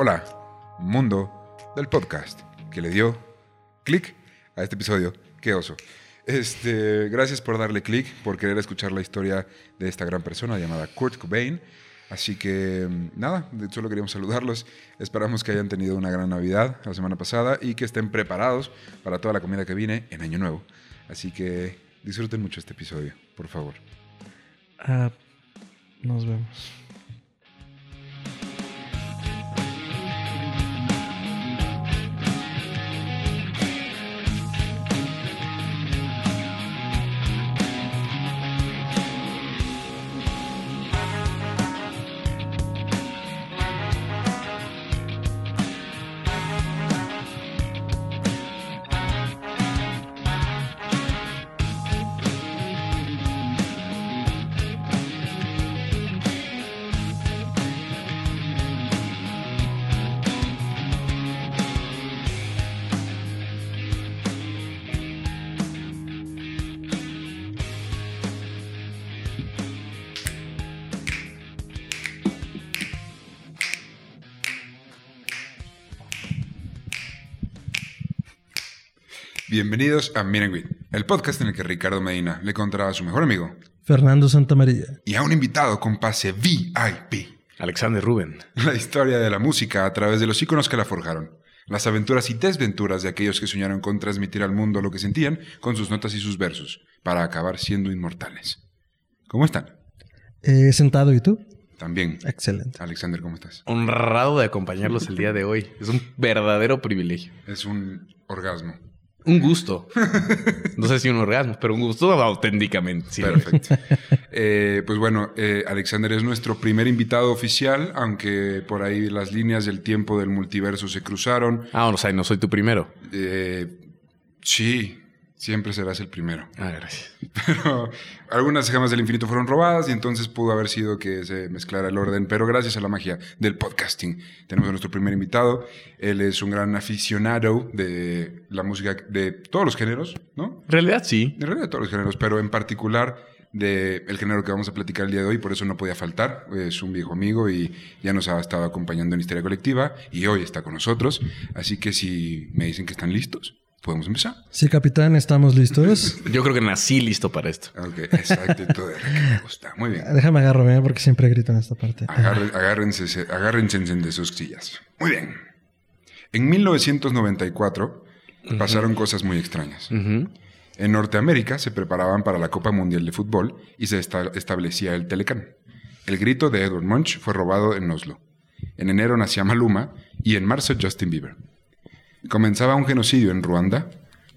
Hola, mundo del podcast que le dio clic a este episodio. Qué oso. Este, gracias por darle clic, por querer escuchar la historia de esta gran persona llamada Kurt Cobain. Así que nada, solo queríamos saludarlos. Esperamos que hayan tenido una gran Navidad la semana pasada y que estén preparados para toda la comida que viene en Año Nuevo. Así que disfruten mucho este episodio, por favor. Ah, nos vemos. Bienvenidos a Miren el podcast en el que Ricardo Medina le contará a su mejor amigo Fernando Santamaría y a un invitado con pase VIP Alexander Rubén. La historia de la música a través de los íconos que la forjaron. Las aventuras y desventuras de aquellos que soñaron con transmitir al mundo lo que sentían con sus notas y sus versos, para acabar siendo inmortales. ¿Cómo están? Eh, sentado, ¿y tú? También. Excelente. Alexander, ¿cómo estás? Honrado de acompañarlos el día de hoy. Es un verdadero privilegio. Es un orgasmo. Un gusto. No sé si un orgasmo, pero un gusto auténticamente. Sí. Perfecto. Eh, pues bueno, eh, Alexander es nuestro primer invitado oficial, aunque por ahí las líneas del tiempo del multiverso se cruzaron. Ah, o sea, no soy tu primero. Eh, sí, siempre serás el primero. Ah, gracias. Pero algunas gemas del infinito fueron robadas y entonces pudo haber sido que se mezclara el orden. Pero gracias a la magia del podcasting, tenemos a nuestro primer invitado. Él es un gran aficionado de la música de todos los géneros, ¿no? En realidad sí. En realidad de todos los géneros, pero en particular del el género que vamos a platicar el día de hoy, por eso no podía faltar. Es un viejo amigo y ya nos ha estado acompañando en Historia Colectiva y hoy está con nosotros. Así que si me dicen que están listos, podemos empezar. Sí, capitán, estamos listos. Yo creo que nací listo para esto. Ok, exacto, todo era que me gusta. Muy bien. Déjame agarrarme porque siempre grito en esta parte. Agarre- agárrense, agárrense de sus sillas. Muy bien. En 1994 pasaron cosas muy extrañas. En Norteamérica se preparaban para la Copa Mundial de Fútbol y se esta- establecía el Telecán. El grito de Edward Munch fue robado en Oslo. En enero nacía Maluma y en marzo Justin Bieber. Comenzaba un genocidio en Ruanda.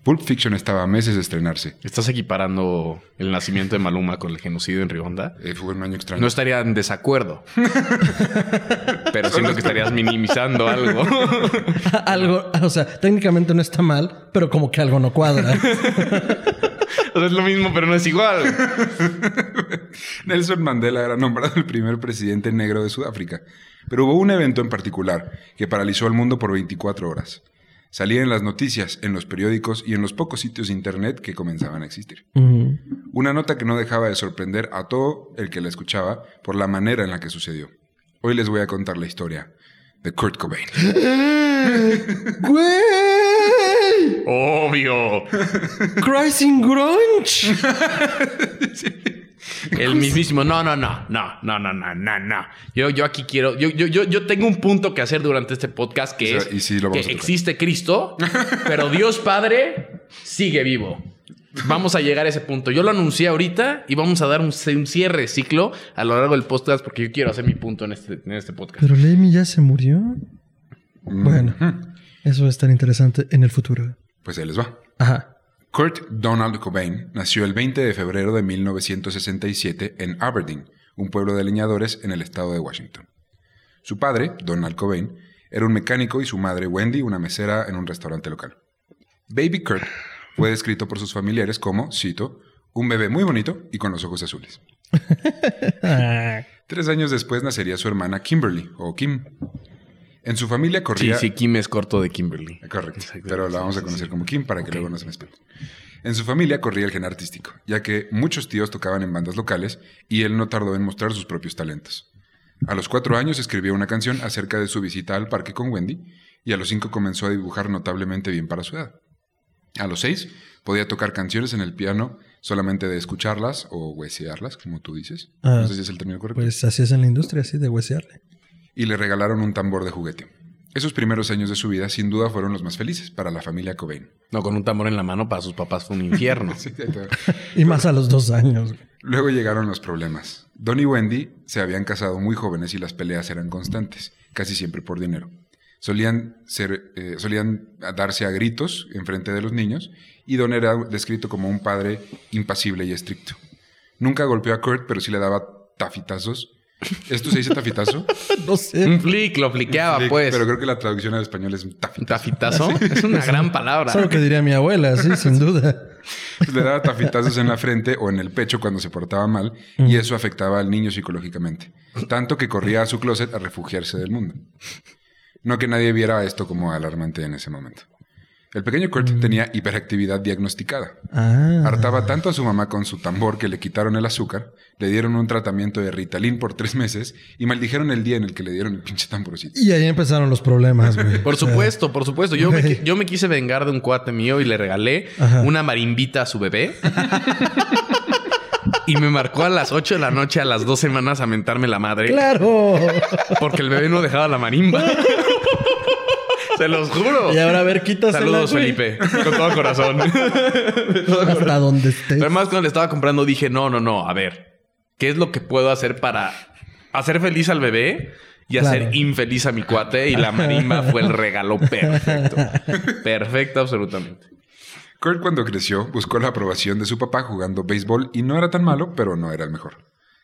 Pulp Fiction estaba a meses de estrenarse. ¿Estás equiparando el nacimiento de Maluma con el genocidio en Rionda? Eh, fue un año extraño. No estaría en desacuerdo. Pero siento que estarías minimizando algo. algo, o sea, técnicamente no está mal, pero como que algo no cuadra. O sea, es lo mismo, pero no es igual. Nelson Mandela era nombrado el primer presidente negro de Sudáfrica, pero hubo un evento en particular que paralizó al mundo por 24 horas. Salía en las noticias, en los periódicos y en los pocos sitios de internet que comenzaban a existir. Una nota que no dejaba de sorprender a todo el que la escuchaba por la manera en la que sucedió. Hoy les voy a contar la historia de Kurt Cobain. ¡Güey! Obvio. ¡Crising Grunge! El mismísimo. No, no, no, no, no, no, no, no, no. Yo, yo aquí quiero. Yo, yo, yo, yo tengo un punto que hacer durante este podcast que O sea, es y sí lo vamos que existe Cristo, pero Dios Padre sigue vivo. Vamos a llegar a ese punto. Yo lo anuncié ahorita y vamos a dar un, un cierre de ciclo a lo largo del podcast porque yo quiero hacer mi punto en este, en este podcast. Pero Lemmy ya se murió. Bueno, eso va a estar interesante en el futuro. Pues ahí les va. Ajá. Kurt Donald Cobain nació el 20 de febrero de 1967 en Aberdeen, un pueblo de leñadores en el estado de Washington. Su padre, Donald Cobain, era un mecánico y su madre, Wendy, una mesera en un restaurante local. Baby Kurt fue descrito por sus familiares como, cito, un bebé muy bonito y con los ojos azules. Tres años después nacería su hermana Kimberly, o Kim. En su familia Sí, corría... sí, Kim es corto de Kimberly. Correcto. Exacto. Pero la vamos a Sí, conocer sí. como Kim para que luego no se me espere. En su familia corría el gen artístico, ya que muchos tíos tocaban en bandas locales y él no tardó en mostrar sus propios talentos. A los cuatro años escribió una canción acerca de su visita al parque con Wendy y a los cinco comenzó a dibujar notablemente bien para su edad. A los seis podía tocar canciones en el piano solamente de escucharlas o huesearlas, como tú dices. Ah, no sé si es el término correcto. Pues así es en la industria, así de huesearle. Y le regalaron un tambor de juguete. Esos primeros años de su vida sin duda fueron los más felices para la familia Cobain. No, con un tambor en la mano para sus papás fue un infierno. Sí. Y más a los dos años. güey. Luego llegaron los problemas. Don y Wendy se habían casado muy jóvenes y las peleas eran constantes, casi siempre por dinero. Solían, ser, eh, solían darse a gritos en frente de los niños y Don era descrito como un padre impasible y estricto. Nunca golpeó a Kurt, pero sí le daba tafitazos. ¿Esto se dice tafitazo? No sé. un flick, lo fliqueaba, pues. Pero creo que la traducción al español es ¿Un tafitazo. tafitazo? Es una gran palabra. Es lo que diría mi abuela, sí, sin duda. Pues le daba tafitazos en la frente o en el pecho cuando se portaba mal y eso afectaba al niño psicológicamente. Tanto que corría a su closet a refugiarse del mundo. No que nadie viera esto como alarmante en ese momento. El pequeño Kurt tenía hiperactividad diagnosticada. Ah. Hartaba tanto a su mamá con su tambor que le quitaron el azúcar, le dieron un tratamiento de Ritalin por tres meses y maldijeron el día en el que le dieron el pinche tamborcito. Y ahí empezaron los problemas, güey. Por supuesto, por supuesto. Yo me, yo quise vengar de un cuate mío y le regalé Ajá. una marimbita a su bebé. y me marcó a las 8 de la noche a las dos semanas a mentarme la madre. ¡Claro! Porque el bebé no dejaba la marimba. Se los juro. Y ahora a ver, quítasela, Saludos, güey. Felipe. Con todo corazón. Hasta donde estés. Además, cuando le estaba comprando, dije: No, no, no. A ver, ¿qué es lo que puedo hacer para hacer feliz al bebé y hacer infeliz a mi cuate? Y la marimba fue el regalo perfecto. Perfecto, absolutamente. Kurt cuando creció buscó la aprobación de su papá jugando béisbol y no era tan malo, pero no era el mejor.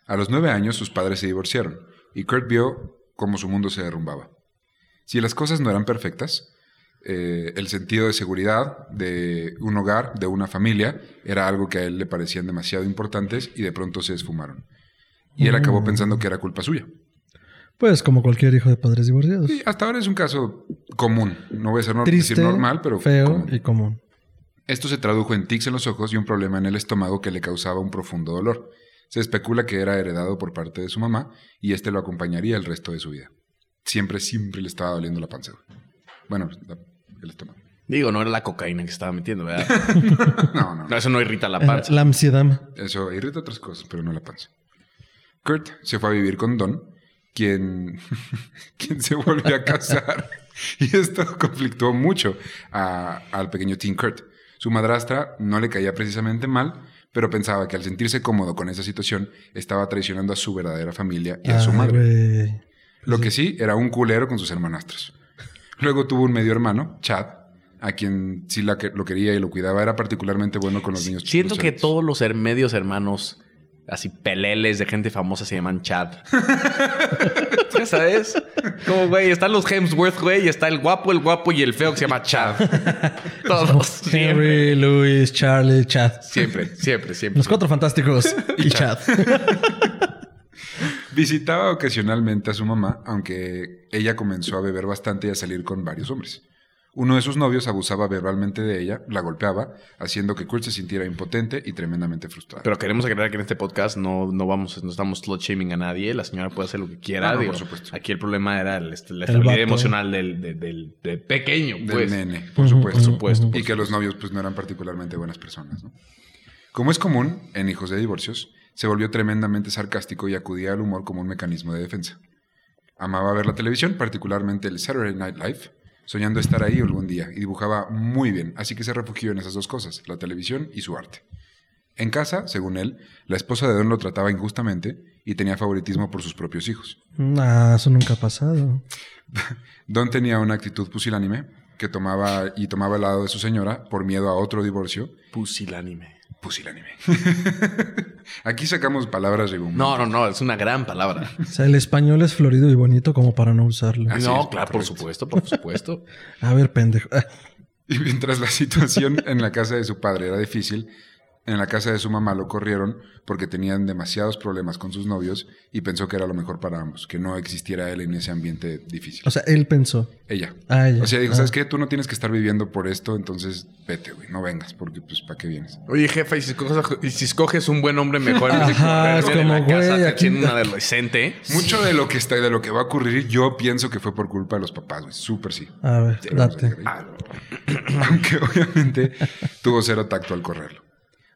A los nueve años sus padres se divorciaron y Kurt vio cómo su mundo se derrumbaba. Si las cosas no eran perfectas, eh, el sentido de seguridad de un hogar, de una familia, era algo que a él le parecían demasiado importantes y de pronto se esfumaron. Y él acabó pensando que era culpa suya. Pues como cualquier hijo de padres divorciados. Y hasta ahora es un caso común. No voy a ser no- Triste, decir normal, pero feo común. y común. Esto se tradujo en tics en los ojos y un problema en el estómago que le causaba un profundo dolor. Se especula que era heredado por parte de su mamá y este lo acompañaría el resto de su vida. Siempre, siempre le estaba doliendo la panza. güey. Bueno, la- el estómago. Digo, no era la cocaína que estaba metiendo, ¿verdad? No, no. No, eso no irrita la Eh, panza. La ansiedad. Eso irrita otras cosas, pero no la panza. Kurt se fue a vivir con Don, quien, quien se volvió a casar. Y esto conflictuó mucho a- al pequeño Teen Kurt. Su madrastra no le caía precisamente mal, pero pensaba que al sentirse cómodo con esa situación, estaba traicionando a su verdadera familia y a su Ay, madre. güey. Lo que sí, era un culero con sus hermanastros. Luego tuvo un medio hermano, Chad, a quien sí la que- lo quería y lo cuidaba. Era particularmente bueno con los niños. Siento que todos los her- medios hermanos, así peleles de gente famosa, se llaman Chad. ¿Ya sabes? Como, güey, están los Hemsworth, güey, y está el guapo, el guapo y el feo que se llama Chad. Todos. Henry, Louis, Charlie, Chad. siempre, siempre. siempre. Los cuatro fantásticos y Chad. Visitaba ocasionalmente a su mamá, aunque ella comenzó a beber bastante y a salir con varios hombres. Uno de sus novios abusaba verbalmente de ella, la golpeaba, haciendo que Kurt se sintiera impotente y tremendamente frustrado. Pero queremos aclarar que en este podcast no, no vamos, no estamos slut shaming a nadie. La señora puede hacer lo que quiera. Ah, no, digo. por supuesto. Aquí el problema era el, la estabilidad emocional del, del, del- del pequeño, del pues. nene, por supuesto. por supuesto, Y que los novios pues no eran particularmente buenas personas. ¿no? Como es común en hijos de divorcios, se volvió tremendamente sarcástico y acudía al humor como un mecanismo de defensa. Amaba ver la televisión, particularmente el Saturday Night Live, soñando estar ahí algún día, y dibujaba muy bien, así que se refugió en esas dos cosas, la televisión y su arte. En casa, según él, la esposa de Don lo trataba injustamente y tenía favoritismo por sus propios hijos. Nah, eso nunca ha pasado. Don tenía una actitud pusilánime que tomaba y tomaba el lado de su señora por miedo a otro divorcio. Pusilánime. Pusilánime. Aquí sacamos palabras ribombantes. No, no, no, es una gran palabra. O sea, el español es florido y bonito como para no usarlo. Así no, es, claro, por supuesto, por supuesto. A ver, pendejo. Y mientras la situación en la casa de su padre era difícil, En la casa de su mamá lo corrieron porque tenían demasiados problemas con sus novios y pensó que era lo mejor para ambos, que no existiera él en ese ambiente difícil. O sea, él pensó. ella. Ah, ella. O sea, dijo, Ah. ¿sabes qué? Tú no tienes que estar viviendo por esto, entonces vete, güey, no vengas, porque pues, ¿para qué vienes? Oye, jefa, y si escoges, y si escoges un buen hombre mejor en Ajá, es correrme de la como, casa güey, te aquí- tiene un adolescente. Mucho de lo que está, de lo que va a ocurrir, yo pienso que fue por culpa de los papás, güey. Súper sí. A ver, date. Aunque obviamente tuvo cero tacto al correrlo.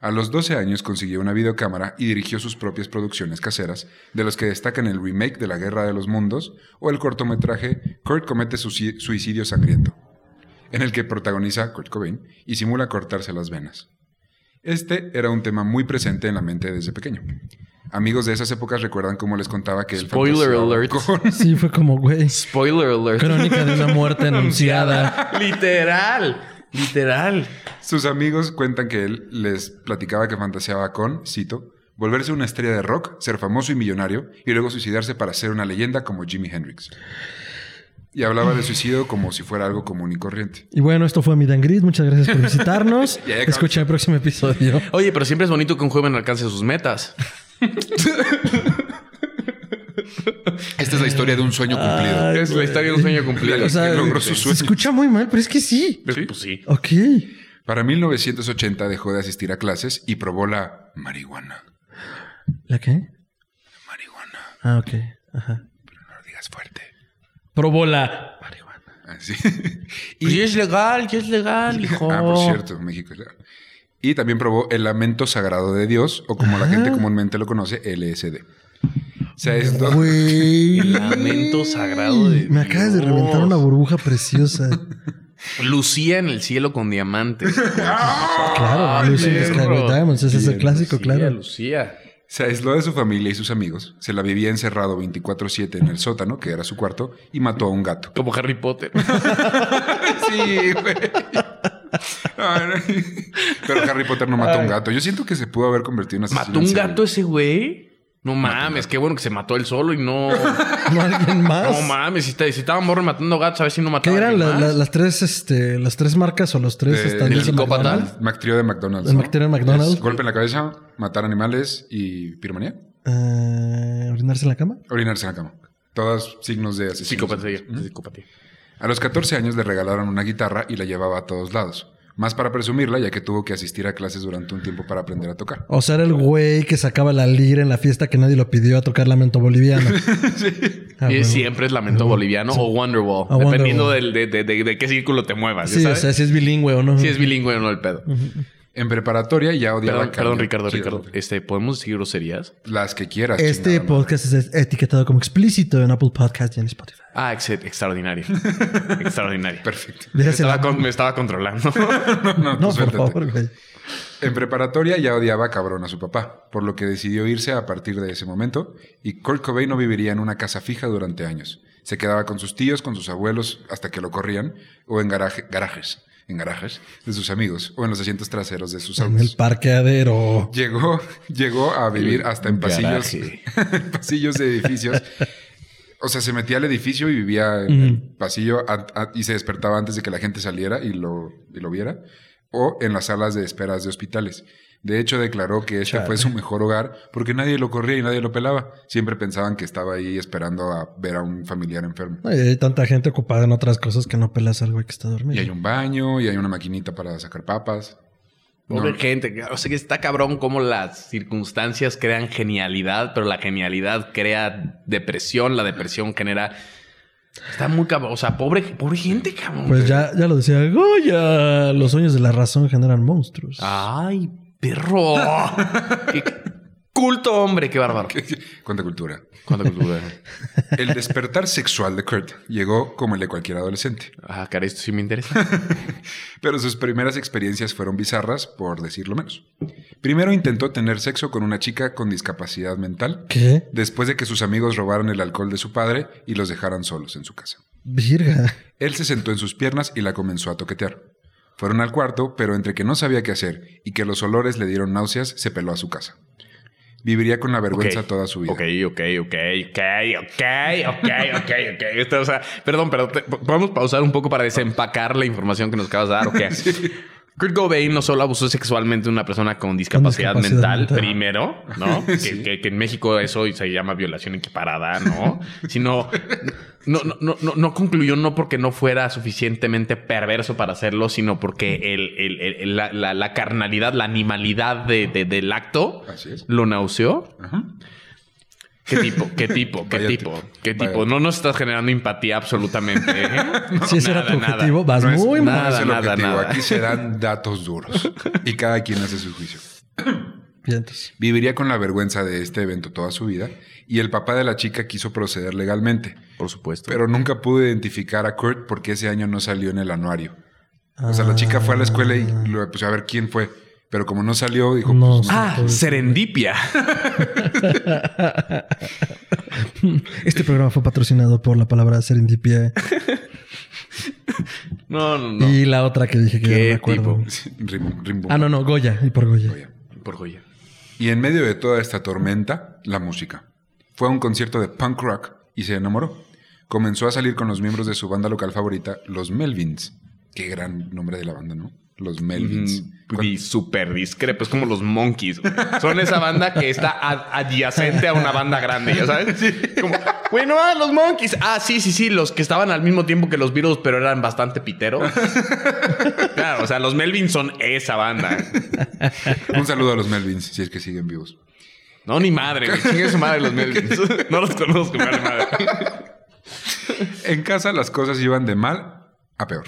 A los 12 años consiguió una videocámara y dirigió sus propias producciones caseras, de los que destacan el remake de La Guerra de los Mundos o el cortometraje Kurt comete suicidio sangriento, en el que protagoniza Kurt Cobain y simula cortarse las venas. Este era un tema muy presente en la mente desde pequeño. Amigos de esas épocas recuerdan cómo les contaba que él Spoiler alert. con- Sí, fue como, güey. Spoiler alert. Crónica de una muerte anunciada. Literal. Literal. Sus amigos cuentan que él les platicaba que fantaseaba con, cito, volverse una estrella de rock, ser famoso y millonario, y luego suicidarse para ser una leyenda como Jimi Hendrix. Y hablaba de suicidio como si fuera algo común y corriente. Y bueno, esto fue mi Dan Gris. Muchas gracias por visitarnos. Escucha el próximo episodio. Oye, pero siempre es bonito que un joven alcance sus metas. Esta es la historia de un sueño cumplido. Ay, Es la historia de un sueño cumplido. O sea, que logró su se escucha muy mal, pero es que sí. Pues, pues sí. Ok. Para 1980 dejó de asistir a clases y probó la marihuana. ¿La qué? Marihuana. Ah, ok. Ajá. No lo digas fuerte. Probó la marihuana. Así. Pues ya es legal, ya es legal, hijo. Ah, por cierto, México es legal. Y también probó el lamento sagrado de Dios, o como la gente comúnmente lo conoce, LSD. O sea, esto. Güey. El lamento sagrado de Me acabas de Dios. reventar una burbuja preciosa. Lucía en el cielo con diamantes. Claro, Lucy in the Sky with Diamonds. Ese es el clásico, Lucía, claro. Lucía. Se aisló de su familia y sus amigos, se la vivía encerrado 24-7 en el sótano, que era su cuarto, y mató a un gato. Como Harry Potter. Sí, güey. Pero Harry Potter no mató a un gato. Yo siento que se pudo haber convertido en asesino ¿Mató en un gato ese güey? No mames, qué bueno que se mató él solo y no. No alguien más. No mames, si, está- si estaba morro matando gatos, a ver si no ¿Qué mataba a eran alguien la- más. la- las tres, este, las tres marcas o los tres del de psicópata. McTrio de McDonald's. El ¿no? McTrio de McDonald's. Es golpe en la cabeza, matar animales y piromanía. Eh, ¿Orinarse en la cama? Orinarse en la cama. Todos signos de asesino. Psicopatía. Psicopatía. A los 14 años le regalaron una guitarra y la llevaba a todos lados. Más para presumirla, ya que tuvo que asistir a clases durante un tiempo para aprender a tocar. O sea, era el güey que sacaba la lira en la fiesta que nadie lo pidió a tocar lamento boliviano. Ah, y bueno. siempre es lamento boliviano o Wonderwall. Ah, dependiendo Wonderwall. del- de, de- de- de qué círculo te muevas. Sí, o sea, si es bilingüe o no. si es bilingüe o no el pedo. En preparatoria ya odiaba Perdón, perdón, Ricardo, Sí, Ricardo. Este, ¿podemos decir groserías? Las que quieras. Este chingada podcast es etiquetado como explícito en Apple Podcast y en Spotify. Ah, ex- extraordinario. extraordinario. Perfecto. Me estaba, la- con- me estaba controlando. No, no, No, por suéltate. favor, güey. En preparatoria ya odiaba cabrón a su papá, por lo que decidió irse a partir de ese momento y Kurt Cobain no viviría en una casa fija durante años. Se quedaba con sus tíos, con sus abuelos hasta que lo corrían o en garaje- garajes, en garajes de sus amigos o en los asientos traseros de sus En autos. el parqueadero. Llegó, llegó a vivir hasta en pasillos, en pasillos de edificios. O sea, se metía al edificio y vivía en el pasillo a- a- y se despertaba antes de que la gente saliera y lo, y lo viera. O en las salas de esperas de hospitales. De hecho, declaró que este fue su mejor hogar porque nadie lo corría y nadie lo pelaba. Siempre pensaban que estaba ahí esperando a ver a un familiar enfermo. Ay, hay tanta gente ocupada en otras cosas que no pelas al güey que está Y dormido. hay un baño y hay una maquinita para sacar papas. Pobre No. gente. O sea que está cabrón cómo las circunstancias crean genialidad, pero la genialidad crea depresión, la depresión genera. Está muy cabrón. O sea, pobre, pobre gente, cabrón. Pues ya, ya lo decía Goya. Los sueños de la razón generan monstruos. Ay, perro. Qué culto, hombre, qué bárbaro. Cuánta cultura. ¿Cuánta cultura? El despertar sexual de Kurt llegó como el de cualquier adolescente. Ah, cara, esto sí me interesa. Pero sus primeras experiencias fueron bizarras, por decirlo menos. Primero intentó tener sexo con una chica con discapacidad mental, ¿Qué? después de que sus amigos robaran el alcohol de su padre y los dejaran solos en su casa. Virga. Él se sentó en sus piernas y la comenzó a toquetear. Fueron al cuarto, pero entre que no sabía qué hacer y que los olores le dieron náuseas, se peló a su casa. Viviría con la vergüenza toda su vida. Ok, ok, ok, ok, ok, ok, ok, ok. Esto, o sea, perdón, pero te- podemos pausar un poco para desempacar la información que nos acabas de dar. ¿o qué? Kurt Cobain no solo abusó sexualmente de una persona con discapacidad, discapacidad mental, mental. primero, ¿no? que, que- que en México eso se llama violación equiparada, ¿no? Sino no, no, no, no, concluyó no porque no fuera suficientemente perverso para hacerlo, sino porque el, el- el- la, la- la carnalidad, la animalidad de- de- del acto lo nauseó. Ajá. ¿Qué tipo? ¿Qué tipo? ¿Qué Vaya tipo? tipo. ¿Qué Vaya tipo? No nos estás generando empatía absolutamente. ¿eh? si ese era nada, tu nada. objetivo, vas No es- muy mal. Nada, nada, nada. Aquí se dan datos duros. Y cada quien hace su juicio. Viviría con la vergüenza de este evento toda su vida. Y el papá de la chica quiso proceder legalmente. Por supuesto. Pero nunca pudo identificar a Kurt porque ese año no salió en el anuario. O sea, la chica fue a la escuela y lo pues a ver quién fue. Pero como no salió, dijo, No pues. Ah, serendipia. Este programa fue patrocinado por la palabra serendipia No, no, no. y la otra que dije que ¿Qué no me acuerdo. tipo? sí, rim- rim- Ah, no, no, Goya y por Goya. Oye. Por joya. Y en medio de toda esta tormenta, la música. Fue a un concierto de punk rock y se enamoró. Comenzó a salir con los miembros de su banda local favorita, los Melvins. Qué gran nombre de la banda, ¿no? Los Melvins. Mm, Y súper discrepo. Es como los Monkeys. güey. Son esa banda que está ad- adyacente a una banda grande, ¿ya sabes? Como, güey, no, ah, los Monkeys. Ah, sí, sí, sí. Los que estaban al mismo tiempo que los Beatles, pero eran bastante piteros. Claro, o sea, los Melvin son esa banda. Un saludo a los Melvins, si es que siguen vivos. No, ni madre, güey. Su madre los Melvins. No los conozco, vale madre. En casa las cosas iban de mal a peor.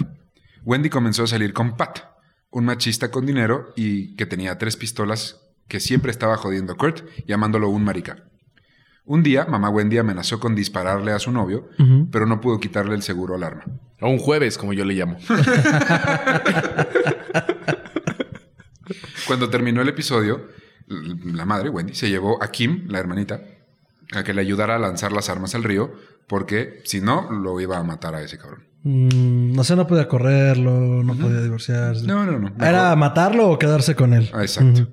Wendy comenzó a salir con Pat, un machista con dinero y que tenía tres pistolas que siempre estaba jodiendo a Kurt, llamándolo un marica. Un día, mamá Wendy amenazó con dispararle a su novio, pero no pudo quitarle el seguro al arma. O un jueves, como yo le llamo. Cuando terminó el episodio, la madre, Wendy, se llevó a Kim, la hermanita, a que le ayudara a lanzar las armas al río, porque si no, lo iba a matar a ese cabrón. Mm, no sé, no podía correrlo, no podía divorciarse. No, no, no. ¿Era matarlo o quedarse con él? Ah, exacto.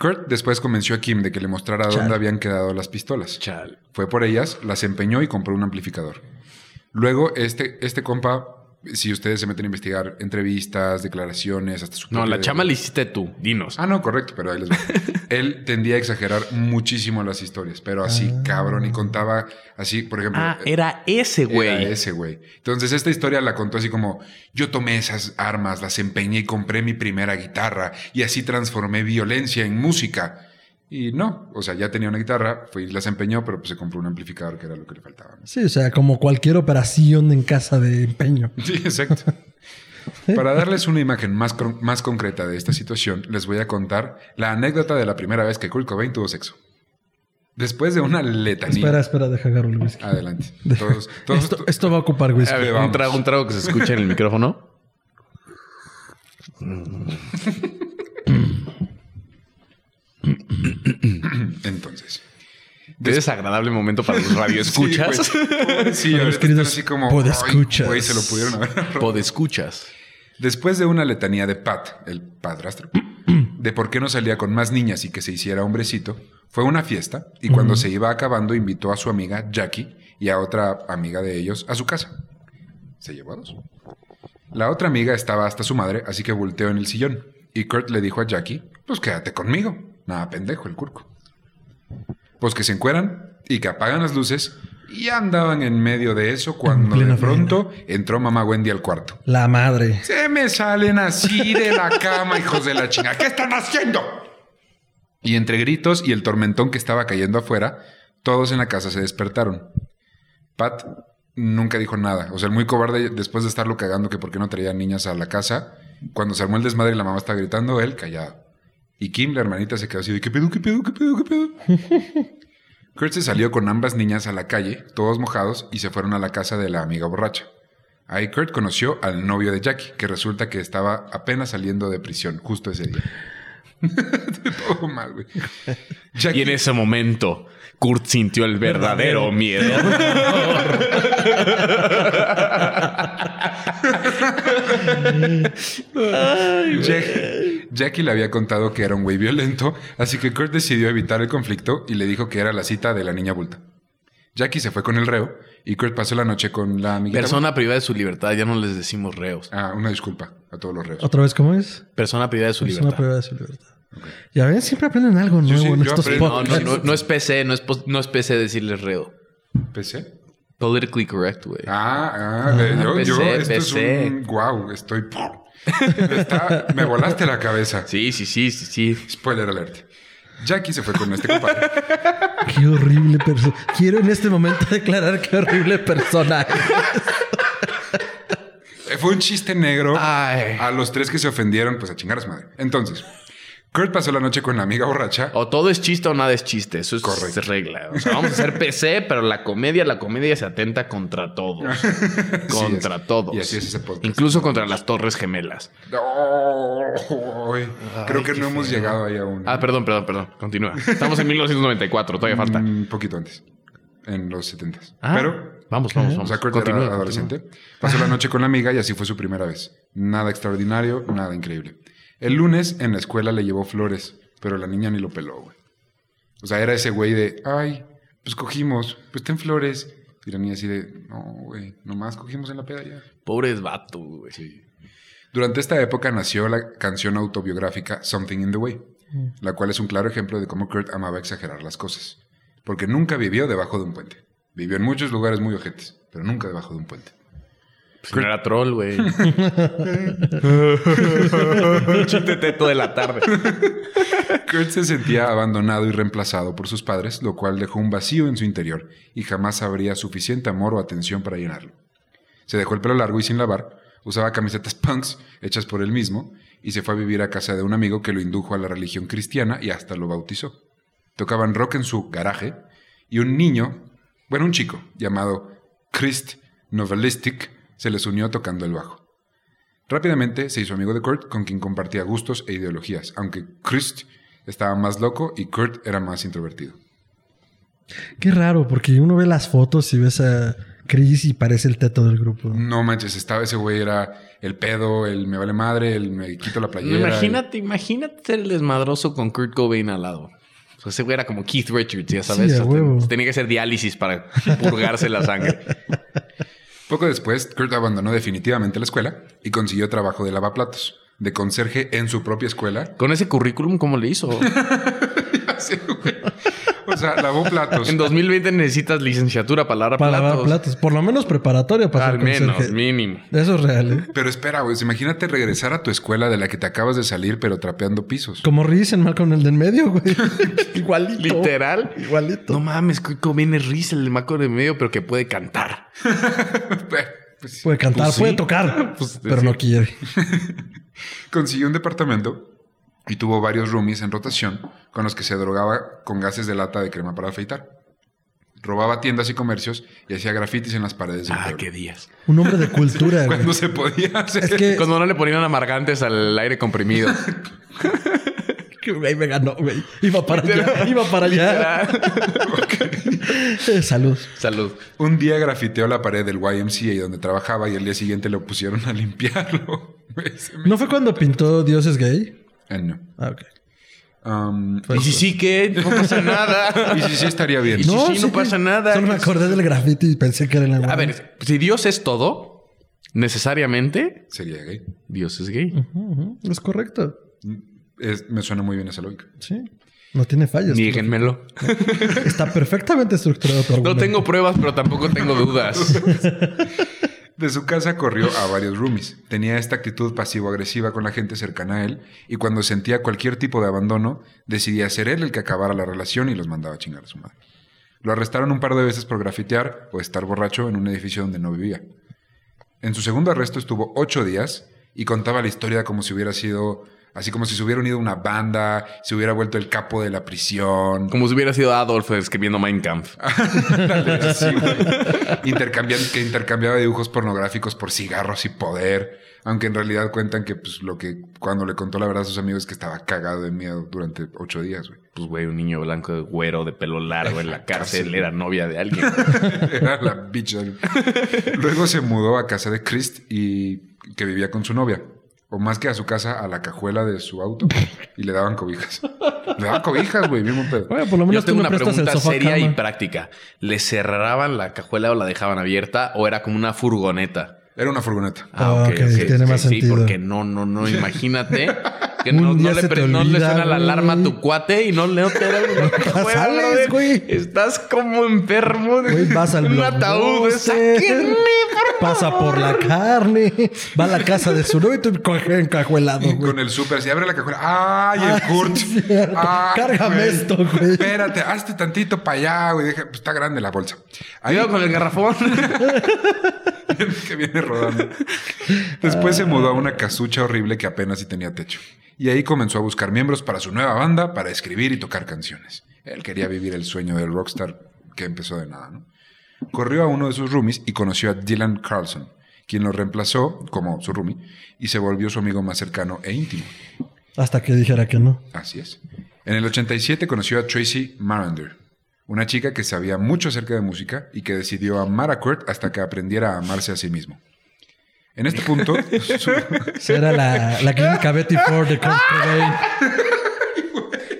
Kurt después convenció a Kim de que le mostrara dónde habían quedado las pistolas. Chal. Fue por ellas, las empeñó y compró un amplificador. Luego, este, este compa, si ustedes se meten a investigar entrevistas, declaraciones, hasta su No, la de- chama la hiciste tú. Dinos. Ah, no, correcto, pero ahí les va. Él tendía a exagerar muchísimo las historias, pero así, cabrón, y contaba así, por ejemplo. Ah, era ese era güey. ese güey. Entonces, esta historia la contó así como: Yo tomé esas armas, las empeñé y compré mi primera guitarra, y así transformé violencia en música. Y no, o sea, ya tenía una guitarra, fue y las empeñó, pero pues se compró un amplificador que era lo que le faltaba. ¿no? Sí, o sea, como cualquier operación en casa de empeño. Sí, exacto. Para darles una imagen más, con- más concreta de esta situación, les voy a contar la anécdota de la primera vez que Kurt Cobain tuvo sexo. Después de una letanía. Espera, espera, deja agarro el whisky. Adelante. Todos, todos- Esto, esto va a ocupar whisky. A ver, un trago, un trago que se escuche en el micrófono. Entonces. Qué desagradable momento para los radioescuchas. Sí, güey. Sí, los queridos así como. podescuchas. "Ay, Güey, se lo pudieron haber ahorrado". Podescuchas. Después de una letanía de Pat, el padrastro, de por qué no salía con más niñas y que se hiciera hombrecito, fue una fiesta y cuando se iba acabando invitó a su amiga Jackie y a otra amiga de ellos a su casa. Se llevó a dos. La otra amiga estaba hasta su madre, así que volteó en el sillón. Y Kurt le dijo a Jackie, pues quédate conmigo. Nada, pendejo, el curco. Pues que se encueran y que apagan las luces. Y andaban en medio de eso cuando de pronto entró mamá Wendy al cuarto. La madre. Se me salen así de la cama, hijos de la chinga. ¿Qué están haciendo? Y entre gritos y el tormentón que estaba cayendo afuera, todos en la casa se despertaron. Pat nunca dijo nada. O sea, el muy cobarde, después de estarlo cagando que por qué no traía niñas a la casa, cuando se armó el desmadre y la mamá estaba gritando, él callado. Y Kim, la hermanita, se quedó así de ¿qué pedo, qué pedo, qué pedo, qué pedo? Kurt se salió con ambas niñas a la calle, todos mojados, y se fueron a la casa de la amiga borracha. Ahí Kurt conoció al novio de Jackie, que resulta que estaba apenas saliendo de prisión justo ese día. Todo mal, güey. Jackie, Y en ese momento, Kurt sintió el verdadero miedo. Jack- Jackie le había contado que era un güey violento, así que Kurt decidió evitar el conflicto y le dijo que era la cita de la niña bulta. Jackie se fue con el reo y Kurt pasó la noche con la amiguita. Persona privada de su libertad, ya no les decimos reos. Ah, una disculpa a todos los reos. ¿Otra vez cómo es? Persona privada de su libertad. prueba de su libertad. Ya ven, siempre aprenden algo nuevo sí, en yo estos. No, no, podcasts. no, no es PC, no es, pos- no es PC decirles reo. ¿PC? Politically correct, güey. Ah, ah, de- yo, yo, PC, esto PC. es un... Wow, estoy... Está- me volaste la cabeza. Sí, sí, sí, sí, sí. Spoiler alert. Jackie se fue con este compadre. Qué horrible persona. Quiero en este momento declarar qué horrible persona. Eh, Fue un chiste negro. Ay. A los tres que se ofendieron, pues a chingar a su madre. Entonces, Kurt pasó la noche con la amiga borracha. O todo es chiste o nada es chiste. Eso es Correcto. regla. O sea, vamos a hacer PC, pero la comedia, la comedia se atenta contra todos. contra todos. Y así es ese podcast. Incluso contra las torres gemelas. Ay, creo que no hemos llegado ahí aún. Ah, perdón, perdón, perdón. Continúa. Estamos en 1994, todavía falta. Un poquito antes. En los 70 Ah, Pero, vamos, vamos, o vamos. sea, Kurt Continúa, era adolescente. Pasó la noche con la amiga y así fue su primera vez. Nada extraordinario, nada increíble. El lunes en la escuela le llevó flores, pero la niña ni lo peló, güey. O sea, era ese güey de, ay, pues cogimos, pues ten flores. Y la niña así de, no, güey, nomás cogimos en la peda ya. Pobres vatos, güey. Durante esta época nació la canción autobiográfica Something in the Way, la cual es un claro ejemplo de cómo Kurt amaba exagerar las cosas. Porque nunca vivió debajo de un puente. Vivió en muchos lugares muy ojetes, pero nunca debajo de un puente. Pues no era troll, güey. Chiste teto de la tarde. Kurt se sentía abandonado y reemplazado por sus padres, lo cual dejó un vacío en su interior y jamás habría suficiente amor o atención para llenarlo. Se dejó el pelo largo y sin lavar, usaba camisetas punks hechas por él mismo y se fue a vivir a casa de un amigo que lo indujo a la religión cristiana y hasta lo bautizó. Tocaban rock en su garaje y un niño, bueno, un chico llamado Christ Novelistic se les unió tocando el bajo. Rápidamente se hizo amigo de Kurt, con quien compartía gustos e ideologías, aunque Christ estaba más loco y Kurt era más introvertido. Qué raro, porque uno ve las fotos y ves a Chris y parece el teto del grupo. No manches, estaba ese güey, era el pedo, el me vale madre, el me quito la playera. Imagínate, imagínate ser el desmadroso con Kurt Cobain al lado. O sea, ese güey era como Keith Richards, ya sabes. Sí, a O sea, huevo. tenía que hacer diálisis para purgarse la sangre. Poco después, Kurt abandonó definitivamente la escuela y consiguió trabajo de lavaplatos, de conserje en su propia escuela. Con ese currículum, ¿cómo le hizo? Güey. O sea, lavó platos. En 2020 necesitas licenciatura para lavar Para platos. lavar platos. Por lo menos preparatoria para Al ser menos, conserje. mínimo. Eso es real, ¿eh? Pero espera, güey, imagínate regresar a tu escuela de la que te acabas de salir, pero trapeando pisos. Como Reese en Malcolm el de en medio, güey. Igualito. Literal. Igualito. No mames, Cobain es risa el de Maco de medio, pero que puede cantar. Pues, Puede cantar, Pues sí. puede tocar, Pues, pero sí. no quiere. consiguió un departamento y tuvo varios roomies en rotación con los que se drogaba con gases de lata de crema para afeitar. Robaba tiendas y comercios y hacía grafitis en las paredes del Ah, pueblo. qué días. Un hombre de cultura. Cuando se podía hacer. Es que... Cuando no le ponían amargantes al aire comprimido. que, güey, me ganó, güey. Iba para allá, iba para allá. Eh, Salud. Salud. Un día grafiteó la pared del YMCA donde trabajaba y el día siguiente lo pusieron a limpiarlo. ¿No fue cuando pintó Dios es gay? Eh, no. Ah, ok. Um, Y si sí que no pasa nada. y si sí estaría bien. Y si sí, no pasa nada. Solo me acordé del graffiti y pensé que era en la A ver, si Dios es todo, necesariamente Sería gay. Dios es gay. Es correcto. Es- me suena muy bien esa lógica. Sí. No tiene fallas. Níguenmelo. Está perfectamente estructurado tu No tengo pruebas, pero tampoco tengo dudas. De su casa corrió a varios roomies. Tenía esta actitud pasivo-agresiva con la gente cercana a él y cuando sentía cualquier tipo de abandono, decidía ser él el que acabara la relación y los mandaba a chingar a su madre. Lo arrestaron un par de veces por grafitear o estar borracho en un edificio donde no vivía. En su segundo arresto estuvo ocho días y contaba la historia como si hubiera sido, así como si se hubiera unido a una banda, se hubiera vuelto el capo de la prisión. Como si hubiera sido Adolf escribiendo Mein Kampf. Sí. Intercambian- que intercambiaba dibujos pornográficos por cigarros y poder. Aunque en realidad cuentan que pues, lo que cuando le contó la verdad a sus amigos es que estaba cagado de miedo durante ocho días, güey. Pues, güey, un niño blanco de güero, de pelo largo en la cárcel, era novia de alguien. Era la bitch. Luego se mudó a casa de Christ y que vivía con su novia. O más que a su casa, a la cajuela de su auto y le daban cobijas. le daban cobijas, güey, mismo pedo. Bueno, por lo Yo menos tú tengo me una pregunta seria y práctica. ¿Le cerraban la cajuela o la dejaban abierta o era como una furgoneta? Era una furgoneta. Ah, ok, tiene más sí, sentido. porque no, no, no, imagínate que no, no le, pre- no le olvida, suena la alarma a tu cuate y no le te cajuela, sales, güey. Estás como enfermo. de- Güey, vas al un ataúd. sáquenme, por Pasa por la carne, va a la casa de su novio y tú encajuelado, Y güey. con el súper, si abre la cajuela. ¡Ay, el Ay, Kurt! sí. Ay, Cárgame güey. esto, güey. Espérate, hazte tantito para allá, güey. Deja- pues, está grande la bolsa. Ahí Cuidado con el garrafón. que viene rodando. Después se mudó a una casucha horrible que apenas si tenía techo. Y ahí comenzó a buscar miembros para su nueva banda para escribir y tocar canciones. Él quería vivir el sueño del rockstar que empezó de nada, ¿no? Corrió a uno de sus roomies y conoció a Dylan Carlson, quien lo reemplazó como su roomie y se volvió su amigo más cercano e íntimo. Hasta que dijera que no. Así es. En el 87 conoció a Tracy Marander, una chica que sabía mucho acerca de música y que decidió amar a Kurt hasta que aprendiera a amarse a sí mismo. En este punto, su- Era la, la clínica Betty Ford de Kurt Cobain.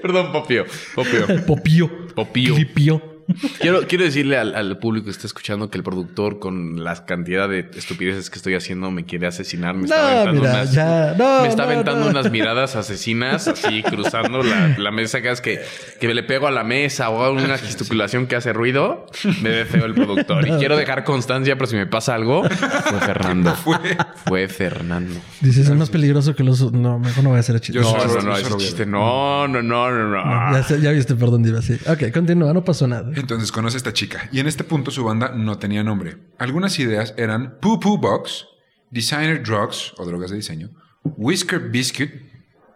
Perdón, Popio. Popio. Popío. Popío. Clipío. Quiero, quiero decirle al, al público que está escuchando que el productor, con la cantidad de estupideces que estoy haciendo, me quiere asesinar. Me está No, aventando, mira, unas, ya. No, me está no, aventando no. unas miradas asesinas, así cruzando la, la mesa. Cada vez que, que le pego a la mesa o hago una gesticulación que hace ruido, me ve feo el productor. Y quiero dejar constancia, pero si me pasa algo, fue Fernando. fue. Fue Fernando. Dices, es más peligroso que los... No, mejor no voy a hacer el chiste. No, no, no, ver. No, no, no, no, no. Ya, ya viste, perdón, Diva, sí. Ok, continúa, no pasó nada. Entonces conoce a esta chica y en este punto su banda no tenía nombre. Algunas ideas eran Poo Poo Box, Designer Drugs o drogas de diseño, Whisker Biscuit,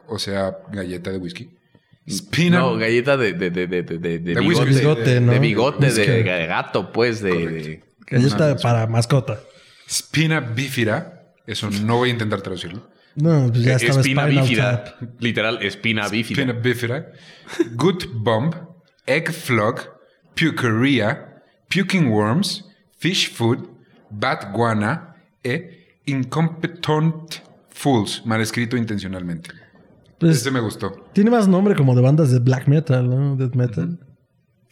o sea, galleta de whisky, Spina, No, galleta de, de, de, de, de, de, De bigote. Bigote, de, ¿no? de bigote, de, gato, pues, de... de- Galleta para mascota. Spina Bifida. Eso no voy a intentar traducirlo. No, pues ya estaba espina Spinal bífida. Tap. Literal, espina bífida. Spina Bifida. Good Bomb, Egg Flog, Pukeria, Puking Worms, Fish Food, Bat Guana e Incompetent Fools, mal escrito intencionalmente. Pues Este me gustó. tiene más nombre como de bandas de black metal, ¿no? Death metal.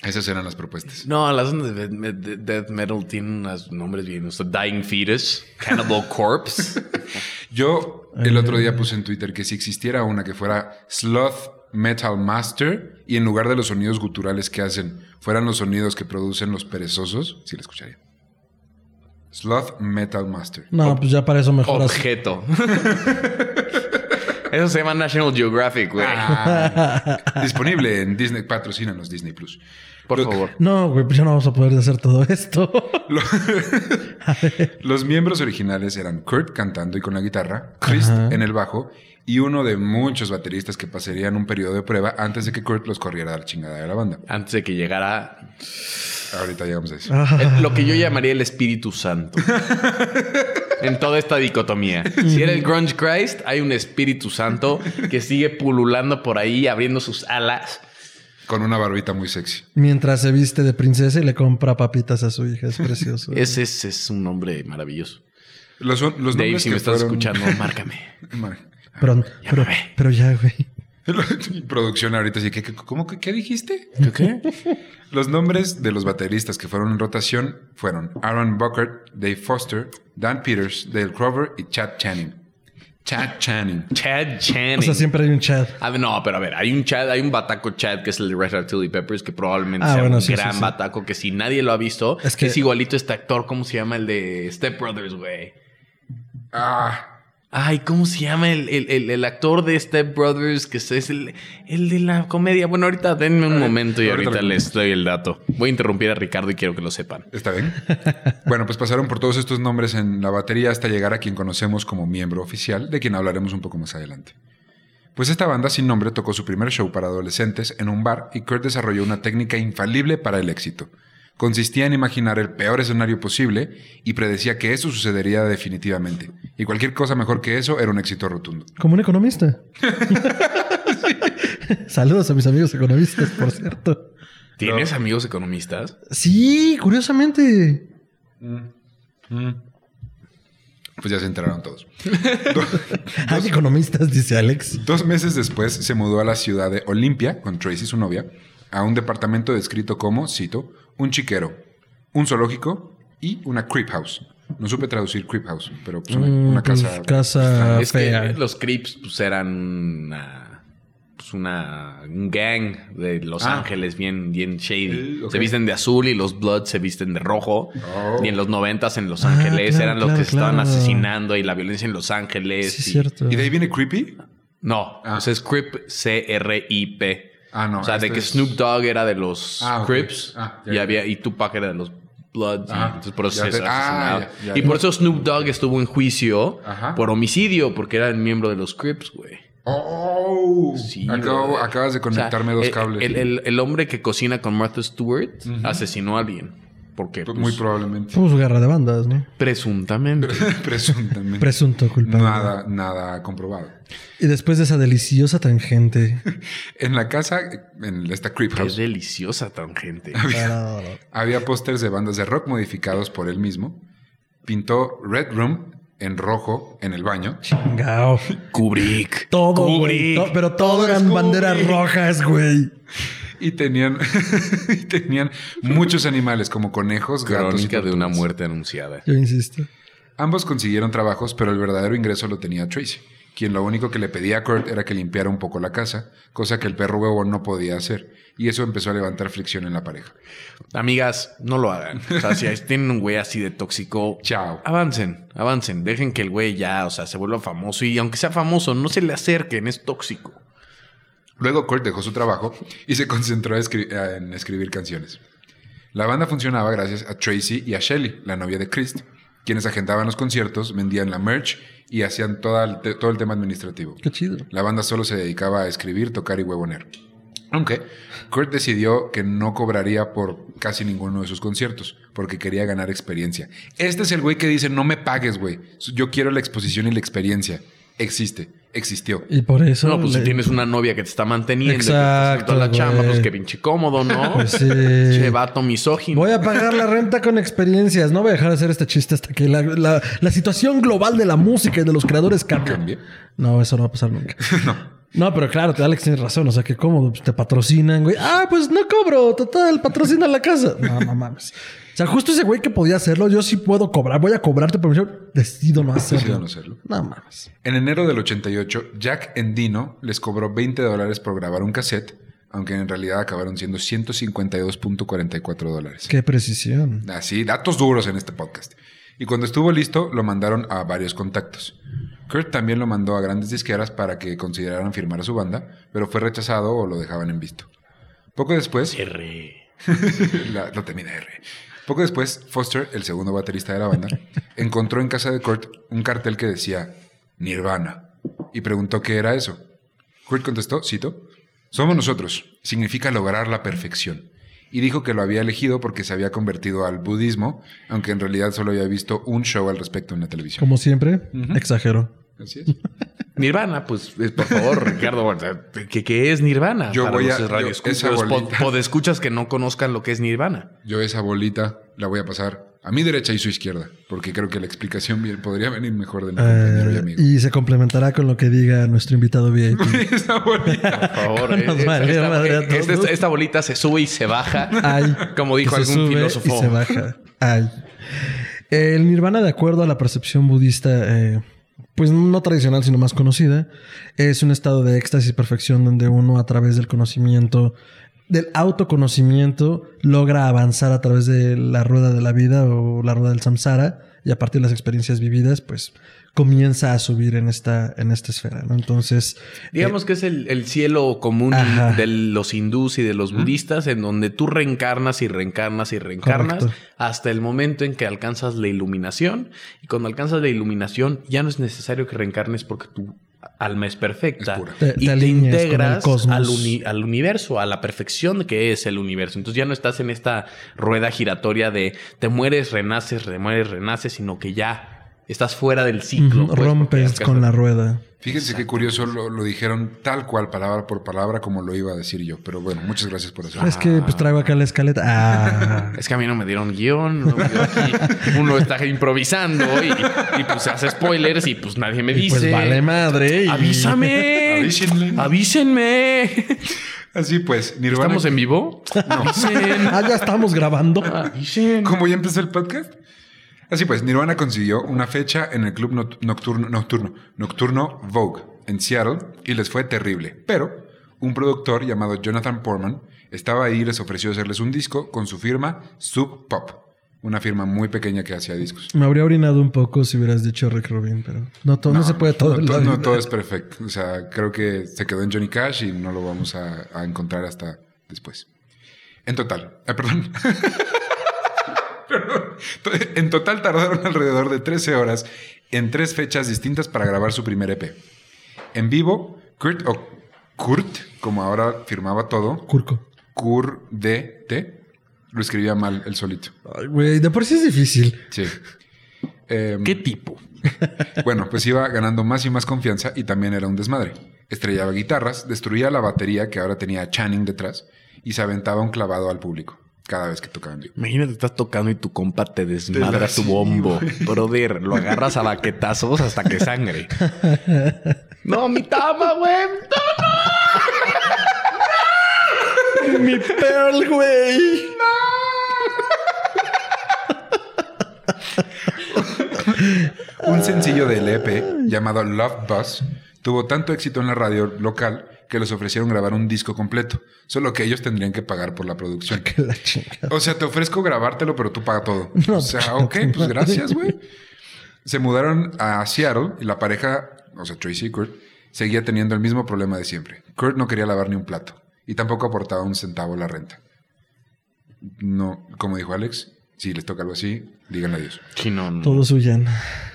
Esas eran las propuestas. No, las de, de- de- de death metal tienen unos nombres bien. O sea, Dying Fetus, Cannibal Corpse. Yo el otro día puse en Twitter que si existiera una que fuera Sloth Metal Master y en lugar de los sonidos guturales que hacen fueran los sonidos que producen los perezosos, sí la escucharía. Sloth Metal Master. No, pues ya para eso mejor. Objeto. Eso se llama National Geographic, güey. Ah, disponible en Disney, patrocínanos Disney Plus. Por Lo- favor. No, güey, pues ya no vamos a poder hacer todo esto. Lo- los miembros originales eran Kurt cantando y con la guitarra, Chris en el bajo y uno de muchos bateristas que pasarían un periodo de prueba antes de que Kurt los corriera a la chingada de la banda. Antes de que llegara Ahorita llegamos a eso. El- lo que yo llamaría el Espíritu Santo. en toda esta dicotomía. Si era el Grunge Christ, hay un Espíritu Santo que sigue pululando por ahí, abriendo sus alas. Con una barbita muy sexy. Mientras se viste de princesa y le compra papitas a su hija. Es precioso. Ese es, es un nombre maravilloso. Los, los Dave, nombres si que me estás escuchando, márcame. Pero, pero, Llámame. pero ya, güey. Producción ahorita sí. ¿qué, qué- cómo, que- qué dijiste? ¿Qué? Los nombres de los bateristas que fueron en rotación fueron Aaron Buckert, Dave Foster, Dan Peters, Dale Crover y Chad Channing. Chad Channing. Chad Channing. O sea, siempre hay un chat. A ver, no, pero a ver, hay un Chad, hay un bataco Chad que es el de Red Hot Chili Peppers que probablemente Ah, sea bueno, un sí, gran sí, sí. bataco que si nadie lo ha visto, Es que que- es igualito este actor, ¿cómo se llama? El de Step Brothers, güey. Ah, Ay, ¿cómo se llama el, el- el- el actor de Step Brothers? Que es el, el de la comedia. Bueno, ahorita denme un momento y ahorita ahorita les doy el dato. Voy a interrumpir a Ricardo y quiero que lo sepan. ¿está bien? bueno, pues pasaron por todos estos nombres en la batería hasta llegar a quien conocemos como miembro oficial, de quien hablaremos un poco más adelante. Pues esta banda sin nombre tocó su primer show para adolescentes en un bar y Kurt desarrolló una técnica infalible para el éxito. Consistía en imaginar el peor escenario posible y predecía que eso sucedería definitivamente. Y cualquier cosa mejor que eso era un éxito rotundo. Como un economista. Saludos a mis amigos economistas, por cierto. ¿Tienes amigos economistas? Sí, curiosamente. Pues ya se enteraron todos. Hay economistas, dice Alex. Dos meses después se mudó a la ciudad de Olimpia con Tracy, su novia, a un departamento descrito como, cito, un chiquero, un zoológico y una creep house. No supe traducir creep house, pero pues una, Mm, una pues, casa. casa es fea. que los Crips pues, eran una, pues, una un gang de Los Ah. Ángeles bien, bien shady. Eh. Se visten de azul y los Bloods se visten de rojo. Oh. Y en los noventas en Los Ah, Ángeles claro, eran los claro, que se estaban asesinando y la violencia en Los Ángeles. Sí, es y- cierto. ¿Y de ahí viene creepy? No, Ah. sea, es Crip C-R-I-P. Ah, no. o sea, de este que es- Snoop Dogg era de los Ah. Crips Ah, y, había, y Tupac era de los Bloods. entonces por eso Ya se te- ah, asesinaba. ya, ya, y por eso Snoop Dogg estuvo en juicio Ajá. por homicidio, porque era el miembro de los Crips, güey. Oh, Sí, Acabo- brother. acabas de conectarme O sea, dos cables. El, el- el hombre que cocina con Martha Stewart asesinó a alguien. Porque, Pues pues, Muy probablemente. Pues guerra de bandas, ¿no? presuntamente. Presuntamente. Presunto culpable. Nada, nada comprobado. Y después de esa deliciosa tangente. En la casa, en esta creep Qué house, deliciosa tangente. para- había pósters de bandas de rock modificados por él mismo. Pintó Red Room en rojo en el baño. Chingao. Kubrick. Todo, güey. Kubrick. To- pero todo eran banderas rojas, güey. Y tenían, y tenían muchos animales como conejos, gatos. y Crónica de una muerte anunciada. Yo insisto. Ambos consiguieron trabajos, pero el verdadero ingreso lo tenía Tracy, quien lo único que le pedía a Kurt era que limpiara un poco la casa, cosa que el perro huevo no podía hacer. Y eso empezó a levantar fricción en la pareja. Amigas, no lo hagan. O sea, si tienen un güey así de tóxico, Chao. avancen, avancen. Dejen que el güey ya, o sea, se vuelva famoso. Y aunque sea famoso, no se le acerquen, es tóxico. Luego Kurt dejó su trabajo y se concentró escri- en escribir canciones. La banda funcionaba gracias a Tracy y a Shelly, la novia de Chris, quienes agendaban los conciertos, vendían la merch y hacían toda el te- todo el tema administrativo. Qué chido. La banda solo se dedicaba a escribir, tocar y huevonear. Aunque Kurt decidió que no cobraría por casi ninguno de sus conciertos, porque quería ganar experiencia. Este es el güey que dice, no me pagues, güey. Yo quiero la exposición y la experiencia. Existe, existió. Y por eso. No, pues si tienes una novia que te está manteniendo, y que te Exacto, la chamba, pues qué pinche cómodo, ¿no? Pues sí. Che, vato misógino. Voy a pagar la renta con experiencias. No voy a dejar de hacer este chiste hasta que la, la- la situación global de la música y de los creadores. Cambie. No, eso no va a pasar nunca. no. No, pero claro, Alex tiene razón. O sea, que pues, te patrocinan, güey. Ah, pues no cobro. Total, patrocina la casa. No, no mames. O sea, justo ese güey que podía hacerlo, yo sí puedo cobrar. Voy a cobrarte, pero yo decido no hacerlo. Decido no hacerlo. No mames. En enero del 88, Jack Endino les cobró 20 dólares por grabar un cassette, aunque en realidad acabaron siendo 152.44 dólares. Qué precisión. Así, datos duros en este podcast. Y cuando estuvo listo, lo mandaron a varios contactos. Kurt también lo mandó a grandes disqueras para que consideraran firmar a su banda, pero fue rechazado o lo dejaban en visto. Poco después, R. la, lo termina R. Poco después, Foster, el segundo baterista de la banda, encontró en casa de Kurt un cartel que decía Nirvana y preguntó qué era eso. Kurt contestó, cito, Somos nosotros, significa lograr la perfección. Y dijo que lo había elegido porque se había convertido al budismo, aunque en realidad solo había visto un show al respecto en la televisión. Como siempre, exagero. Así es. Nirvana, pues, por favor, Ricardo, ¿qué, qué es Nirvana? Yo voy los a- yo- radioescuchas, esa bolita. pod- podescuchas que no conozcan lo que es Nirvana. Yo esa bolita la voy a pasar a mi derecha y su izquierda, porque creo que la explicación bien- podría venir mejor de mi compañero y Eh, amigo. y se complementará con lo que diga nuestro invitado VIP. esa bolita. Por favor, eh, esta, eh, esta- todos. esta bolita se sube y se baja. Ay, Como dijo que se algún sube filósofo. Y se baja. Ay. El nirvana, de acuerdo a la percepción budista, eh, pues no tradicional, sino más conocida, es un estado de éxtasis y perfección donde uno a través del conocimiento, del autoconocimiento, logra avanzar a través de la rueda de la vida o la rueda del samsara y a partir de las experiencias vividas, pues comienza a subir en esta, en esta esfera, ¿no? Entonces, Digamos que es el, el cielo común Ajá. de los hindús y de los budistas, en donde tú reencarnas y reencarnas y reencarnas Correcto. hasta el momento en que alcanzas la iluminación. Y cuando alcanzas la iluminación, ya no es necesario que reencarnes porque tu alma es perfecta. Es pura. Te- y te te, integras al, uni- al universo, a la perfección que es el universo. Entonces ya no estás en esta rueda giratoria de te mueres, renaces, te mueres, renaces, sino que ya estás fuera del ciclo. Pues, Rompes con la rueda. Fíjense qué curioso lo, lo dijeron tal cual, palabra por palabra, como lo iba a decir yo. Pero bueno, muchas gracias por eso. Es que pues traigo acá la escaleta. Ah. Es que a mí no me dieron guion. no, aquí uno está improvisando y, y, pues se hace spoilers y pues nadie me dice. Pues vale madre. y- ¡Avísame! Avísenle. ¡Avísenme! Así pues, Nirvana. ¿Estamos en vivo? Avisen. Ah, ya estamos grabando. Avisen. ¿Cómo ya empezó el podcast? Así pues, Nirvana consiguió una fecha en el club nocturno, nocturno, nocturno Vogue en Seattle y les fue terrible. Pero un productor llamado Jonathan Portman estaba ahí y les ofreció hacerles un disco con su firma Sub Pop, una firma muy pequeña que hacía discos. Me habría orinado un poco si hubieras dicho Rick Rubin, pero no, todo, no, se puede todo. No, en la to- no todo es perfecto. O sea, creo que se quedó en Johnny Cash y no lo vamos a, a encontrar hasta después. En total, ah, perdón. En total tardaron alrededor de 13 horas en tres fechas distintas para grabar su primer EP. En vivo, Kurt, o Kurt, como ahora firmaba todo, Curco. Kur D T, lo escribía mal él solito. Ay, güey, de por sí es difícil. Sí. Em, ¿Qué tipo? Bueno, pues iba ganando más y más confianza y también era un desmadre. Estrellaba guitarras, destruía la batería que ahora tenía Channing detrás y se aventaba un clavado al público cada vez que tocaba en vivo. Imagínate, estás tocando y tu compa te desmadra Sí, tu bombo. Brother, lo agarras a baquetazos hasta que sangre. no, mi tama, güey. Mi Pearl, güey. Un sencillo del EP llamado Love Bus tuvo tanto éxito en la radio local que les ofrecieron grabar un disco completo, solo que ellos tendrían que pagar por la producción. Que la chingada. O sea, te ofrezco grabártelo, pero tú pagas todo. No, o sea, ok, pues gracias, güey. Se mudaron a Seattle y la pareja, o sea, Tracy y Kurt, seguía teniendo el mismo problema de siempre. Kurt no quería lavar ni un plato y tampoco aportaba un centavo a la renta. No, como dijo Alex, si les toca algo así, díganle adiós. Sí, no, no. Todos huyen.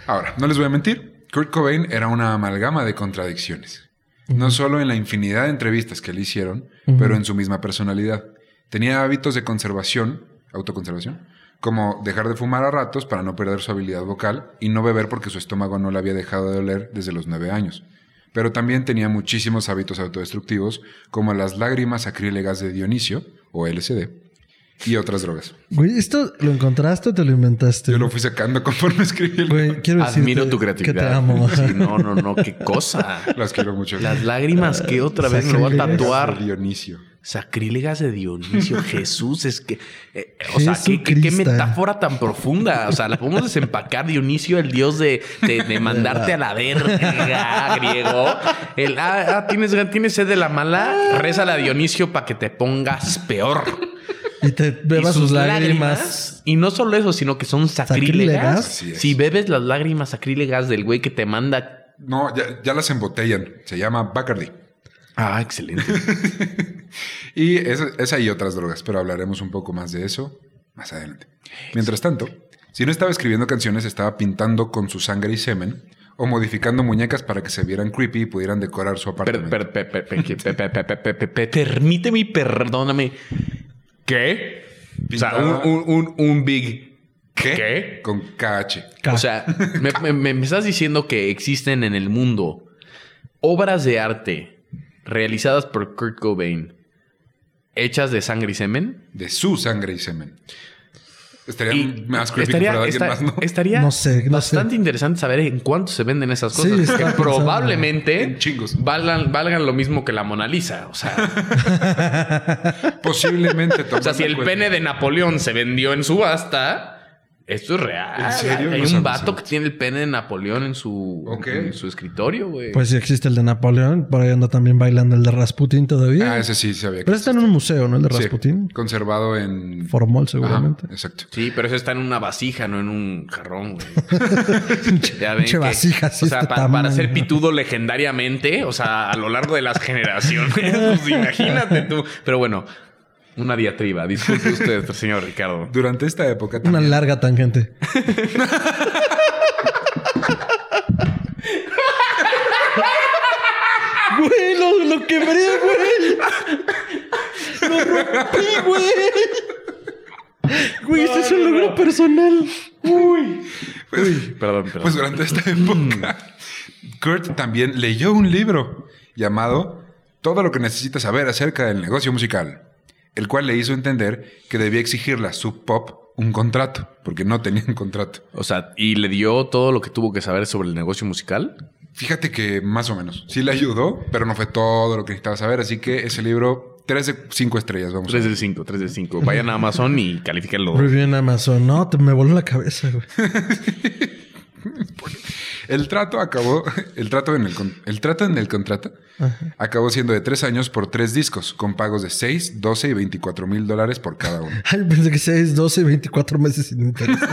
Ahora, no les voy a mentir, Kurt Cobain era una amalgama de contradicciones. No solo en la infinidad de entrevistas que le hicieron, pero en su misma personalidad. Tenía hábitos de conservación, autoconservación, como dejar de fumar a ratos para no perder su habilidad vocal y no beber porque su estómago no le había dejado de doler desde los nueve años. Pero también tenía muchísimos hábitos autodestructivos, como las lágrimas acrílegas de Dionisio, o LSD, y otras drogas. Güey, ¿esto lo encontraste o te lo inventaste? Yo lo fui sacando conforme escribí el Güey, quiero decirte Admiro tu creatividad. Que te amo. Sí, no, no, no, qué cosa. Las quiero mucho. Las lágrimas que otra vez me lo voy a Sacrílegas. tatuar. Dionisio. Sacrílegas de Dionisio, Jesús, es que. eh, o sea, ¿qué, qué, qué metáfora tan profunda. O sea, la podemos desempacar. Dionisio, el dios de, de, de mandarte a la verga, griego. El, ah, ah, ¿tienes, tienes sed de la mala, rézale a Dionisio para que te pongas peor. Y te bebas sus, lágrimas. Y no solo eso, sino que son sacrílegas. Si bebes las lágrimas sacrílegas del güey que te manda. No, ya, ya las embotellan. Se llama Bacardi. Ah, excelente. y esa, esa y otras drogas, pero hablaremos un poco más de eso más adelante. Mientras tanto, si no estaba escribiendo canciones, estaba pintando con su sangre y semen o modificando muñecas para que se vieran creepy y pudieran decorar su apartamento. Permíteme perdóname. ¿Qué? O sea, un, un, un, un big. ¿Qué? ¿Qué? Con KH. K. O sea, me- me estás diciendo que existen en el mundo obras de arte realizadas por Kurt Cobain hechas de sangre y semen. De su sangre y semen. Estaría Y más creepy estaría, que fuera de alguien más, ¿no? estaría No sé, no bastante sé. interesante saber en cuánto se venden esas cosas. que probablemente En chingos. valgan, valgan lo mismo que la Mona Lisa. O sea, Posiblemente. o sea si el pene de Napoleón se vendió en subasta, esto es real. ¿En serio? Hay No un vato eso. que tiene el pene de Napoleón en su, Ok. en su escritorio, güey. Pues sí existe el de Napoleón. Por ahí anda también bailando el de Rasputín todavía. Ah, ese sí sabía Pero está en un museo, ¿no? El de Sí, Rasputín. conservado en... Formol, seguramente. Ajá, exacto. Sí, pero eso está en una vasija, no en un jarrón, güey. Ya ven Pinche que- vasija, así O sea, este pa- para, ser pitudo legendariamente, o sea, a lo largo de las generaciones, pues imagínate tú. Pero bueno, una diatriba. Disculpe usted, señor Ricardo. Durante esta época Una larga tangente. Güey, lo, lo quebré, güey. Lo rompí, güey. Güey, ese es un logro personal. Uy. Perdón, perdón. Pues durante esta época, Kurt también leyó un libro llamado Todo lo que necesitas saber acerca del negocio musical, el cual le hizo entender que debía exigirle a Sub Pop un contrato, porque no tenía un contrato. O sea, ¿y le dio todo lo que tuvo que saber sobre el negocio musical? Fíjate que más o menos. Sí le ayudó, pero no fue todo lo que necesitaba saber. Así que ese libro, 3 de 5 estrellas, vamos 3 a de 5, 3 de 5. Vayan a Amazon y califíquenlo. Review en Amazon. No, te me voló la cabeza, güey. El trato acabó, el trato en el, el trato en el contrato acabó siendo de 3 años por 3 discos, con pagos de 6, 12 y 24 mil dólares por cada uno. Ay, pensé que 6, 12, 24 meses sin interés.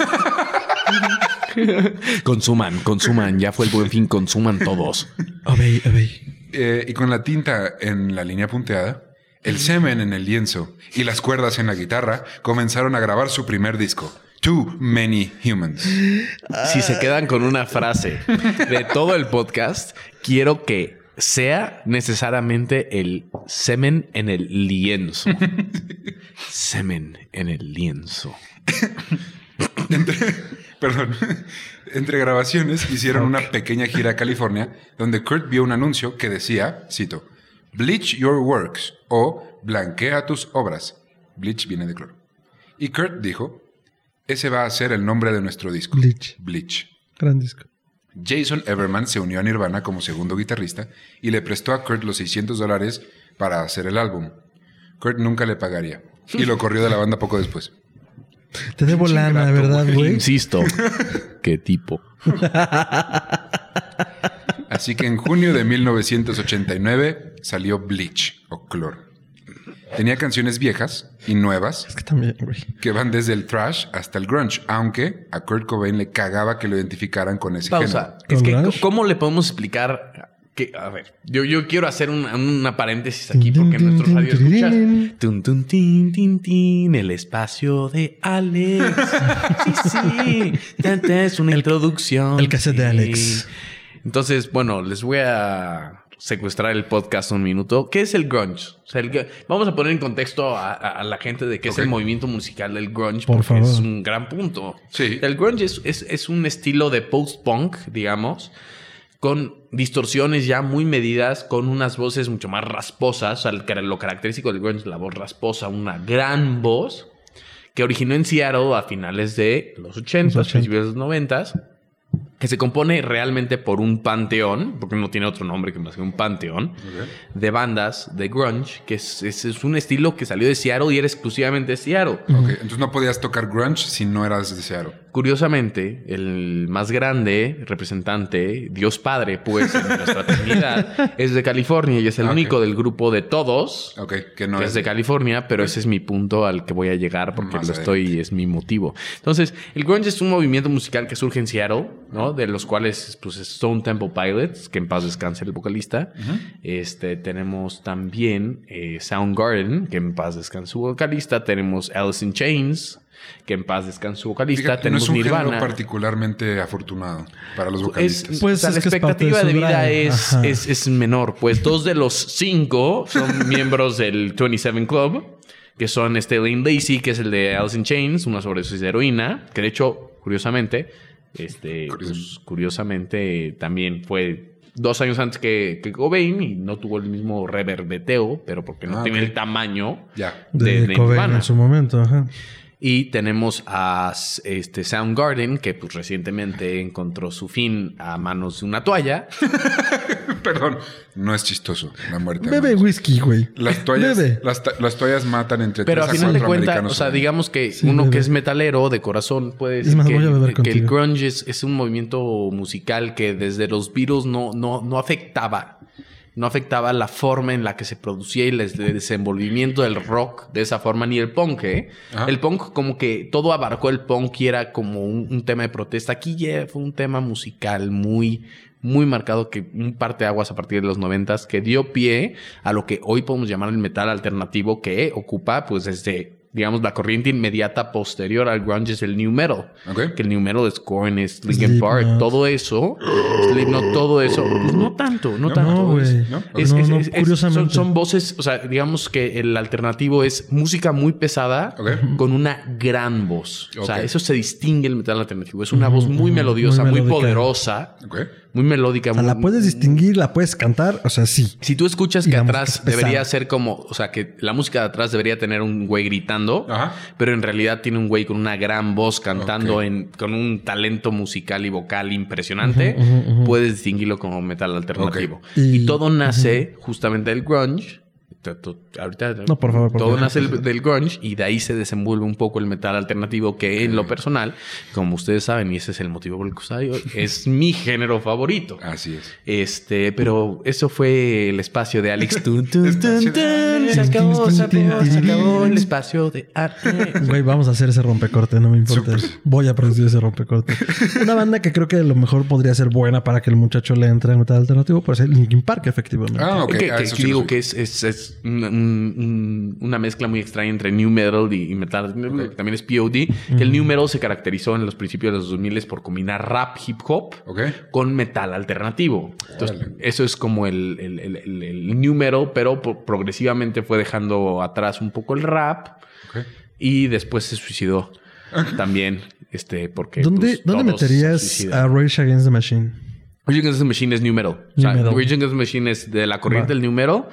Consuman, consuman. Ya fue el buen fin, consuman todos. Obey, obey. Eh, y con la tinta en la línea punteada, el semen en el lienzo y las cuerdas en la guitarra comenzaron a grabar su primer disco, Too Many Humans. Si se quedan con una frase de todo el podcast, quiero que sea necesariamente el semen en el lienzo. Semen en el lienzo. Perdón. Entre grabaciones hicieron una pequeña gira a California donde Kurt vio un anuncio que decía, cito, Bleach your works o blanquea tus obras. Bleach viene de cloro. Y Kurt dijo, ese va a ser el nombre de nuestro disco. Bleach. Bleach. Gran disco. Jason Everman se unió a Nirvana como segundo guitarrista y le prestó a Kurt los 600 dólares para hacer el álbum. Kurt nunca le pagaría y lo corrió de la banda poco después. Te debo lana, ¿verdad, güey? Insisto. ¿Qué tipo? Así que en junio de 1989 salió Bleach o Cloro. Tenía canciones viejas y nuevas Es que también, güey. que van desde el thrash hasta el grunge, aunque a Kurt Cobain le cagaba que lo identificaran con ese Pausa. género. Es que. ¿cómo le podemos explicar? Que, a ver, yo, yo quiero hacer un- una paréntesis aquí porque nuestros radio escuchas. Tun, tun, tin, tin, tin, el espacio de Alex. Sí, sí. Es una introducción. el cassette de. Alex. Entonces, bueno, les voy a secuestrar el podcast un minuto. ¿Qué es el grunge? O sea, el gr- vamos a poner en contexto a, la gente de qué es el movimiento musical del grunge, Por porque es favor. un gran punto. Sí. El grunge es, es- es un estilo de post-punk, digamos, con distorsiones ya muy medidas, con unas voces mucho más rasposas. O sea, lo característico del grunge es la voz rasposa, una gran voz, que originó en Seattle a finales de los 80, Los 80. principios de los 90, que se compone realmente por un panteón, porque no tiene otro nombre que más que un panteón, de bandas de grunge, que es, es- es un estilo que salió de Seattle y era exclusivamente de Seattle. Entonces no podías tocar grunge si no eras de Seattle. Curiosamente, el más grande representante, Dios Padre, pues, en nuestra Trinidad, es de California y es el Ah, único del grupo de todos Ok, que no que es de California, pero ese es mi punto al que voy a llegar porque Más lo estoy, es mi motivo. Entonces, el grunge es un movimiento musical que surge en Seattle, ¿no? De los cuales, pues, es Stone Temple Pilots, que en paz descanse el vocalista. Este, tenemos también eh, Soundgarden, que en paz descanse su vocalista. Tenemos Alice in Chains, que en paz descanse su vocalista. Fíjate, no tenemos es un género Nirvana. particularmente afortunado para los Es, vocalistas. Pues o sea, es la que es parte de expectativa de, vida es, es, es menor. Pues dos de los cinco son miembros del 27 Club, que son este Lane Lacey, que es el de Alice in Chains, una sobredosis de heroína, que de hecho, curiosamente, este, pues, curiosamente también fue dos años antes que, que Cobain y no tuvo el mismo reverbeteo, pero porque no Ah, tiene el tamaño Ya. De, de, de Cobain Nirvana. en su momento, ajá. Y tenemos a este Soundgarden, que pues recientemente encontró su fin a manos de una toalla. Perdón, no es chistoso la muerte. Bebe whisky, güey. Las toallas, Bebe. las, las toallas matan entre Pero a 3 final de 4 cuentas, o sea, digamos que Sí, uno bebe. que es metalero de corazón puede decir más, que, el grunge es, es un movimiento musical que desde los Beatles no, no, no afectaba. No afectaba la forma en la que se producía y el des- el desenvolvimiento del rock de esa forma, ni el punk, ¿eh? El punk como que todo abarcó el punk y era como un, un tema de protesta. Aquí ya fue un tema musical muy, muy marcado que un parteaguas a partir de los noventas que dio pie a lo que hoy podemos llamar el metal alternativo que ocupa pues desde digamos, la corriente inmediata posterior al grunge es el new metal. Que el new metal es Korn, es Linkin Park, todo eso. Slipknot, todo eso. Pues no tanto, no, tanto. No. ¿no? Es- No, es- no, es- es- curiosamente. son, son voces, o sea, digamos que el alternativo es música muy pesada con una gran voz. O sea, eso se distingue el metal alternativo. Es una voz muy melodiosa, muy muy, poderosa, Ok. Muy melódica. O sea, la puedes distinguir, la puedes cantar, o sea, sí. Si tú escuchas Y que atrás debería ser como, o sea, que la música de atrás debería tener un güey gritando, Ajá. pero en realidad tiene un güey con una gran voz cantando en, con un talento musical y vocal impresionante, puedes distinguirlo como metal alternativo. Y, Y- todo nace justamente del grunge. Ahorita, No, por favor, por todo favor. nace el- del grunge y de ahí se desenvuelve un poco el metal alternativo que en lo personal, como ustedes saben, y ese es el motivo por el que hoy, es mi género favorito. Así es. Este, pero eso fue el espacio de Alex. Tun, tun, tun. Se acabó, se acabó, se acabó el espacio de arte. Güey, vamos a hacer ese rompecorte, no me importa. Voy a producir ese rompecorte. Una banda que creo que a lo mejor podría ser buena para que el muchacho le entre al metal alternativo puede ser Linkin Park, efectivamente. Ah, ok. que, Ah, que- digo que es, es, es un- un- un- una mezcla muy extraña entre new metal y, y metal. que También es POD. Que el new metal se caracterizó en los principios de los 2000 por combinar rap, hip hop Ok. con metal alternativo. Entonces, Órale. eso es como el, el- el- el- el new metal, pero progresivamente fue dejando atrás un poco el rap. Ok. Y después se suicidó también, este, porque. ¿Dónde, pues, ¿dónde meterías a Rage Against the Machine? Rage Against the Machine es new metal. O sea, New metal. Rage Against the Machine es de la corriente Va. del new metal.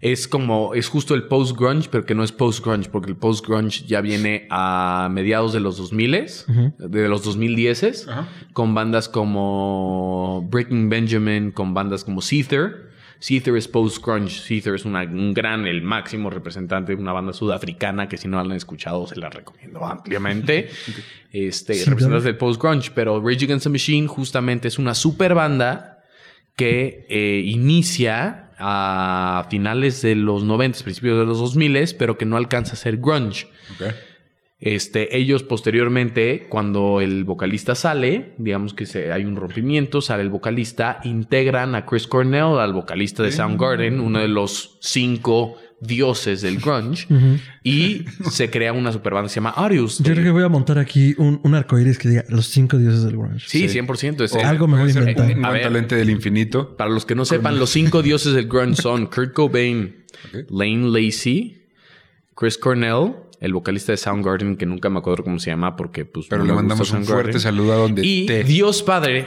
Es como, es justo el post-grunge, pero que no es post-grunge, porque el post-grunge ya viene a mediados de los 2000 de los 2010 Ajá. con bandas como Breaking Benjamin, con bandas como Seether. Seether es post-grunge. Seether es una- un gran, el máximo representante de una banda sudafricana que si no la han escuchado se la recomiendo ampliamente. Este, Seether. representantes del post-grunge. Pero Rage Against the Machine justamente es una super banda que eh, inicia a finales de los 90, principios de los 2000, pero que no alcanza a ser grunge. Este, ellos posteriormente, cuando el vocalista sale, digamos que se, hay un rompimiento, sale el vocalista, integran a Chris Cornell, al vocalista de Soundgarden, uno de los cinco dioses del grunge, y se crea una superbanda que se llama Arius. Yo creo que voy a montar aquí un, un arcoíris que diga los cinco dioses del grunge. Sí, Sí. 100%. Es, O Algo me voy a inventar. Un, un A ver. talente del infinito. Para los que no sepan, los cinco dioses del grunge son Kurt Cobain. Lane Lacey, Chris Cornell, el vocalista de Soundgarden, que nunca me acuerdo cómo se llama porque pues Pero no le me gusta mandamos un fuerte saludo a donde Y te. Dios Padre,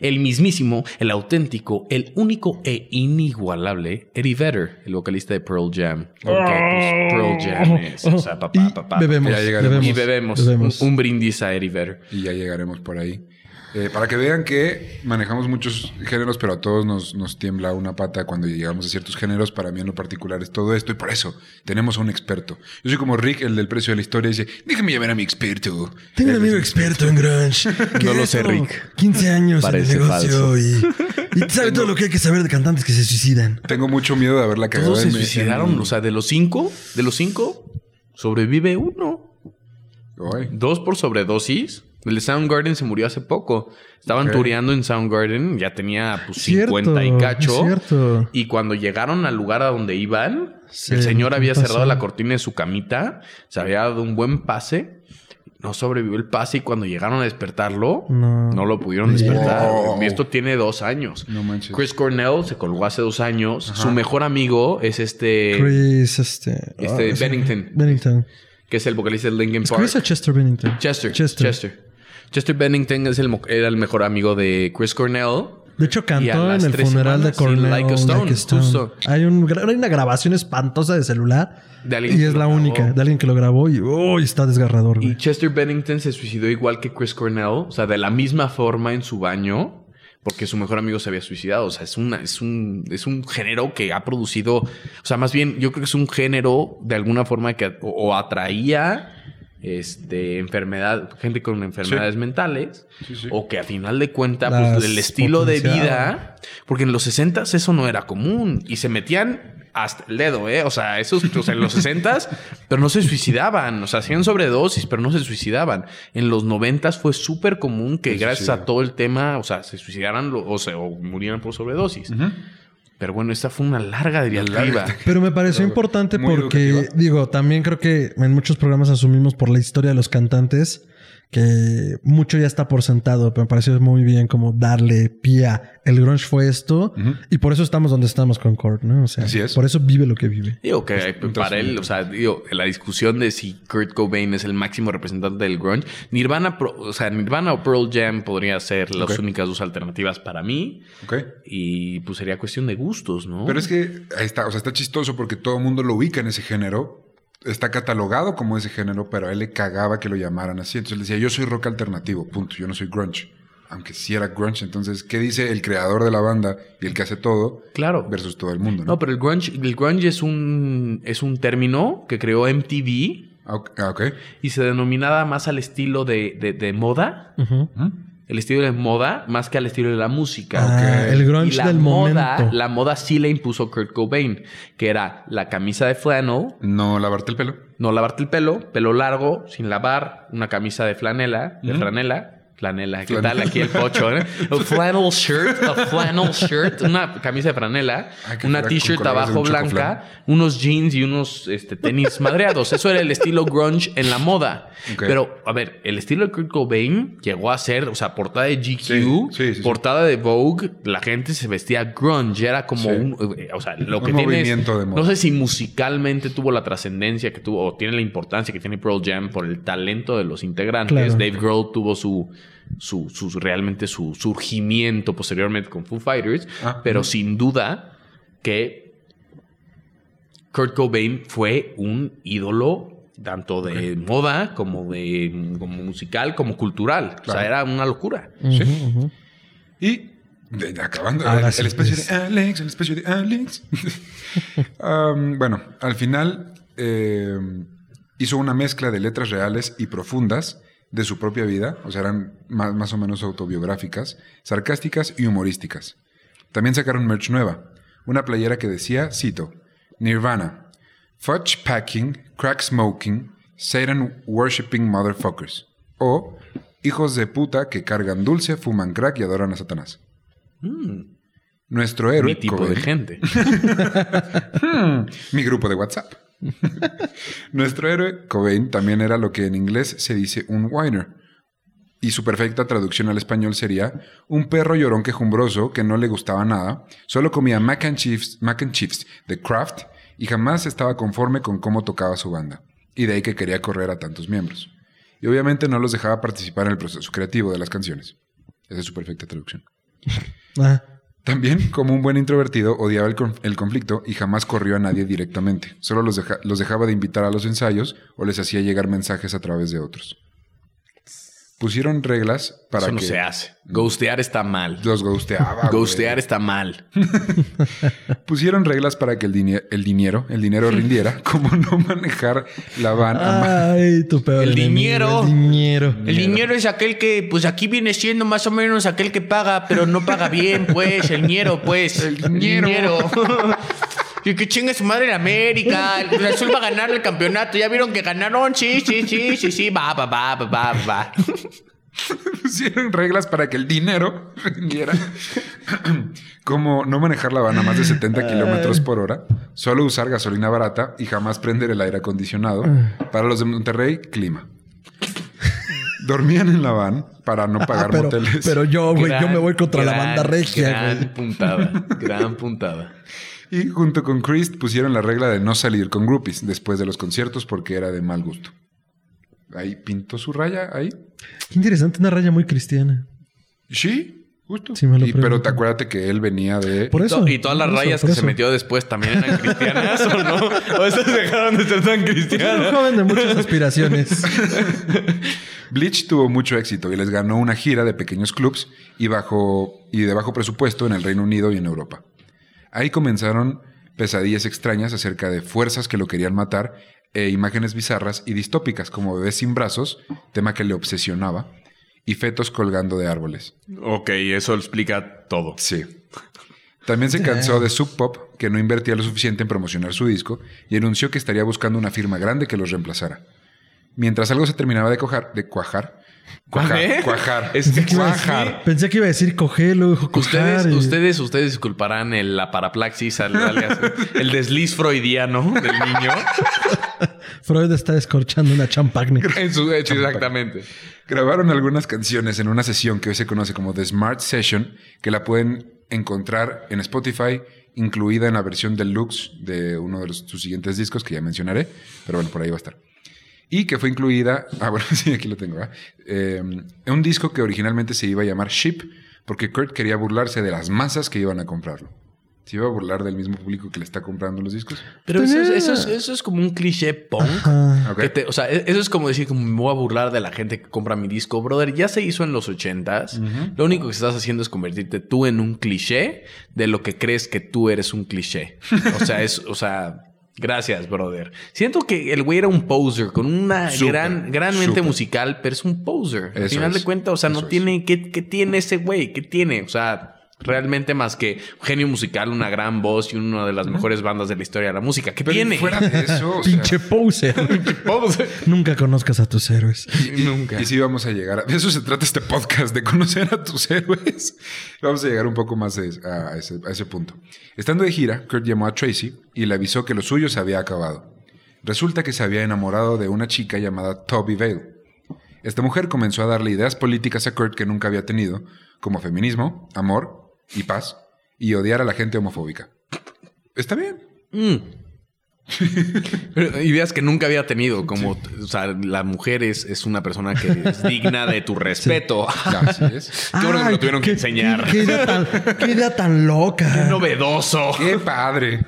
el mismísimo, el auténtico, el único e inigualable Eddie Vedder, el vocalista de Pearl Jam. Porque pues, Pearl Jam es, o sea, papá, Y papá, bebemos, Ya llegaremos. Y bebemos, bebemos. Un, un brindis a Eddie Vedder. Y ya llegaremos por ahí. Eh, para que vean que manejamos muchos géneros, pero a todos nos, nos tiembla una pata cuando llegamos a ciertos géneros. Para mí en lo particular es todo esto y por eso tenemos a un experto. Yo soy como Rick, el del precio de la historia, y dice, déjame llamar a mi experto. Tengo un amigo experto en grunge. que No lo sé, Rick. 15 años Parece en el negocio y, y sabe todo lo que hay que saber de cantantes que se suicidan. Tengo mucho miedo de haberla cagado. Todos se en- suicidaron. en- O sea, de los cinco, de los cinco, sobrevive uno. Ay, Dos por sobredosis. El de Soundgarden se murió hace poco. Estaban Ok. tureando en Soundgarden. Ya tenía pues, Cierto, 50 y cacho. es cierto. Y cuando llegaron al lugar a donde iban, Sí, el señor ¿qué había pasó? cerrado la cortina de su camita. Se había dado un buen pase. No sobrevivió el pase y cuando llegaron a despertarlo, No. no, lo pudieron despertar. Wow. Y esto tiene dos años. no manches. Chris Cornell se colgó hace dos años. Su mejor amigo es este, Chris, este. este ah. Bennington, Bennington. que es el vocalista de Linkin ¿Es Park. Chris o Chester Bennington? Chester, Chester. Chester. Chester. Bennington es el, era el mejor amigo de Chris Cornell. De hecho, Y cantó en el funeral de semanas, Cornell. Like a Stone, justo. Hay, un, gra- hay una grabación espantosa de celular. De y es la grabó. única. De alguien que lo grabó y uy, está desgarrador, Y güey. Chester Bennington se suicidó igual que Chris Cornell, o sea, de la misma forma en su baño, porque su mejor amigo se había suicidado. O sea, es, una, es, un, es un género que ha producido, o sea, más bien yo creo que es un género de alguna forma que o, o atraía este, enfermedad, gente con enfermedades mentales, Sí, sí. o que a final de cuentas, pues el estilo de vida, porque en los 60 eso no era común y se metían hasta el dedo, ¿eh? O sea, esos, o sea, en los 60 pero no se suicidaban, o sea, hacían sobredosis, pero no se suicidaban. En los 90 fue súper común que gracias a todo el tema, o sea, se suicidaran o, se, o murieran por sobredosis. Pero bueno, esta fue una larga diatriba. Pero me pareció importante porque, educativa. digo, también creo que en muchos programas asumimos por la historia de los cantantes que mucho ya está por sentado, pero me pareció muy bien como darle pie a el grunge fue esto y por eso estamos donde estamos con Kurt, ¿no? O sea, Así es. por eso vive lo que vive. Digo que entonces, para él, o sea, digo, la discusión de si Kurt Cobain es el máximo representante del grunge, Nirvana, o sea, Nirvana o Pearl Jam podría ser las únicas dos alternativas para mí ¿Ok? y pues sería cuestión de gustos, ¿no? Pero es que ahí está, o sea, está chistoso porque todo el mundo lo ubica en ese género. Está catalogado como ese género, pero a él le cagaba que lo llamaran así. Entonces él decía, yo soy rock alternativo, punto, yo no soy grunge. Aunque sí era grunge. Entonces, ¿qué dice el creador de la banda y el que hace todo claro. versus todo el mundo? ¿no? No, pero el grunge, el grunge es un, es un término que creó MTV Ah, ok. ah, ok. y se denominaba más al estilo de, de- de moda. Ujú. El estilo de moda, más que al estilo de la música. Ah, el Y grunge la del moda, momento. la moda sí la impuso Kurt Cobain, que era la camisa de flannel, No lavarte el pelo. no lavarte el pelo, pelo largo, sin lavar, una camisa de flanela, de franela. Flanela, ¿qué Flanela. tal aquí el pocho? eh? A flannel shirt, a flannel shirt, una camisa de franela, Ay, una t-shirt abajo un blanca, unos jeans y unos este, tenis madreados. Eso era el estilo grunge en la moda. Pero, a ver, el estilo de Kurt Cobain llegó a ser, o sea, portada de GQ, Sí, sí, sí, sí. portada de Vogue, la gente se vestía grunge, era como Sí. un, eh, o sea, lo Un que tiene es- movimiento de moda. no sé si musicalmente tuvo la trascendencia que tuvo o tiene la importancia que tiene Pearl Jam por el talento de los integrantes. Claro. Dave Grohl tuvo su, su, su- realmente su surgimiento posteriormente con Foo Fighters, Ah, pero sin duda que Kurt Cobain fue un ídolo tanto de moda como de como musical como cultural. O sea, era una locura. Y de- acabando, el, el espacio de Alex, el espacio de Alex. Um, bueno, al final eh, hizo una mezcla de letras reales y profundas de su propia vida, o sea, eran más, más o menos autobiográficas, sarcásticas y humorísticas. También sacaron merch nueva, una playera que decía, cito, Nirvana, Fudge Packing, Crack Smoking, Satan Worshipping Motherfuckers. O Hijos de puta que cargan dulce, fuman crack y adoran a Satanás. Nuestro héroe. Mi tipo Cobain- de gente. Hmm, mi grupo de WhatsApp. Nuestro héroe Cobain también era lo que en inglés se dice un whiner. Y su perfecta traducción al español sería un perro llorón quejumbroso que no le gustaba nada, solo comía mac and chips, mac and chips de Kraft y jamás estaba conforme con cómo tocaba su banda. Y de ahí que quería correr a tantos miembros. Y obviamente no los dejaba participar en el proceso creativo de las canciones. Esa es su perfecta traducción. Ah, También, como un buen introvertido, odiaba el, conf- el conflicto y jamás corrió a nadie directamente. Solo los dejaba de invitar a los ensayos o les hacía llegar mensajes a través de otros. Pusieron reglas para Eso no que se hace. Ghostear está mal. los ghosteaba. Ghostear está mal. Pusieron reglas para que el, dine- el dinero, el dinero rindiera, como no manejar la van a Ay, tu peor El dinero. El dinero. El dinero es aquel que, pues aquí viene siendo más o menos aquel que paga, pero no paga bien, pues. El dinero, pues. El dinero. Y que chingue su madre en América. El Cruz Azul va a ganar el campeonato. ¿Ya vieron que ganaron? Sí, sí, sí, sí, sí. Va, va, va, va, va, va. Pusieron reglas para que el dinero rindiera. Como no manejar la van a más de 70 kilómetros por hora, solo usar gasolina barata y jamás prender el aire acondicionado. Para los de Monterrey, clima. Dormían en la van para no pagar Ah, pero, moteles. pero yo, güey, yo me voy contra la banda regia, Gran güey. puntada. Gran puntada. Y junto con Chris pusieron la regla de no salir con groupies después de los conciertos porque era de mal gusto. Ahí pintó su raya, ahí. Qué interesante, una raya muy cristiana. Sí, justo. Sí, me lo Y- pero te acuérdate que él venía de... Por eso. y todas las eso, rayas que se metió después también eran cristianas, ¿o no? O esas dejaron de ser tan Pues era un cristianas. joven de muchas aspiraciones. Bleach tuvo mucho éxito y les ganó una gira de pequeños clubs y, bajo, y de bajo presupuesto en el Reino Unido y en Europa. Ahí comenzaron pesadillas extrañas acerca de fuerzas que lo querían matar e imágenes bizarras y distópicas como bebés sin brazos, tema que le obsesionaba, y fetos colgando de árboles. Ok, eso explica todo. Sí. También se cansó de Sub Pop, que no invertía lo suficiente en promocionar su disco, y anunció que estaría buscando una firma grande que los reemplazara. Mientras algo se terminaba de, cojar- de cuajar, Cuajar. ¿Eh? Cuajar. Es Pensé que, iba a Cuajar. decir, pensé que iba a decir cogelo, dijo Ustedes, cojar y- ustedes, ustedes disculparán el, la paraplaxis, al- alias, el desliz freudiano del niño. Freud está descorchando una champagne. En su hecho, exactamente. Grabaron algunas canciones en una sesión que hoy se conoce como The Smart Session, que la pueden encontrar en Spotify, incluida en la versión deluxe de uno de los- sus siguientes discos que ya mencionaré, pero bueno, por ahí va a estar. Y que fue incluida, ah bueno, sí, aquí lo tengo. Eh, en un disco que originalmente se iba a llamar Ship, porque Kurt quería burlarse de las masas que iban a comprarlo. Se iba a burlar del mismo público que le está comprando los discos. Pero eso es, eso, es, eso es como un cliché punk. Te- o sea, e- eso es como decir, como me voy a burlar de la gente que compra mi disco. Brother, ya se hizo en los ochentas. Lo único que estás haciendo es convertirte tú en un cliché de lo que crees que tú eres un cliché. O sea, es, o sea, gracias, brother. Siento que el güey era un poser con una gran, gran mente musical, pero es un poser. Al Eso final es. de cuentas, o sea, Eso no es. tiene, ¿qué, qué tiene ese güey? ¿Qué tiene? O sea, realmente más que un genio musical, una gran voz y una de las mejores bandas de la historia de la música. ¿Qué Pero tiene? fuera de eso, o sea, Pinche poser. Nunca conozcas a tus héroes. Nunca. Y sí vamos a llegar a... De eso se trata este podcast, de conocer a tus héroes. Vamos a llegar un poco más a, ese, a ese punto. Estando de gira, Kurt llamó a Tracy y le avisó que lo suyo se había acabado. Resulta que se había enamorado de una chica llamada Toby Vale. Esta mujer comenzó a darle ideas políticas a Kurt que nunca había tenido, como feminismo, amor y paz, y odiar a la gente homofóbica. Está bien. Mm. Ideas que nunca había tenido, como, o sea, la mujer es, es una persona que es digna de tu respeto. Ya, así es. Qué bueno que lo tuvieron que enseñar. Qué, qué idea tan, qué idea tan loca. Qué novedoso. ¡Qué padre!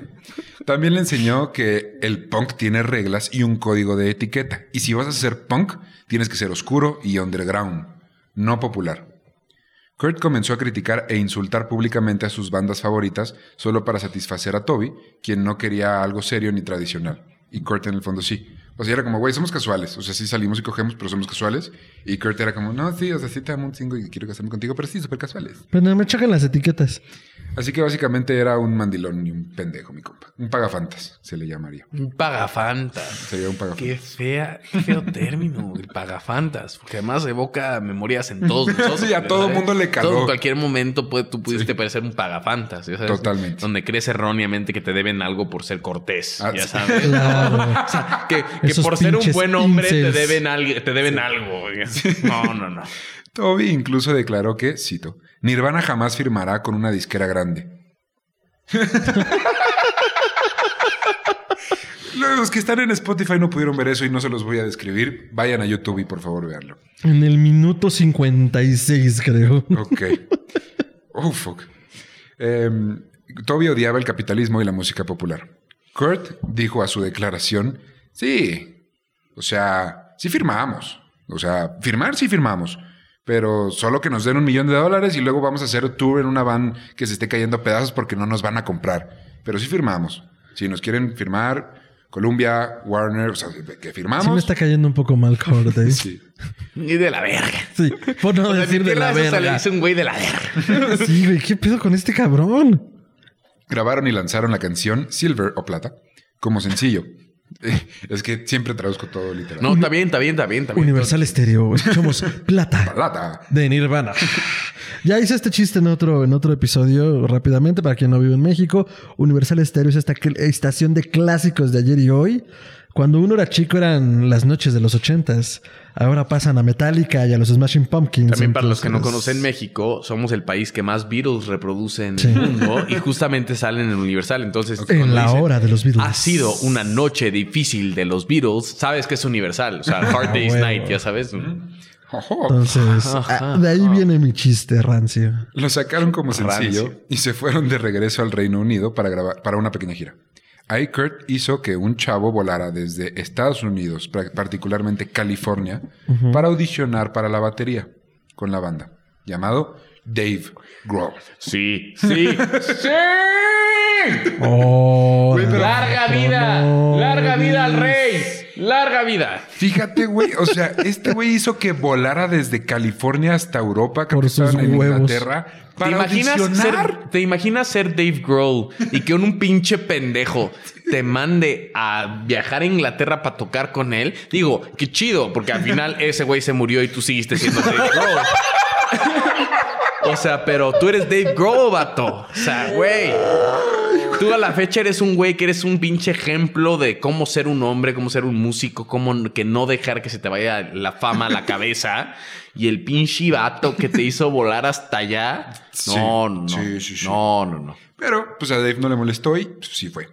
También le enseñó que el punk tiene reglas y un código de etiqueta. Y si vas a ser punk, tienes que ser oscuro y underground, no popular. Kurt comenzó a criticar e insultar públicamente a sus bandas favoritas solo para satisfacer a Toby, quien no quería algo serio ni tradicional. Y Kurt en el fondo sí. O sea, era como, güey, somos casuales. O sea, sí salimos y cogemos, pero somos casuales. Y Kurt era como, no, sí, o sea, sí te amo un chingo y quiero casarme contigo, pero sí, súper casuales. Pero no me chocan las etiquetas. Así que básicamente era un mandilón y un pendejo, mi compa. Un pagafantas, se le llamaría. Un pagafantas. Sería un pagafantas. Qué fea, qué feo término, el pagafantas. Porque además evoca memorias en todos nosotros. Sí, a todo mundo le caló. Todo, en cualquier momento puede- tú pudiste parecer un pagafantas. ya sabes, Totalmente. Donde crees erróneamente que te deben algo por ser cortés. Ah, ya sí. sabes. Claro. O sea, que, que Esos por ser un buen hombre te incels. deben, algo, te deben algo. No, no, no. Toby incluso declaró que, cito, Nirvana jamás firmará con una disquera grande. Los que están en Spotify no pudieron ver eso y no se los voy a describir. Vayan a YouTube y por favor veanlo. En el minuto 56, creo. Ok. Oh, fuck. Em, Toby odiaba el capitalismo y la música popular. Kurt dijo a su declaración, sí, o sea, sí firmamos. O sea, firmar sí firmamos. Pero solo que nos den un millón de dólares y luego vamos a hacer tour en una van que se esté cayendo a pedazos porque no nos van a comprar. Pero sí firmamos. Si nos quieren firmar, Columbia, Warner, o sea, que firmamos. Sí me está cayendo un poco mal Corday. Sí. Y de la verga. Sí, por no O sea, decir de la se le verga. dice un güey de la verga. Sí, güey, ¿qué pedo con este cabrón? Grabaron y lanzaron la canción Silver o Plata como sencillo. Es que siempre traduzco todo literal. No, está bien, está bien, está bien, está bien. Universal Estéreo. Escuchamos Plata Plata. de Nirvana. Ya hice este chiste en otro, en otro episodio rápidamente para quien no vive en México. Universal Estéreo es esta estación de clásicos de ayer y hoy. Cuando uno era chico eran las noches de los ochentas. Ahora pasan a Metallica y a los Smashing Pumpkins. También para los que no conocen México, somos el país que más Beatles reproduce en Sí. el mundo y justamente salen en Universal. Entonces, En la dicen, hora de los Beatles. Ha sido una noche difícil de los Beatles. Sabes que es Universal. O sea, Hard Day's. Night, ya sabes. Entonces, ah, de ahí viene mi chiste rancio. Lo sacaron como Rancio. sencillo y se fueron de regreso al Reino Unido para grabar para una pequeña gira. Kurt hizo que un chavo volara desde Estados Unidos, particularmente California, para audicionar para la batería con la banda, llamado Dave Grohl. Sí, sí, sí. Oh, Larga vida, no. larga vida al rey. Larga vida. Fíjate, güey. O sea, este güey hizo que volara desde California hasta Europa, creo Por que estaban sus en huevos. Inglaterra, ¿Te imaginas, ser, ¿Te imaginas ser Dave Grohl y que un, un pinche pendejo te mande a viajar a Inglaterra para tocar con él? Digo, qué chido, porque al final ese güey se murió y tú seguiste siendo Dave Grohl. o sea, pero tú eres Dave Grohl, vato. O sea, güey. Tú a la fecha eres un güey que eres un pinche ejemplo de cómo ser un hombre, cómo ser un músico, cómo que no dejar que se te vaya la fama a la cabeza. Y el pinche vato que te hizo volar hasta allá. Sí, No, no. sí, sí, sí. No, no, no. Pero, pues a Dave no le molestó y pues, sí fue.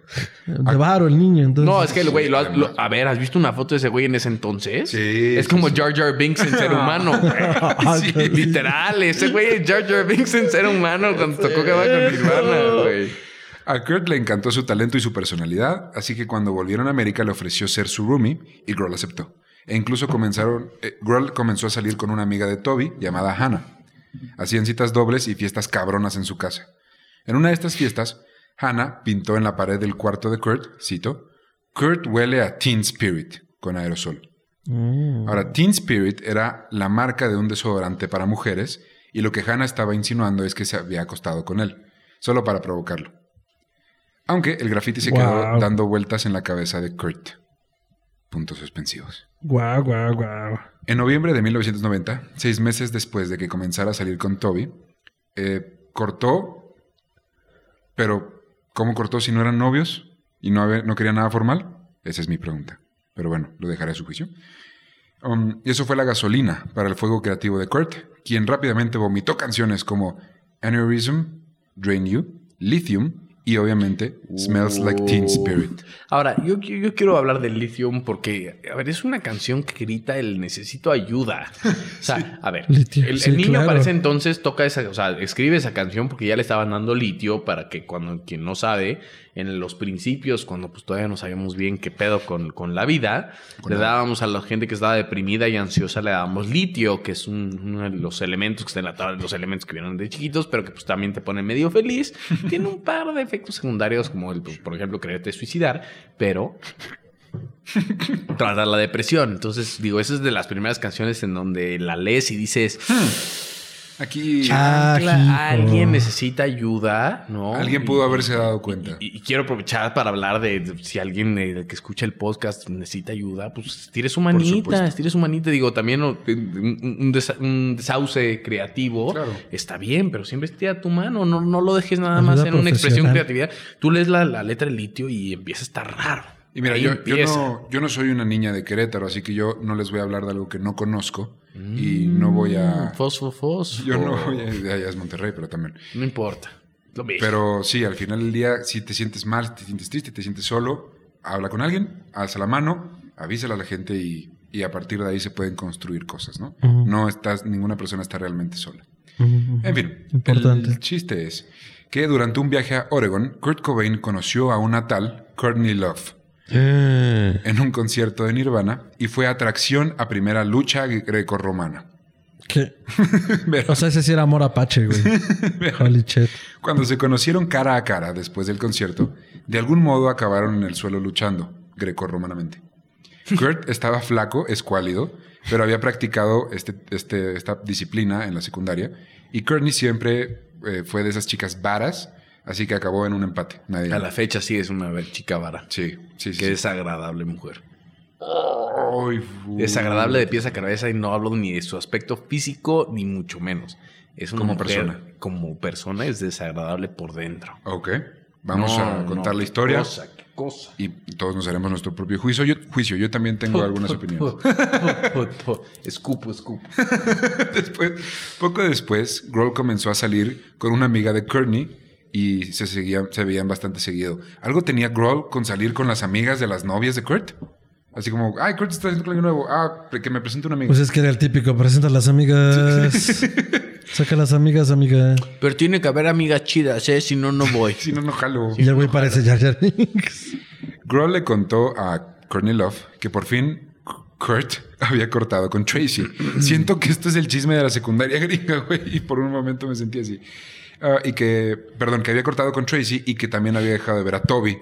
De varo el niño, entonces. No, es que el güey, lo lo- a ver, ¿has visto una foto de ese güey en ese entonces? Sí, Es como sí. Jar Jar Binks en ser humano. güey. Sí. Literal, ese güey es Jar Jar Binks en ser humano cuando tocó que va con Nirvana, güey. A Kurt le encantó su talento y su personalidad, así que cuando volvieron a América le ofreció ser su roomie y Grohl aceptó. E incluso comenzaron, eh, Grohl comenzó a salir con una amiga de Toby llamada Hannah. Hacían citas dobles y fiestas cabronas en su casa. En una de estas fiestas, Hannah pintó en la pared del cuarto de Kurt, cito, Kurt huele a Teen Spirit con aerosol. Mm. Ahora, Teen Spirit era la marca de un desodorante para mujeres y lo que Hannah estaba insinuando es que se había acostado con él, solo para provocarlo. Aunque el graffiti se quedó dando vueltas en la cabeza de Kurt. Puntos suspensivos. Guau, guau, guau. En noviembre de 1990, seis meses después de que comenzara a salir con Toby, eh, cortó, pero ¿cómo cortó si no eran novios y no, habe- no quería nada formal? Esa es mi pregunta. Pero bueno, lo dejaré a su juicio. Um, y eso fue la gasolina para el fuego creativo de Kurt, quien rápidamente vomitó canciones como Aneurysm, Drain You, Lithium y obviamente Smells Like Teen Spirit. Ahora, yo, yo, yo quiero hablar del Lithium porque, a ver, es una canción que grita el necesito ayuda. O sea, a ver, Litio, el, el sí, niño claro. para ese entonces toca esa, o sea, escribe esa canción porque ya le estaban dando litio para que cuando, quien no sabe, en los principios, cuando pues todavía no sabíamos bien qué pedo con, con la vida, le dábamos a la gente que estaba deprimida y ansiosa, le dábamos litio, que es un- uno de los elementos que está en la tabla, los elementos que vienen de chiquitos, pero que pues también te pone medio feliz. Tiene un par de efectos secundarios, como el, pues, por ejemplo, quererte suicidar, pero tratar la depresión. Entonces, digo, esa es de las primeras canciones en donde la lees y dices, Aquí Ah, "Chancla, hijo. alguien necesita ayuda, ¿no? alguien Y- pudo haberse dado cuenta. y, y quiero aprovechar para hablar de, de si alguien eh, que escucha el podcast necesita ayuda, pues estire su manita, estire su manita. Digo, también oh, un, un desa- un desauce creativo Claro. está bien, pero siempre estira tu mano. No, no lo dejes nada Ayuda más en una expresión creatividad. Tú lees la, la letra del litio y empieza a estar raro. Y mira, yo, no, yo no soy una niña de Querétaro, así que yo no les voy a hablar de algo que no conozco y no voy a... Fosfo, fosfo. Yo no voy a... Allá es Monterrey, pero también. No importa. Lo mismo. Pero sí, al final del día, si te sientes mal, te sientes triste, te sientes solo, habla con alguien, alza la mano, avísala a la gente y, y a partir de ahí se pueden construir cosas, ¿no? No estás, ninguna persona está realmente sola. Mm. En fin, Importante. el chiste es que durante un viaje a Oregon, Kurt Cobain conoció a una tal Courtney Love en un concierto de Nirvana y fue atracción a primera lucha grecorromana. ¿Qué? O sea, ese sí era amor apache, güey. Holy shit. Cuando se conocieron cara a cara después del concierto, de algún modo acabaron en el suelo luchando, grecorromanamente. Kurt estaba flaco, escuálido, pero había practicado este, este- esta disciplina en la secundaria y Courtney siempre eh, fue de esas chicas varas, así que acabó en un empate. Nadie a la fecha sí es una chica vara. Sí, sí, sí. Qué sí. desagradable mujer. Ay, Desagradable de pies a cabeza y no hablo ni de su aspecto físico ni mucho menos. Es una Como mujer- persona. Como persona es desagradable por dentro. Ok, vamos No, a contar no, la qué historia cosa, qué cosa. y todos nos haremos nuestro propio juicio. Yo, juicio, yo también tengo algunas opiniones. escupo, escupo. Después, poco después, Grohl comenzó a salir con una amiga de Courtney y se, seguían, se veían bastante seguido. ¿Algo tenía Grohl con salir con las amigas de las novias de Kurt? Así como, ay, Kurt está haciendo algo nuevo. Ah, que me presente una amiga. Pues es que era el típico, presenta a las amigas. Saca a las amigas, amiga. Pero tiene que haber amigas chidas, ¿eh? Si no, no voy. si no, no jalo. Y el güey parece Jar Jar Binks. Grohl le contó a Courtney Love que por fin Kurt había cortado con Tracy. Siento que esto es el chisme de la secundaria gringa, güey, y por un momento me sentí así. Ah, y que, perdón, que había cortado con Tracy y que también había dejado de ver a Toby.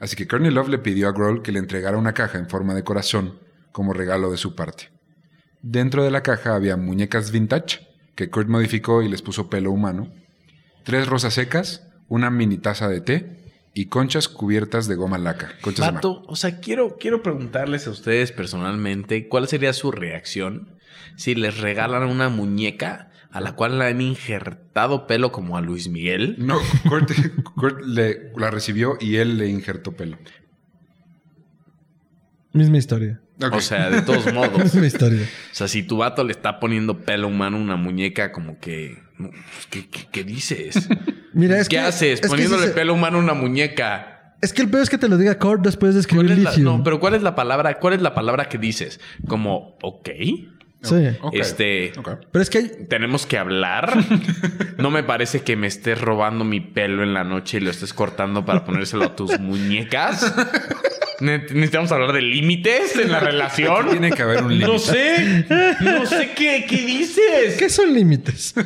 Así que Courtney Love le pidió a Grohl que le entregara una caja en forma de corazón como regalo de su parte. Dentro de la caja había muñecas vintage que Kurt modificó y les puso pelo humano, tres rosas secas, una mini taza de té y conchas cubiertas de goma laca. Conchas. Vato, o sea, quiero, quiero preguntarles a ustedes personalmente cuál sería su reacción si les regalan una muñeca a la cual le han injertado pelo como a Luis Miguel. No, Kurt, Kurt le, la recibió y él le injertó pelo. Misma historia. O sea, de todos modos. Misma historia. O sea, si tu vato le está poniendo pelo humano a una muñeca, como que. pues, ¿Qué, qué- qué dices? Mira, es ¿Qué que, haces? es que Poniéndole se- pelo humano a una muñeca. Es que el peor es que te lo diga Kurt después de escribir ¿Cuál es la- no, pero ¿cuál es la palabra? ¿Cuál es la palabra que dices? Como, ok, Sí. Este-. Pero es que tenemos que hablar. No me parece que me estés robando mi pelo en la noche y lo estés cortando para ponérselo a tus muñecas. Ne- Necesitamos hablar de límites en la relación. Tiene que haber un límite. No sé. No sé qué, qué dices. ¿qué son límites?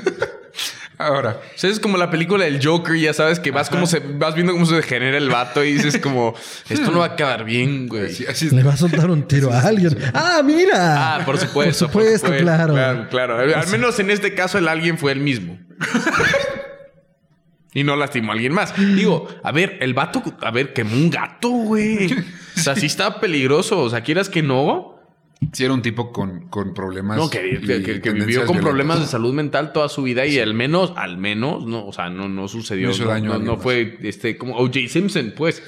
Ahora, O sea, es como la película del Joker, ya sabes que vas como se vas viendo cómo se degenera el vato y dices como esto no va a acabar bien, güey. así, así es. Le va a soltar un tiro a alguien. ¡Ah, mira! Ah, por supuesto. Por supuesto, claro. Claro, claro. Al menos en este caso el alguien fue el mismo. y no lastimó a alguien más. Digo, a ver, el vato, a ver, quemó un gato, güey. O sea, sí está peligroso. O sea, quieras que no. Sí era un tipo con, con problemas. No, que, que- que- vivió con violentas. problemas de salud mental toda su vida y al menos, al menos, no, o sea, no, no sucedió. No hizo no, daño fue este como O.J. Simpson, pues.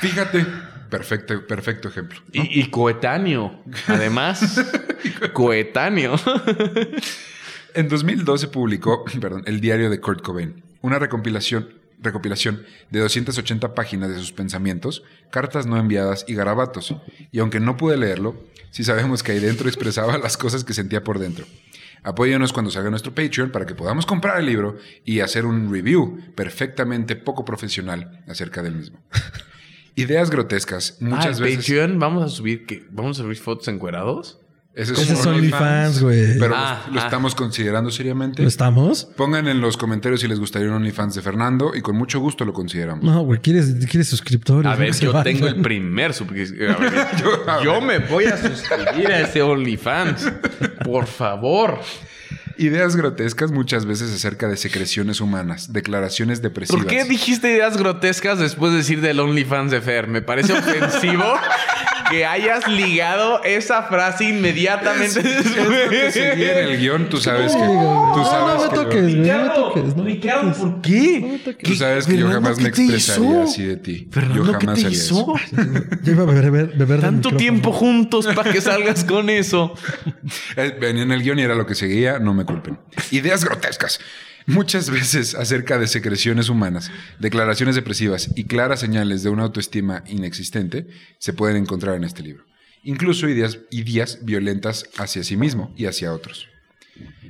Fíjate, perfecto, perfecto ejemplo. Y, y coetáneo, además. coetáneo. En 2012 se publicó perdón, el diario de Kurt Cobain, una recopilación, recopilación de 280 páginas de sus pensamientos, cartas no enviadas y garabatos. Y aunque no pude leerlo, sí sabemos que ahí dentro expresaba las cosas que sentía por dentro. Apóyanos cuando salga nuestro Patreon para que podamos comprar el libro y hacer un review perfectamente poco profesional acerca del mismo. Ideas grotescas, muchas Ah, veces. Patreon, vamos a subir que vamos a subir fotos encuerados. Ese Ese es OnlyFans, güey. Pero Ah, lo, lo ah. estamos considerando seriamente. ¿Lo estamos? Pongan en los comentarios si les gustaría un OnlyFans de Fernando y con mucho gusto lo consideramos. No, güey, ¿quieres, quieres suscriptores? A ver, yo vayan. tengo el primer ver, Yo- yo me voy a suscribir a ese OnlyFans. Por favor. Ideas grotescas muchas veces acerca de secreciones humanas, declaraciones depresivas. ¿Por qué dijiste ideas grotescas después de decir del OnlyFans de Fer? Me parece ofensivo que hayas ligado esa frase inmediatamente Es lo que seguía en el guion, tú sabes que... Tú sabes no me que toques, güey. No me toques. No me Ricardo, toques. ¿por qué? No me toques. Tú sabes que yo jamás me ¿qué te expresaría hizo? así de ti. Fernando, yo ¿qué jamás te haría hizo? eso. Yo iba a beber, Tanto tiempo juntos para que salgas con eso. Eh, Venía en el guion y era lo que seguía, no me culpen. Ideas grotescas. Muchas veces acerca de secreciones humanas, declaraciones depresivas y claras señales de una autoestima inexistente se pueden encontrar en este libro. Incluso ideas, ideas violentas hacia sí mismo y hacia otros.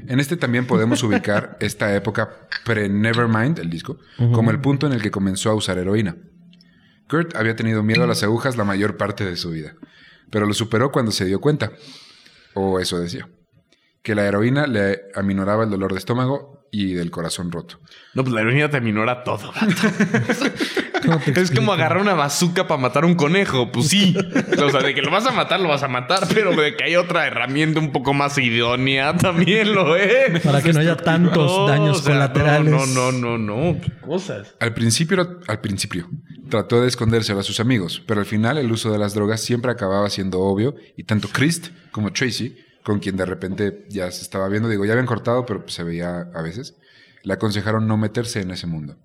En este también podemos ubicar esta época pre-Nevermind, el disco, como el punto en el que comenzó a usar heroína. Kurt había tenido miedo a las agujas la mayor parte de su vida, pero lo superó cuando se dio cuenta, o eso decía, que la heroína le aminoraba el dolor de estómago y del corazón roto. No, pues la heroína te aminora todo. vato. ¿Cómo te Es como agarrar una bazooka para matar un conejo. Pues sí. O sea, de que lo vas a matar, lo vas a matar. Pero de que hay otra herramienta un poco más idónea, también lo es. Para que no haya tantos No, daños o sea, colaterales. No, no, no, no, no. Cosas. Al principio, al principio, trató de escondérselo a sus amigos, pero al final el uso de las drogas siempre acababa siendo obvio y tanto Christ como Tracy, con quien de repente ya se estaba viendo, digo, ya habían cortado, pero pues se veía a veces, le aconsejaron no meterse en ese mundo.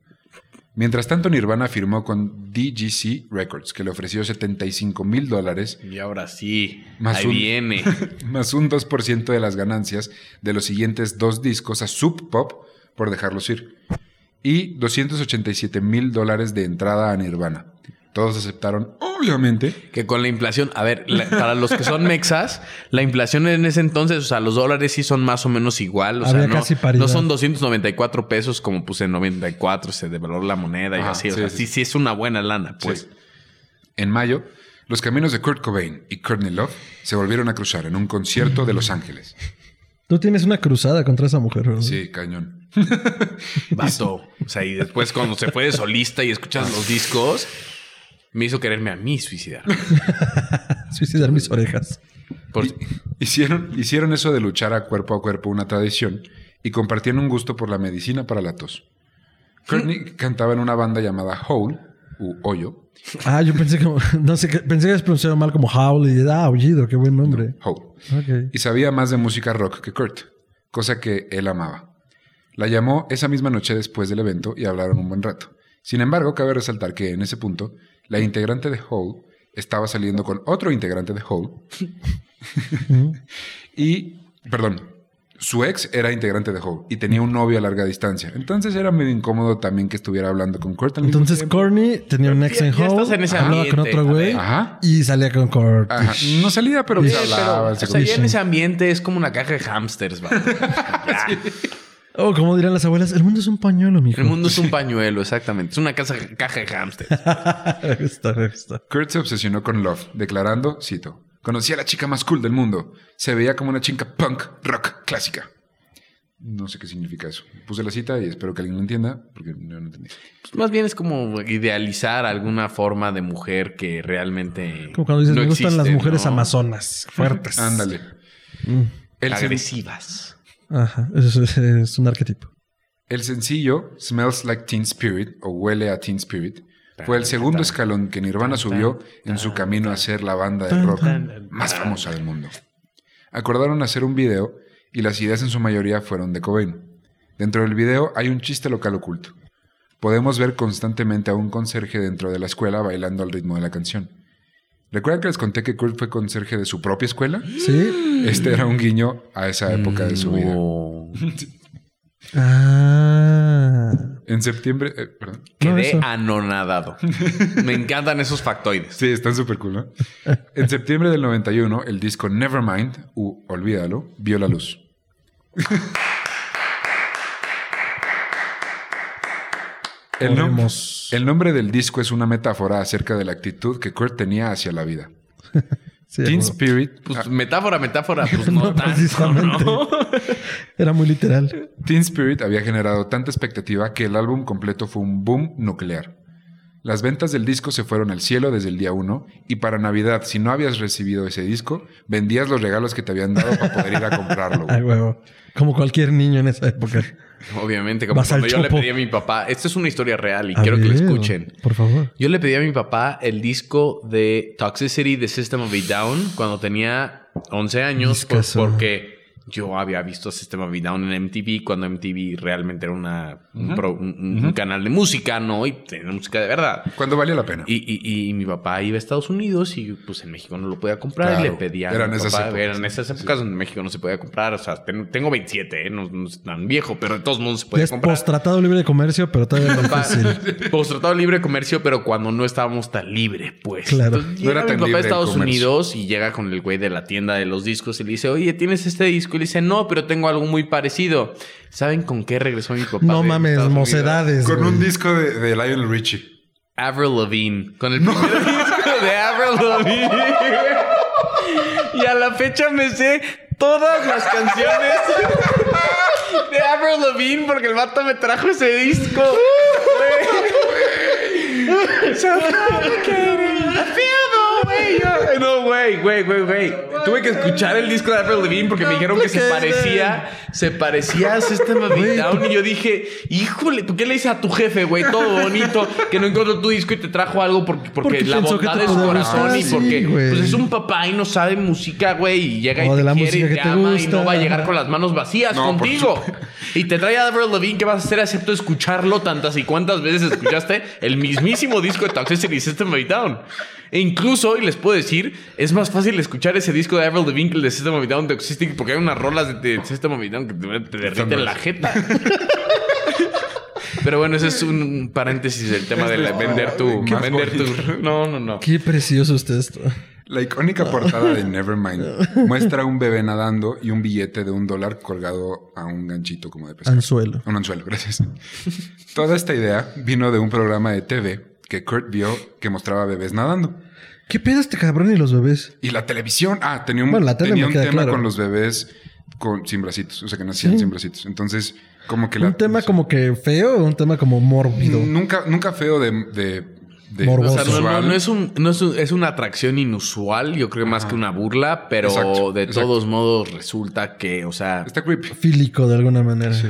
Mientras tanto, Nirvana firmó con DGC Records, que le ofreció 75 mil dólares Y ahora sí. Más ahí un- viene. más un 2% de las ganancias de los siguientes dos discos a Sub Pop por dejarlos ir. Y 287 mil dólares de entrada a Nirvana. Todos aceptaron, obviamente. Que con la inflación, a ver, la- para los que son mexas, la inflación en ese entonces, o sea, los dólares sí son más o menos igual. O sea, Había no, casi paridad. no son 294 pesos como puse en 94, se devaloró la moneda y así. O sí, sea, sí. sí, sí es una buena lana, pues. Sí. En mayo, los caminos de Kurt Cobain y Courtney Love se volvieron a cruzar en un concierto de Los Ángeles. Tú tienes una cruzada contra esa mujer, ¿verdad? Sí, cañón. Vato. O sea, y después cuando se fue de solista y escuchas los discos, me hizo quererme a mí suicidar. Suicidar mis orejas. Por- Hicieron, hicieron eso de luchar a cuerpo a cuerpo una tradición y compartían un gusto por la medicina para la tos. Courtney cantaba en una banda llamada Hole, u Hoyo, Ah, yo pensé que... No sé, qué- pensé que habías pronunciado mal como Howl y... Ah, Aullido. Qué buen nombre. Hole, Ok. y sabía más de música rock que Kurt, cosa que él amaba. La llamó esa misma noche después del evento y hablaron un buen rato. Sin embargo, cabe resaltar que en ese punto, la integrante de Hole estaba saliendo con otro integrante de Hole y, perdón, su ex era integrante de Hole y tenía un novio a larga distancia. Entonces era medio incómodo también que estuviera hablando con Kurt. al mismo Entonces tiempo. Courtney tenía un ex Ya- en Howl, en ese hablaba con ambiente, otro güey y salía con Kurt. Ajá. No salía, pero Sí, se pero, hablaba. o se sea, ya en ese ambiente es como una caja de hamsters, va. Ya. Oh, como dirán las abuelas, el mundo es un pañuelo, mijo. El mundo es un pañuelo, exactamente. Es una casa, caja de hamsters. Me gusta, me gusta. Kurt se obsesionó con Love, declarando, cito, conocí a la chica más cool del mundo. Se veía como una chica punk rock clásica. No sé qué significa eso. Puse la cita y espero que alguien lo entienda, porque no entendí. Pues más bien es como idealizar alguna forma de mujer que realmente. Como cuando dices, no me gustan las mujeres ¿no? amazonas, fuertes. Ándale. Mm. Agresivas. Ajá, es, es un arquetipo. el sencillo Smells Like Teen Spirit o Huele a Teen Spirit fue el segundo escalón que Nirvana subió en su camino a ser la banda de rock más famosa del mundo. Acordaron hacer un video y las ideas en su mayoría fueron de Cobain. Dentro del video hay un chiste local oculto. Podemos ver constantemente a un conserje dentro de la escuela bailando al ritmo de la canción. ¿Recuerdan que les conté que Kurt fue conserje de su propia escuela? ¿Sí? Este era un guiño a esa época de su vida. Ah. En septiembre... eh, perdón. Quedé anonadado. Me encantan esos factoides. Sí, están súper cool, ¿no? En septiembre del 91, el disco Nevermind, u Olvídalo, vio la luz. El, nom- Oremos. el nombre del disco es una metáfora acerca de la actitud que Kurt tenía hacia la vida. Sí, Teen. Spirit, Pues ah, metáfora, metáfora, pues no, No, tanto, precisamente. ¿no? Era muy literal. Teen Spirit había generado tanta expectativa que el álbum completo fue un boom nuclear. Las ventas del disco se fueron al cielo desde el día uno y para Navidad, si no habías recibido ese disco, vendías los regalos que te habían dado para poder ir a comprarlo. Ay, huevo. Como cualquier niño en esa época. Obviamente, como cuando yo le pedí a mi papá. Esta es una historia real y A quiero que la escuchen. Por favor. Yo le pedí a mi papá el disco de Toxicity de System of a Down cuando tenía 11 años porque yo había visto System of a Down en MTV cuando MTV realmente era una, un, pro- un- un canal de música, ¿no? Y tenía música de verdad. Cuando valía la pena. Y, y- y mi papá iba a Estados Unidos y pues en México no lo podía comprar y le pedía a eran mi esas papá, épocas. eran esas épocas donde en México no se podía comprar, o sea, ten- tengo 27, ¿eh? no, no es tan viejo, pero de todos modos se es comprar. post-tratado libre de comercio, pero todavía no es fácil. Post-tratado de libre comercio, pero cuando no estábamos tan libre, pues. Claro. Entonces, No era tan mi papá libre a Estados. Unidos y llega con el güey de la tienda de los discos y le dice, oye, ¿tienes este disco? Y le dice, no, pero tengo algo muy parecido. ¿Saben con qué regresó mi papá? No mames, Estados mocedades. Con güey. un disco de, de Lionel Richie. Avril Lavigne. Con el primer disco de Avril Lavigne. y a la fecha me sé todas las canciones de Avril Lavigne porque el vato me trajo ese disco. Güey. So complicated. I feel the way you're- No, güey, güey, güey, güey. Tuve que escuchar el disco de Avril Lavigne porque me dijeron que se parecía, se parecía a System of Down y yo dije, híjole, ¿tú qué le dices a tu jefe, güey? Todo bonito, que no encontró tu disco y te trajo algo porque, porque, Porque la bondad de su corazón y porque pues es un papá y no sabe música, güey, y llega y te la quiere y te ama y no va a llegar con las manos vacías No, contigo. Y te trae a Avril Lavigne, ¿qué vas a hacer excepto escucharlo tantas y cuántas veces escuchaste el mismísimo disco de Toxicity System of Down? E incluso, y les puedo decir, es más fácil escuchar ese disco de Avril Lavigne de System of a Down Toxicity porque hay unas rolas de, de System of a Down que te, te derriten la jeta. Pero bueno, ese es un paréntesis del tema de la- vender tu... Vender tu... No, no, no. Qué precioso usted esto. La icónica portada de Nevermind muestra a un bebé nadando y un billete de un dólar colgado a un ganchito como de pescar. Anzuelo. Un anzuelo, gracias. Toda esta idea vino de un programa de TV que Kurt vio que mostraba bebés nadando. ¿Qué pedo este cabrón y los bebés? Y la televisión, ah, tenía un, Bueno, la tele tenía un tema claro. con los bebés con, sin bracitos, o sea, que nacían sin bracitos. Entonces, como que la... ¿Un tema como que feo o un tema como mórbido? Nunca, nunca feo de, de, de Morboso. O sea, no, no- visual. no es, un, no es, un- es una atracción inusual, yo creo más que una burla, pero Exacto, de exacto. todos modos resulta que, o sea, Está creepy. Fílico de alguna manera. Sí.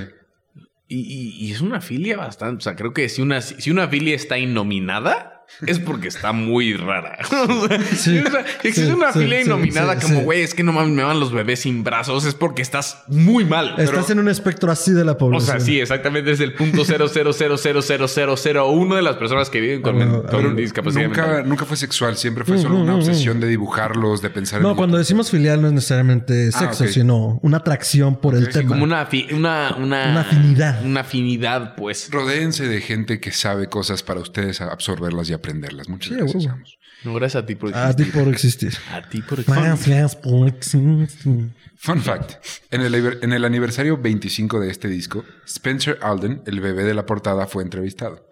Y, y- es una filia bastante, o sea, creo que si una, si una filia está innominada, es porque está muy rara. O sea, Sí, o sea, si existe sí, una sí, innominada sí, como, sí. güey, es que no mames, me van los bebés sin brazos, es porque estás muy mal. Estás en un espectro así de la O población. sea, sí, exactamente es el punto cero cero cero cero cero cero cero uno de las personas que viven con, Ah, bueno, con pero discapacidad Nunca, mental. nunca fue sexual, siempre fue solo una obsesión de dibujarlos, de pensar en No, ellos. cuando decimos filial no es necesariamente sexo, ok. sino una atracción por el tema. Como una, una, una, Una afinidad. Una afinidad, pues. Rodéense de gente que sabe cosas para ustedes absorberlas y aprenderlas. Muchas Sí, gracias. huevo. Amos. No, gracias a ti por A ti existir. por existir. A ti por Gracias por existir. Fun fact. En el, en el aniversario 25 de este disco, Spencer Alden, el bebé de la portada, fue entrevistado.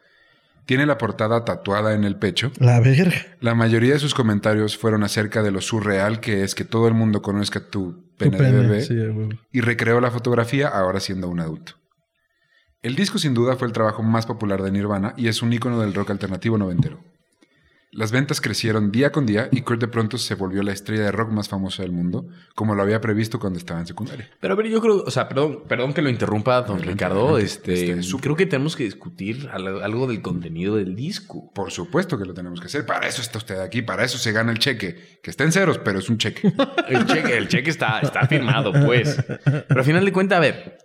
Tiene la portada tatuada en el pecho. La verga. La mayoría de sus comentarios fueron acerca de lo surreal que es que todo el mundo conozca tu Tu pene, de bebé Sí, y recreó la fotografía ahora siendo un adulto. El disco sin duda fue el trabajo más popular de Nirvana y es un ícono del rock alternativo noventero. Las ventas crecieron día con día y Kurt de pronto se volvió la estrella de rock más famosa del mundo, como lo había previsto cuando estaba en secundaria. Pero a ver, yo creo, o sea, perdón, perdón que lo interrumpa, don Adelante, Ricardo. adelante. Este, Este, creo que tenemos que discutir al- algo del contenido del disco. Por supuesto que lo tenemos que hacer, para eso está usted aquí, para eso se gana el cheque, que está en ceros, pero es un cheque. El cheque, el cheque está, está firmado, pues. Pero al final de cuentas, a ver,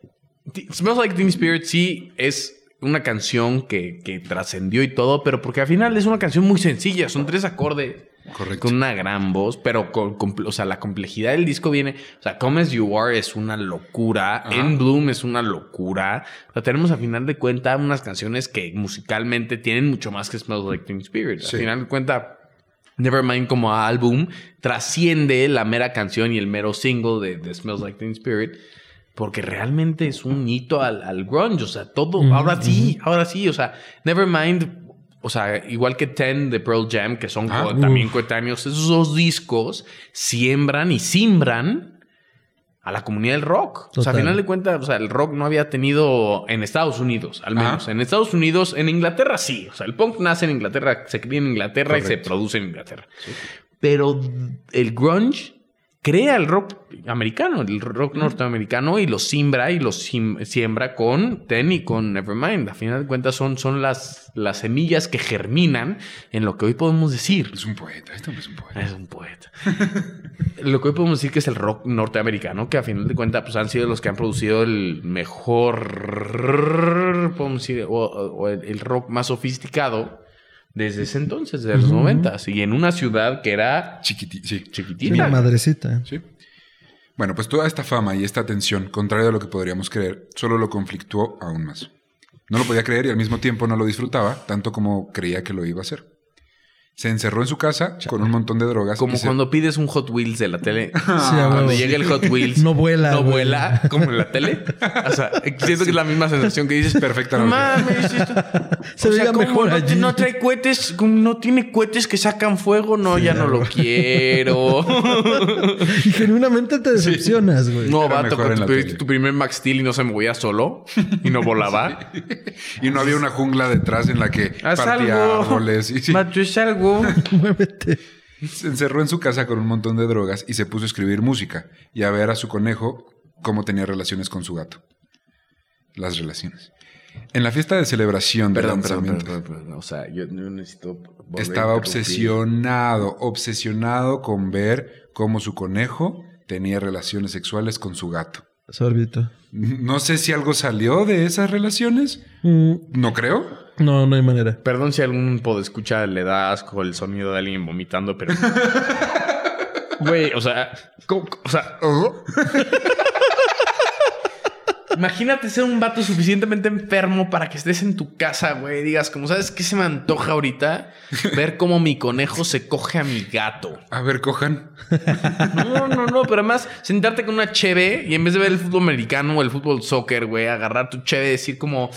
Smells Like Teen Spirit sí es una canción que, que trascendió y todo, pero porque al final es una canción muy sencilla, son tres acordes. Correcto. Con una gran voz, pero con, con- o sea, la complejidad del disco viene, o sea, Come As You Are es una locura, Ajá. En Bloom es una locura, o sea, tenemos a final de cuentas unas canciones que musicalmente tienen mucho más que Smells Like Teen Spirit. Sí. Al final de cuentas, Nevermind como álbum trasciende la mera canción y el mero single de, de Smells Like Teen Spirit porque realmente es un hito al, al grunge, o sea, todo, ahora sí, ahora sí, o sea, Nevermind, o sea, igual que Ten de Pearl Jam, que son Ah, uf. también coetáneos, esos dos discos siembran y simbran a la comunidad del rock. O sea, al final de cuentas, o sea, el rock no había tenido en Estados Unidos, al menos. En Estados Unidos, en Inglaterra sí. O sea, el punk nace en Inglaterra, se cría en Inglaterra y se produce en Inglaterra. Pero el grunge crea el rock americano, el rock norteamericano y lo siembra y lo siembra con Ten y con Nevermind. A final de cuentas son, son las, las semillas que germinan en lo que hoy podemos decir. Es un poeta, esto no es un poeta. Es un poeta. Lo que hoy podemos decir que es el rock norteamericano, que a final de cuentas pues, han sido los que han producido el mejor, podemos decir, o, o el, el rock más sofisticado desde ese entonces, de los noventas. Y en una ciudad que era Chiquiti, sí. Una chiquitina. madrecita. Sí. Bueno, pues toda esta fama y esta atención, contrario a lo que podríamos creer, solo lo conflictuó aún más. No lo podía creer y al mismo tiempo no lo disfrutaba, tanto como creía que lo iba a hacer. Se encerró en su casa con un montón de drogas. Como se- cuando pides un Hot Wheels de la tele. Sí, a Cuando huevo. llega el Hot Wheels. No vuela, No vuela como en la tele. O sea, siento que es la misma sensación que dices. Perfecta No analogía. mames, esto- Se o sea, veía ¿cómo mejor no, allí. no trae cohetes, ¿Cómo no tiene cohetes que sacan fuego. No, ya no lo quiero. Y genuinamente te decepcionas, güey. No, Era vato, tele. tu primer Max Steel y no se movía solo y no volaba. Y no había una jungla detrás en la que Haz partía algo. árboles. Y sí. Es algo. Muévete. Se encerró en su casa con un montón de drogas y se puso a escribir música y a ver a su conejo cómo tenía relaciones con su gato. Las relaciones. En la fiesta de celebración del Perdón, perdón, lanzamiento perdón, perdón, perdón. O sea, yo, yo necesito. volver a estaba obsesionado, obsesionado con ver cómo su conejo tenía relaciones sexuales con su gato. Sorbito. No sé si algo salió de esas relaciones. Mm, No creo. no, no hay manera. Perdón si algún podescucha le da asco el sonido de alguien vomitando, pero. Güey, o sea. ¿cómo- o sea. Imagínate ser un vato suficientemente enfermo para que estés en tu casa, güey. y Digas, como sabes qué se me antoja ahorita, ver cómo mi conejo se coge a mi gato. A ver, cojan. No, no, no, pero además sentarte con una cheve y en vez de ver el fútbol americano o el fútbol soccer, güey, agarrar tu cheve y decir como,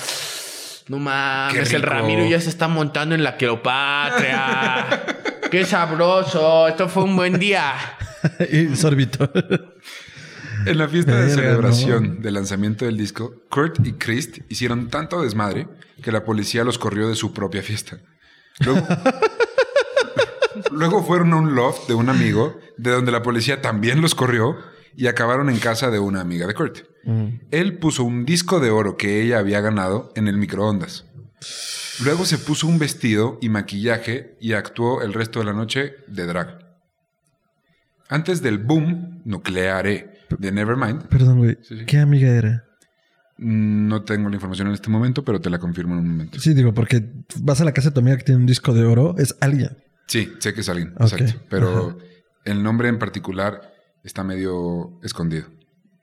no mames, el. Ramiro ya se está montando en la Cleopatra. Qué sabroso, esto fue un buen día. y sorbito. En la fiesta de celebración del lanzamiento del disco, Kurt y Chris hicieron tanto desmadre que la policía los corrió de su propia fiesta. Luego, luego fueron a un loft de un amigo, de donde la policía también los corrió y acabaron en casa de una amiga de Kurt. Él puso un disco de oro que ella había ganado en el microondas. Luego se puso un vestido y maquillaje y actuó el resto de la noche de drag. Antes del boom nucleare de Nevermind, Perdón, güey. Sí, sí. ¿Qué amiga era? no tengo la información en este momento, pero te la confirmo en un momento. Sí, digo, porque vas a la casa de tu amiga que tiene un disco de oro, es alguien. Sí, sé que es alguien, exacto. Pero el nombre en particular está medio escondido.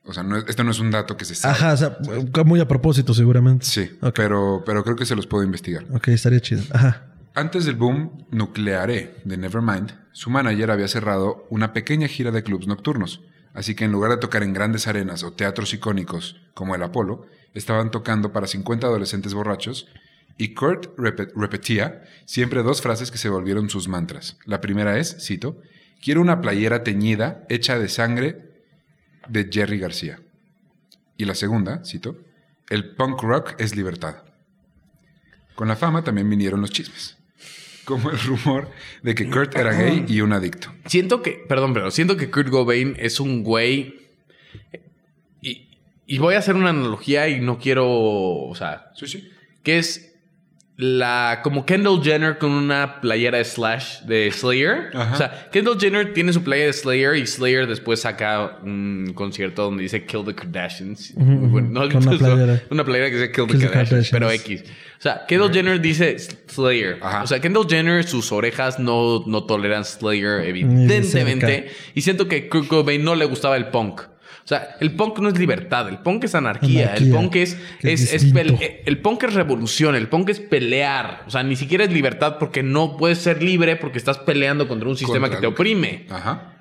O sea, no es- esto no es un dato que se sabe. Ajá, o sea, muy a propósito, seguramente. Sí, Ok. pero, pero creo que se los puedo investigar. Ok, estaría chido. Ajá. Antes del boom nucleare de Nevermind, su manager había cerrado una pequeña gira de clubs nocturnos. Así que en lugar de tocar en grandes arenas o teatros icónicos como el Apolo, estaban tocando para 50 adolescentes borrachos y Kurt repe- repetía siempre dos frases que se volvieron sus mantras. La primera es, cito, quiero una playera teñida hecha de sangre de Jerry García. Y la segunda, cito, el punk rock es libertad. Con la fama también vinieron los chismes, como el rumor de que Kurt era gay y un adicto. Siento que, perdón, pero siento que Kurt Cobain es un güey. Y, y voy a hacer una analogía y no quiero. O sea, Sí, sí. que es la. Como Kendall Jenner con una playera de Slash de Slayer. Ajá. O sea, Kendall Jenner tiene su playera de Slayer y Slayer después saca un concierto donde dice Kill the Kardashians. Bueno, no, Con una playera. Una playera que dice Kill, Kill the the Kardashians, pero X. O sea, Kendall Jenner dice Slayer. Ajá. O sea, Kendall Jenner, sus orejas no, no toleran Slayer, evidentemente. Y siento que Kurt Cobain no le gustaba el punk. O sea, el punk no es libertad, el punk es anarquía, el punk es, es es, el punk es revolución, el punk es pelear. O sea, ni siquiera es libertad porque no puedes ser libre porque estás peleando contra un sistema Contra que te que- oprime. Ajá.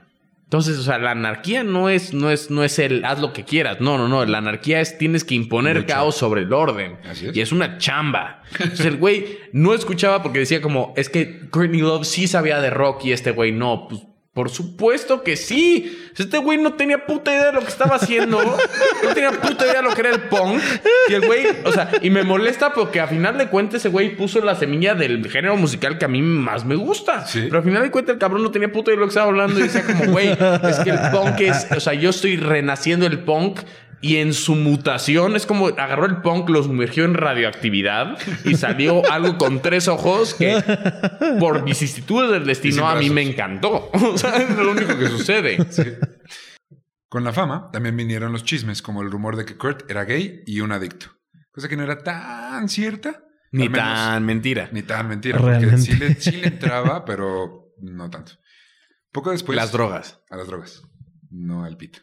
Entonces, o sea, la anarquía no es, no es, no es el haz lo que quieras. No, no, no. La anarquía es tienes que imponer caos sobre el orden. Así es. Y es una chamba. Entonces el güey no escuchaba porque decía como, es que Courtney Love sí sabía de rock y este güey no. Pues por supuesto que sí. Este güey no tenía puta idea de lo que estaba haciendo. No tenía puta idea de lo que era el punk. Y el güey, o sea, y me molesta porque a final de cuentas ese güey puso la semilla del género musical que a mí más me gusta. Sí. Pero al final de cuentas el cabrón no tenía puta idea de lo que estaba hablando y decía como, güey, es que el punk es, o sea, yo estoy renaciendo el punk y en su mutación es como agarró el punk, lo sumergió en radioactividad y salió algo con tres ojos que por vicisitudes del destino a mí me encantó. O sea, es lo único que sucede. Con la fama también vinieron los chismes, como el rumor de que Kurt era gay y un adicto. Cosa que no era tan cierta. Ni menos- tan mentira. Ni tan mentira. Porque Realmente. sí le, sí le entraba, pero no tanto. Poco después... Las drogas. A las drogas. No al pito.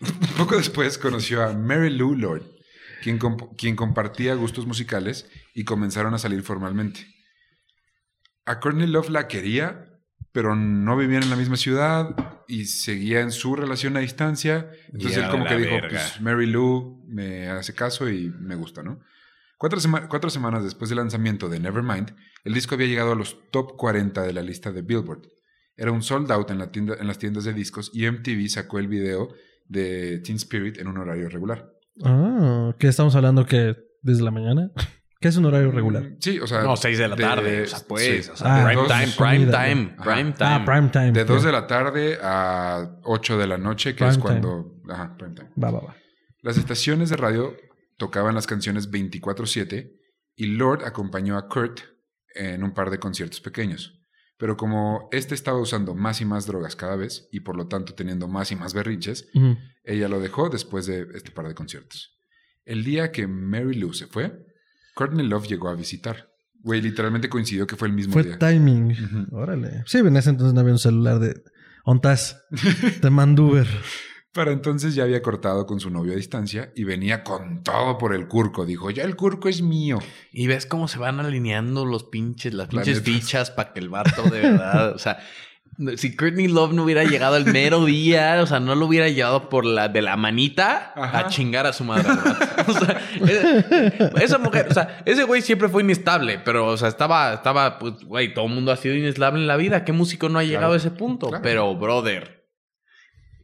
Poco después conoció a Mary Lou Lord, quien, comp- quien compartía gustos musicales y comenzaron a salir formalmente. A Courtney Love la quería, pero no vivían en la misma ciudad y seguía en su relación a distancia. Entonces él como que dijo, verga. pues Mary Lou me hace caso y me gusta, ¿no? Cuatro, sema- cuatro semanas después del lanzamiento de Nevermind, el disco había llegado a los top 40 de la lista de Billboard. Era un sold out en, la tienda- en las tiendas de discos y MTV sacó el video de Teen Spirit en un horario regular. Ah, ¿qué estamos hablando que desde la mañana? ¿Qué es un horario regular? Mm, Sí, o sea... No, seis de la tarde. O sea, pues. sí. o sea, Ah, prime dos- time, prime comida, time, prime time. Ah, prime time. De 2 ok. de la tarde a 8 de la noche, que es time. cuando... Ajá, prime time. Va, va, va. Las estaciones de radio tocaban las canciones 24/7 y Lord acompañó a Kurt en un par de conciertos pequeños. Pero como este estaba usando más y más drogas cada vez y por lo tanto teniendo más y más berrinches, ella lo dejó después de este par de conciertos. El día que Mary Lou se fue, Courtney Love llegó a visitar. Güey, literalmente coincidió que fue el mismo Fue día. timing. Ujú. Órale. Sí, en ese entonces no había un celular de... ¿Ontas? Te mando Uber. Para entonces ya había cortado con su novio a distancia y venía con todo por el curco. Dijo, ya el curco es mío. Y ves cómo se van alineando los pinches, las pinches Planetas. fichas para que el vato de verdad, o sea, si Courtney Love no hubiera llegado el mero día, o sea, no lo hubiera llevado por la de la manita Ajá. a chingar a su madre. O sea, esa, esa mujer, o sea, ese güey siempre fue inestable, pero, o sea, estaba, estaba, pues, güey, todo el mundo ha sido inestable en la vida. ¿Qué músico no ha llegado Claro. a ese punto? Claro. Pero, brother,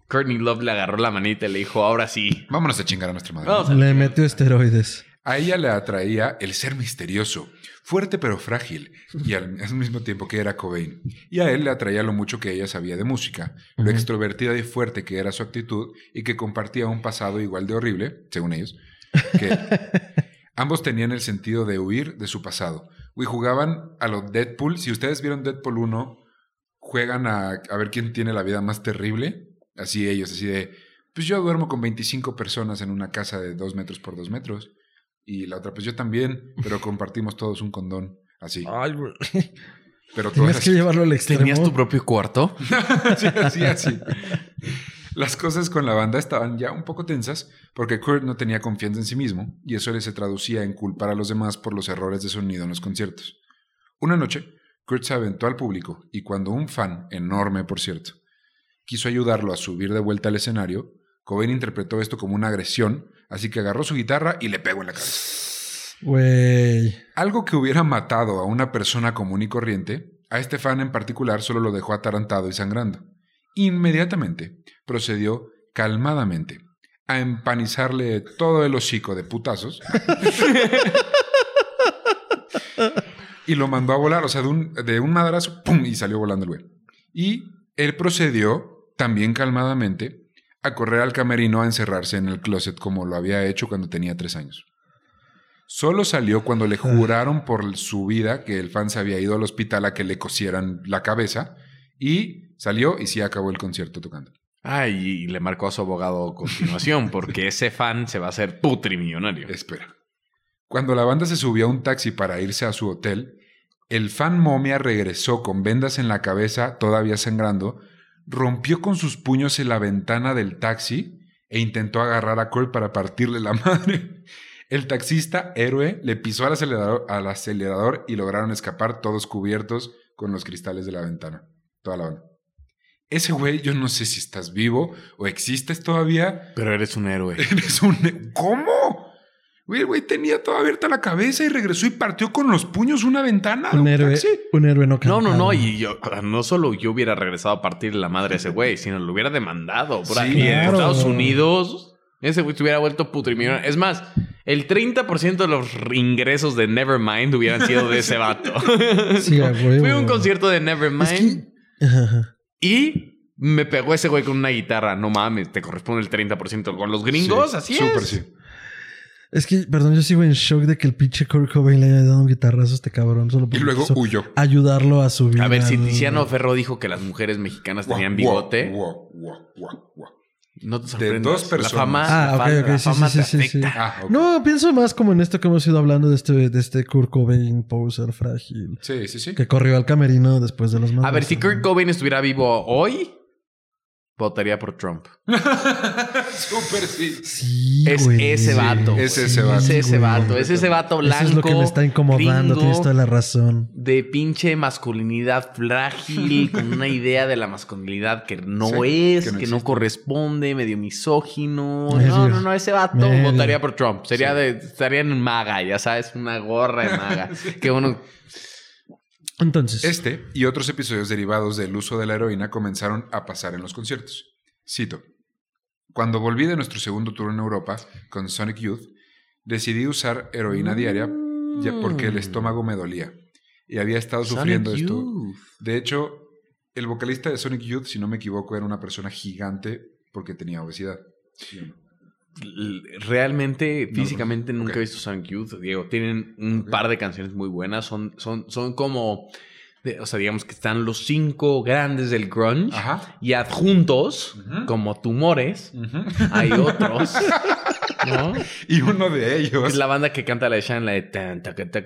Courtney Love le agarró la manita y le dijo, ahora sí. Vámonos a chingar a nuestra madre. Vamos a Le metió esteroides. A ella le atraía el ser misterioso, fuerte pero frágil, y al, al mismo tiempo que era Cobain. Y a él le atraía lo mucho que ella sabía de música, lo extrovertida y fuerte que era su actitud y que compartía un pasado igual de horrible, según ellos, que ambos tenían el sentido de huir de su pasado. Y jugaban a los Deadpool. Si ustedes vieron Deadpool 1, juegan a, a ver quién tiene la vida más terrible. Así ellos, así de, pues yo duermo con 25 personas en una casa de 2 metros por 2 metros. Y la otra, pues yo también, pero compartimos todos un condón. Así. Ay, güey. Pero todas Tenías que llevarlo al extremo. ¿Tenías tu propio cuarto? sí, así, así. Las cosas con la banda estaban ya un poco tensas porque Kurt no tenía confianza en sí mismo y eso le se traducía en culpar a los demás por los errores de sonido en los conciertos. Una noche, Kurt se aventó al público y cuando un fan, enorme por cierto, quiso ayudarlo a subir de vuelta al escenario, Cobain interpretó esto como una agresión, así que agarró su guitarra y le pegó en la cabeza. Güey. Algo que hubiera matado a una persona común y corriente, a este fan en particular solo lo dejó atarantado y sangrando. Inmediatamente procedió calmadamente a empanizarle todo el hocico de putazos y lo mandó a volar, o sea, de un, de un madrazo, ¡pum! y salió volando el güey. Y él procedió, también calmadamente, a correr al camerino a encerrarse en el closet como lo había hecho cuando tenía tres años. Solo salió cuando le juraron por su vida que el fan se había ido al hospital a que le cosieran la cabeza y salió y sí acabó el concierto tocando. Ay, y le marcó a su abogado a continuación, porque ese fan se va a hacer putrimillonario. Espera. Cuando la banda se subió a un taxi para irse a su hotel, el fan momia regresó con vendas en la cabeza, todavía sangrando, rompió con sus puños en la ventana del taxi e intentó agarrar a Kurt para partirle la madre. El taxista, héroe, le pisó al acelerador, al acelerador y lograron escapar todos cubiertos con los cristales de la ventana. Toda la banda. Ese güey, yo no sé si estás vivo o existes todavía, Pero eres un héroe. Eres un... ¿Cómo? Güey, el güey tenía toda abierta la cabeza y regresó y partió con los puños una ventana. de Un un héroe, taxi. un héroe no No, no, cantado. no. Y yo, no solo yo hubiera regresado a partir la madre de ese güey, sino lo hubiera demandado. Por Sí, aquí en claro. Estados Unidos, ese güey se hubiera vuelto putrimillonario. Es más, el 30% de los ingresos de Nevermind hubieran sido de ese vato. Sí, a huevo. Fui a un concierto de Nevermind Es que... Y me pegó ese güey con una guitarra. No mames, te corresponde el 30%. Con los gringos, Sí, así súper sí. Es que, perdón, yo sigo en shock de que el pinche Kurt Cobain le haya dado un guitarrazo a este cabrón solo Y luego huyó. ayudarlo a subir. A ver, si al- Tiziano Ferro dijo que las mujeres mexicanas tenían bigote, no te sorprendas. dos personas. La fama, Ah, la ok, fama- ok, sí, sí, te sí, sí, sí. afecta. Ah. No, pienso más como en esto que hemos ido hablando de este, de este Kurt Cobain poser frágil. Sí, sí, sí. Que corrió al camerino después de los A ver, si Kurt Cobain estuviera vivo hoy, votaría por Trump. Súper sí. Sí, Es güey. ese vato. Es ese vato. Es ese vato. Es ese vato blanco. Eso es lo que me está incomodando. Tienes toda la razón. De pinche masculinidad frágil, con una idea de la masculinidad que no Sí, es, que que no corresponde, medio misógino. Medio. No, no, no, ese vato Medio. votaría por Trump. Sería de, estaría en maga, ya sabes, una gorra de maga. Que uno. Entonces, Este y otros episodios derivados del uso de la heroína comenzaron a pasar en los conciertos. Cito. Cuando volví de nuestro segundo tour en Europa con Sonic Youth, decidí usar heroína diaria ya porque el estómago me dolía y había estado sufriendo Sonic esto. Youth. De hecho, el vocalista de Sonic Youth, si no me equivoco, era una persona gigante porque tenía obesidad. Sí, Realmente, No, físicamente no. nunca he visto Sonic Youth, Diego. Tienen un par de canciones muy buenas. Son, son, son como, de- o sea, digamos que están los cinco grandes del grunge Ajá. y adjuntos, como tumores, hay otros, ¿no? Y uno de ellos. Es la banda que canta la de Shine, la de tan, ta, ta.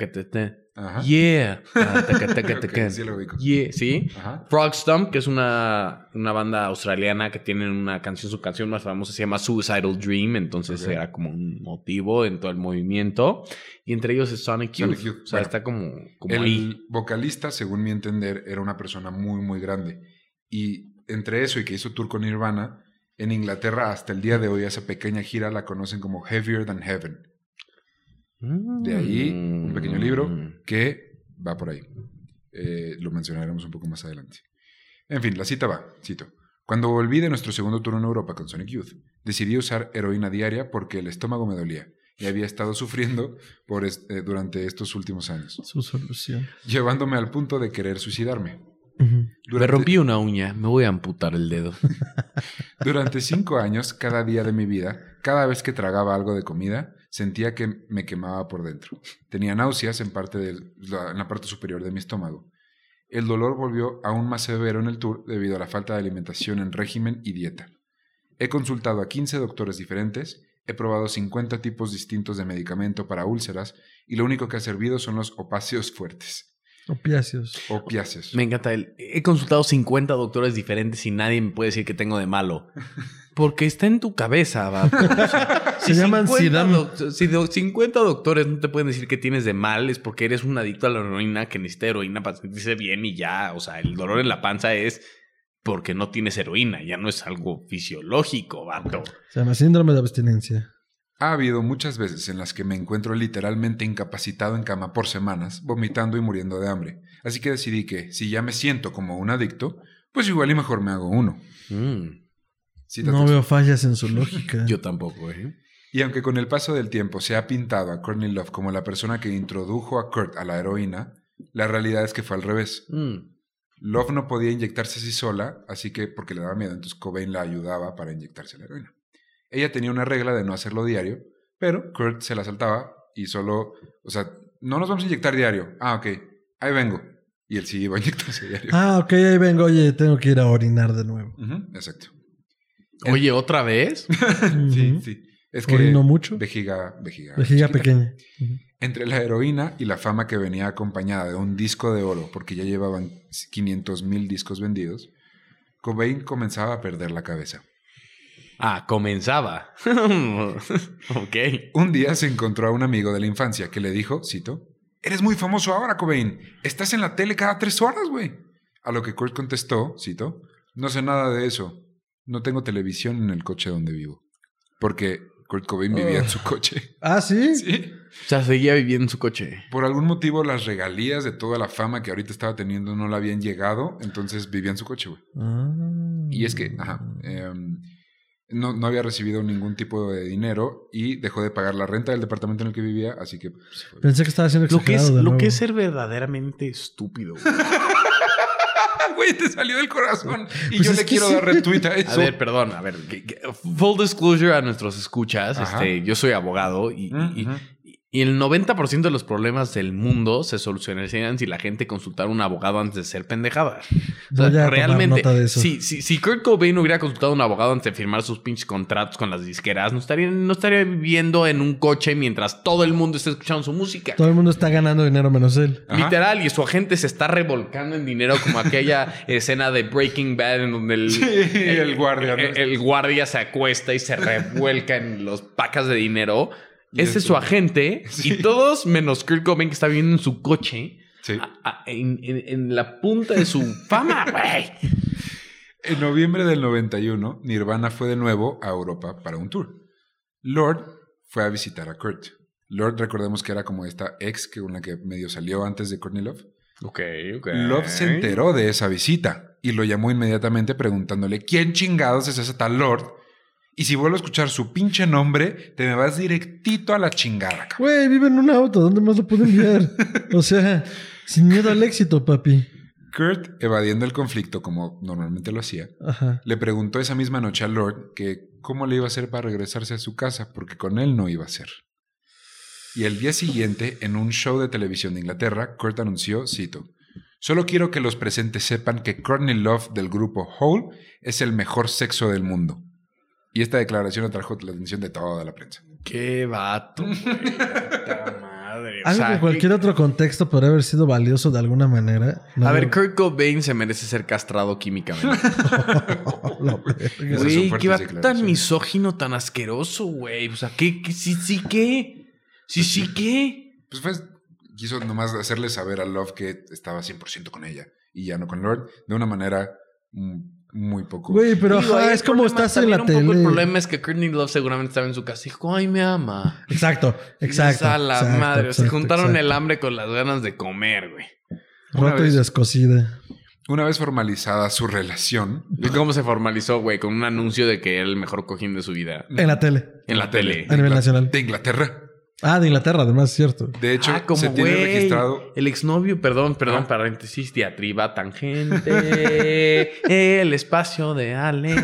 Ajá. Yeah. Sí lo ubico. Yeah, ¿sí? Ajá. Frog que es una, una banda australiana que tiene una canción, su canción más famosa se llama Suicidal Dream, entonces era como un motivo en todo el movimiento. Y entre ellos es Sonic Youth. Sonic Youth, O sea, bueno. está como, como el ahí. vocalista, según mi entender, era una persona muy, muy grande. Y entre eso y que hizo tour con Nirvana, en Inglaterra hasta el día de hoy esa pequeña gira la conocen como Heavier Than Heaven. De ahí un pequeño libro. Que va por ahí. Eh, lo mencionaremos un poco más adelante. En fin, la cita va, cito. Cuando volví de nuestro segundo tour en Europa con Sonic Youth, decidí usar heroína diaria porque el estómago me dolía y había estado sufriendo por eh, durante estos últimos años, Su solución. llevándome al punto de querer suicidarme. Me Durante- rompí una uña, me voy a amputar el dedo. Durante cinco años, cada día de mi vida, cada vez que tragaba algo de comida, sentía que me quemaba por dentro. Tenía náuseas en, parte del- la, en la parte superior de mi estómago. El dolor volvió aún más severo en el tour debido a la falta de alimentación en régimen y dieta. He consultado a 15 doctores diferentes, he probado 50 tipos distintos de medicamento para úlceras y lo único que ha servido son los opáceos fuertes, Opiáceos. opiáceos. Me encanta el. He consultado 50 doctores diferentes y nadie me puede decir que tengo de malo. Porque está en tu cabeza, vato. O sea, Se llaman 50 Sidam. doc- Si do- 50 doctores no te pueden decir que tienes de mal, es porque eres un adicto a la heroína que necesita heroína para sentirse bien y ya. O sea, el dolor en la panza es porque no tienes heroína, ya no es algo fisiológico, vato. Se llama síndrome de abstinencia. Ha habido muchas veces en las que me encuentro literalmente incapacitado en cama por semanas, vomitando y muriendo de hambre. Así que decidí que, si ya me siento como un adicto, pues igual y mejor me hago uno. Mm, No veo fallas en su lógica. yo tampoco, ¿eh? Y aunque con el paso del tiempo se ha pintado a Courtney Love como la persona que introdujo a Kurt a la heroína, la realidad es que fue al revés. Mm. Love no podía inyectarse así sola, así que porque le daba miedo, entonces Cobain la ayudaba para inyectarse la heroína. Ella tenía una regla de no hacerlo diario, pero Kurt se la saltaba y solo, o sea, no nos vamos a inyectar diario. Ah, ok, ahí vengo. Y él sí iba a inyectarse diario. Ah, ok, ahí vengo. Oye, tengo que ir a orinar de nuevo. Exacto. Oye, ¿otra vez? Sí, sí. Es que ¿Orino mucho? vejiga, vejiga, Vejiga chiquita. pequeña. Entre la heroína y la fama que venía acompañada de un disco de oro, porque ya llevaban 500 mil discos vendidos, Cobain comenzaba a perder la cabeza. Ah, comenzaba. ok. Un día se encontró a un amigo de la infancia que le dijo, cito, Eres muy famoso ahora, Cobain. Estás en la tele cada tres horas, güey. A lo que Kurt contestó, cito, No sé nada de eso. No tengo televisión en el coche donde vivo. Porque Kurt Cobain vivía en su coche. Ah, ¿sí? Sí. O sea, seguía viviendo en su coche. Por algún motivo, las regalías de toda la fama que ahorita estaba teniendo no le habían llegado, entonces vivía en su coche, güey. Ah. Y es que, ajá, em, no, no había recibido ningún tipo de dinero y dejó de pagar la renta del departamento en el que vivía, así que pues. Pensé que estaba haciendo Lo que, es, exagerado de lo nuevo. que es ser verdaderamente estúpido. güey. ¡Ah, güey! Te salió del corazón. Y Pues yo le quiero sí. dar retweet a eso. A ver, perdón, a ver. full disclosure a nuestros escuchas. Ajá. Este, yo soy abogado y, y- Ujú. Y el 90% de los problemas del mundo se solucionarían si la gente consultara a un abogado antes de ser pendejada. O sea, Voy a tomar realmente, nota de eso. si, si, si Kurt Cobain hubiera consultado a un abogado antes de firmar sus pinches contratos con las disqueras, no estaría, no estaría viviendo en un coche mientras todo el mundo está escuchando su música. Todo el mundo está ganando dinero menos él. Ajá. Literal, y su agente se está revolcando en dinero como aquella escena de Breaking Bad en donde el, Sí, el guardia, ¿no? el, el guardia se acuesta y se revuelca en los pacas de dinero. Ese es su agente Sí. y todos menos Kurt Cobain que está viviendo en su coche Sí. a- a- en, en- en la punta de su fama, güey. En noviembre del 91, Nirvana fue de nuevo a Europa para un tour. Lord fue a visitar a Kurt. Lord, recordemos que era como esta ex que con la que medio salió antes de Courtney Love. Ok, ok. Love se enteró de esa visita y lo llamó inmediatamente preguntándole quién chingados es ese tal Lord. Y si vuelvo a escuchar su pinche nombre, te me vas directito a la chingada, cabrón. Güey, vive en un auto. ¿Dónde más lo puedo enviar? o sea, sin miedo al éxito, papi. Kurt, evadiendo el conflicto como normalmente lo hacía, Ajá. le preguntó esa misma noche a Lord que cómo le iba a hacer para regresarse a su casa, porque con él no iba a ser. Y el día siguiente, en un show de televisión de Inglaterra, Kurt anunció, cito, Solo quiero que los presentes sepan que Courtney Love del grupo Hole es el mejor sexo del mundo. Y esta declaración atrajo la atención de toda la prensa. Qué vato, madre. O Algo sea, que en cualquier ¿qué- otro contexto podría haber sido valioso de alguna manera. No A ver, lo- Kurt Cobain se merece ser castrado químicamente. Güey, qué va tan misógino, tan asqueroso, güey. O sea, ¿qué, qué sí, sí, qué? Sí, sí, qué. Pues fue, quiso nomás hacerle saber a Love que estaba 100% con ella y ya no con Lord, de una manera mm, muy poco... Güey, pero Digo, ajá, ahí es el como problema- estás en la un poco tele. el problema es que Courtney Love seguramente estaba en su casa y dijo, ay, me ama. Exacto, exacto. a la exacto, madre. Se juntaron exacto. el hambre con las ganas de comer, güey. Roto y vez. descosida. Una vez formalizada su relación, ¿Y cómo se formalizó, güey? Con un anuncio de que era el mejor cojín de su vida. En la tele. En la tele. A nivel nacional. De Inglaterra. Ah, de Inglaterra, además, cierto. De hecho, Ah, como se tiene registrado. El exnovio, perdón, perdón, Ah. paréntesis, diatriba tangente. el espacio de Alex.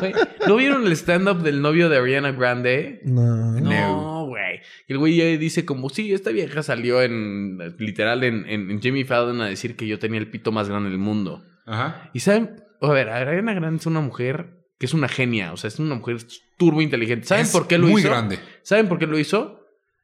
Güey, ¿No vieron el stand-up del novio de Ariana Grande? No. No, güey. Y el güey ya dice como, sí, esta vieja salió en, literal, en, en, en Jimmy Fallon a decir que yo tenía el pito más grande del mundo. Ajá. Y saben, a ver, Ariana Grande es una mujer que es una genia, o sea, es una mujer turbo inteligente. ¿Saben Es por qué lo muy hizo? grande. ¿Saben por qué lo hizo?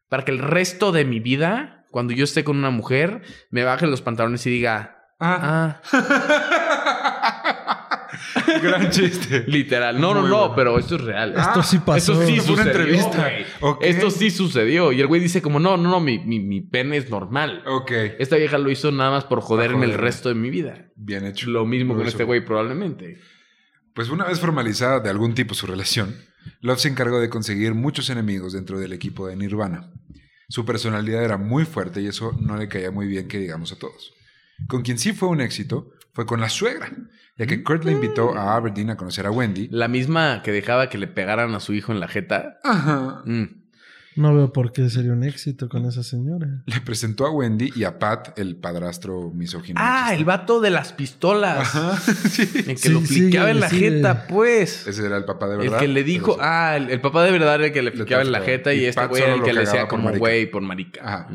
Para que el resto de mi vida, cuando yo esté con una mujer, me baje los pantalones y diga, Ah. ah, Gran chiste. literal. No, no, Muy no, bueno. pero esto es real. Esto sí pasó. Esto sí Fue una sucedió, entrevista. Esto sí sucedió. Y el güey dice como, no, no, no, mi, mi, mi pene es normal. Ok. Esta vieja lo hizo nada más por joderme el joderme. resto de mi vida. Bien hecho. Lo mismo con este güey probablemente. Pues una vez formalizada de algún tipo su relación, Love se encargó de conseguir muchos enemigos dentro del equipo de Nirvana. Su personalidad era muy fuerte y eso no le caía muy bien que digamos a todos. Con quien sí fue un éxito fue con la suegra, ya que Kurt le invitó a Aberdeen a conocer a Wendy. La misma que dejaba que le pegaran a su hijo en la jeta. Ajá. Mm. No veo por qué sería un éxito con esa señora. Le presentó a Wendy y a Pat, el padrastro misógino. Ah, el vato de las pistolas. Ajá. sí. En que Sí, lo fliqueaba en la sigue. jeta, pues. Ese era el papá de El verdad. que le dijo, sí. ah, el, el papá de verdad era el que le fliqueaba en la jeta y, Y este güey era el que le decía como güey por marica. Ajá.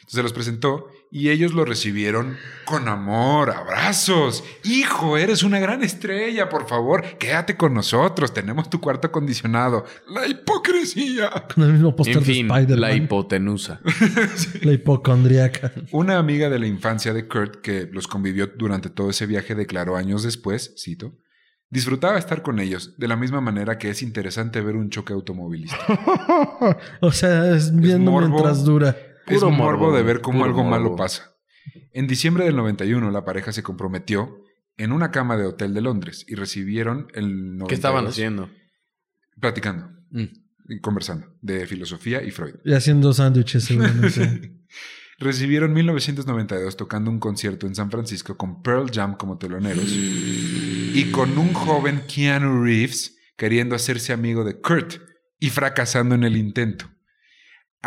Entonces los presentó y ellos lo recibieron con amor, abrazos. Hijo, eres una gran estrella, por favor, quédate con nosotros, tenemos tu cuarto acondicionado. La hipocresía. Con el mismo póster En de Spider-Man. la hipotenusa. La hipocondriaca. Una amiga de la infancia de Kurt que los convivió durante todo ese viaje declaró años después, cito, disfrutaba estar con ellos de la misma manera que es interesante ver un choque automovilístico. o sea, es viendo morbo. mientras dura. Es morbo, morbo, de ver cómo algo malo pasa. En diciembre del 91 la pareja se comprometió en una cama de hotel de Londres y recibieron el 92 ¿Qué estaban haciendo? Platicando, Mm. conversando de filosofía y Freud. Y haciendo sándwiches, seguramente. Recibieron 1992 tocando un concierto en San Francisco con Pearl Jam como teloneros y con un joven Keanu Reeves queriendo hacerse amigo de Kurt y fracasando en el intento.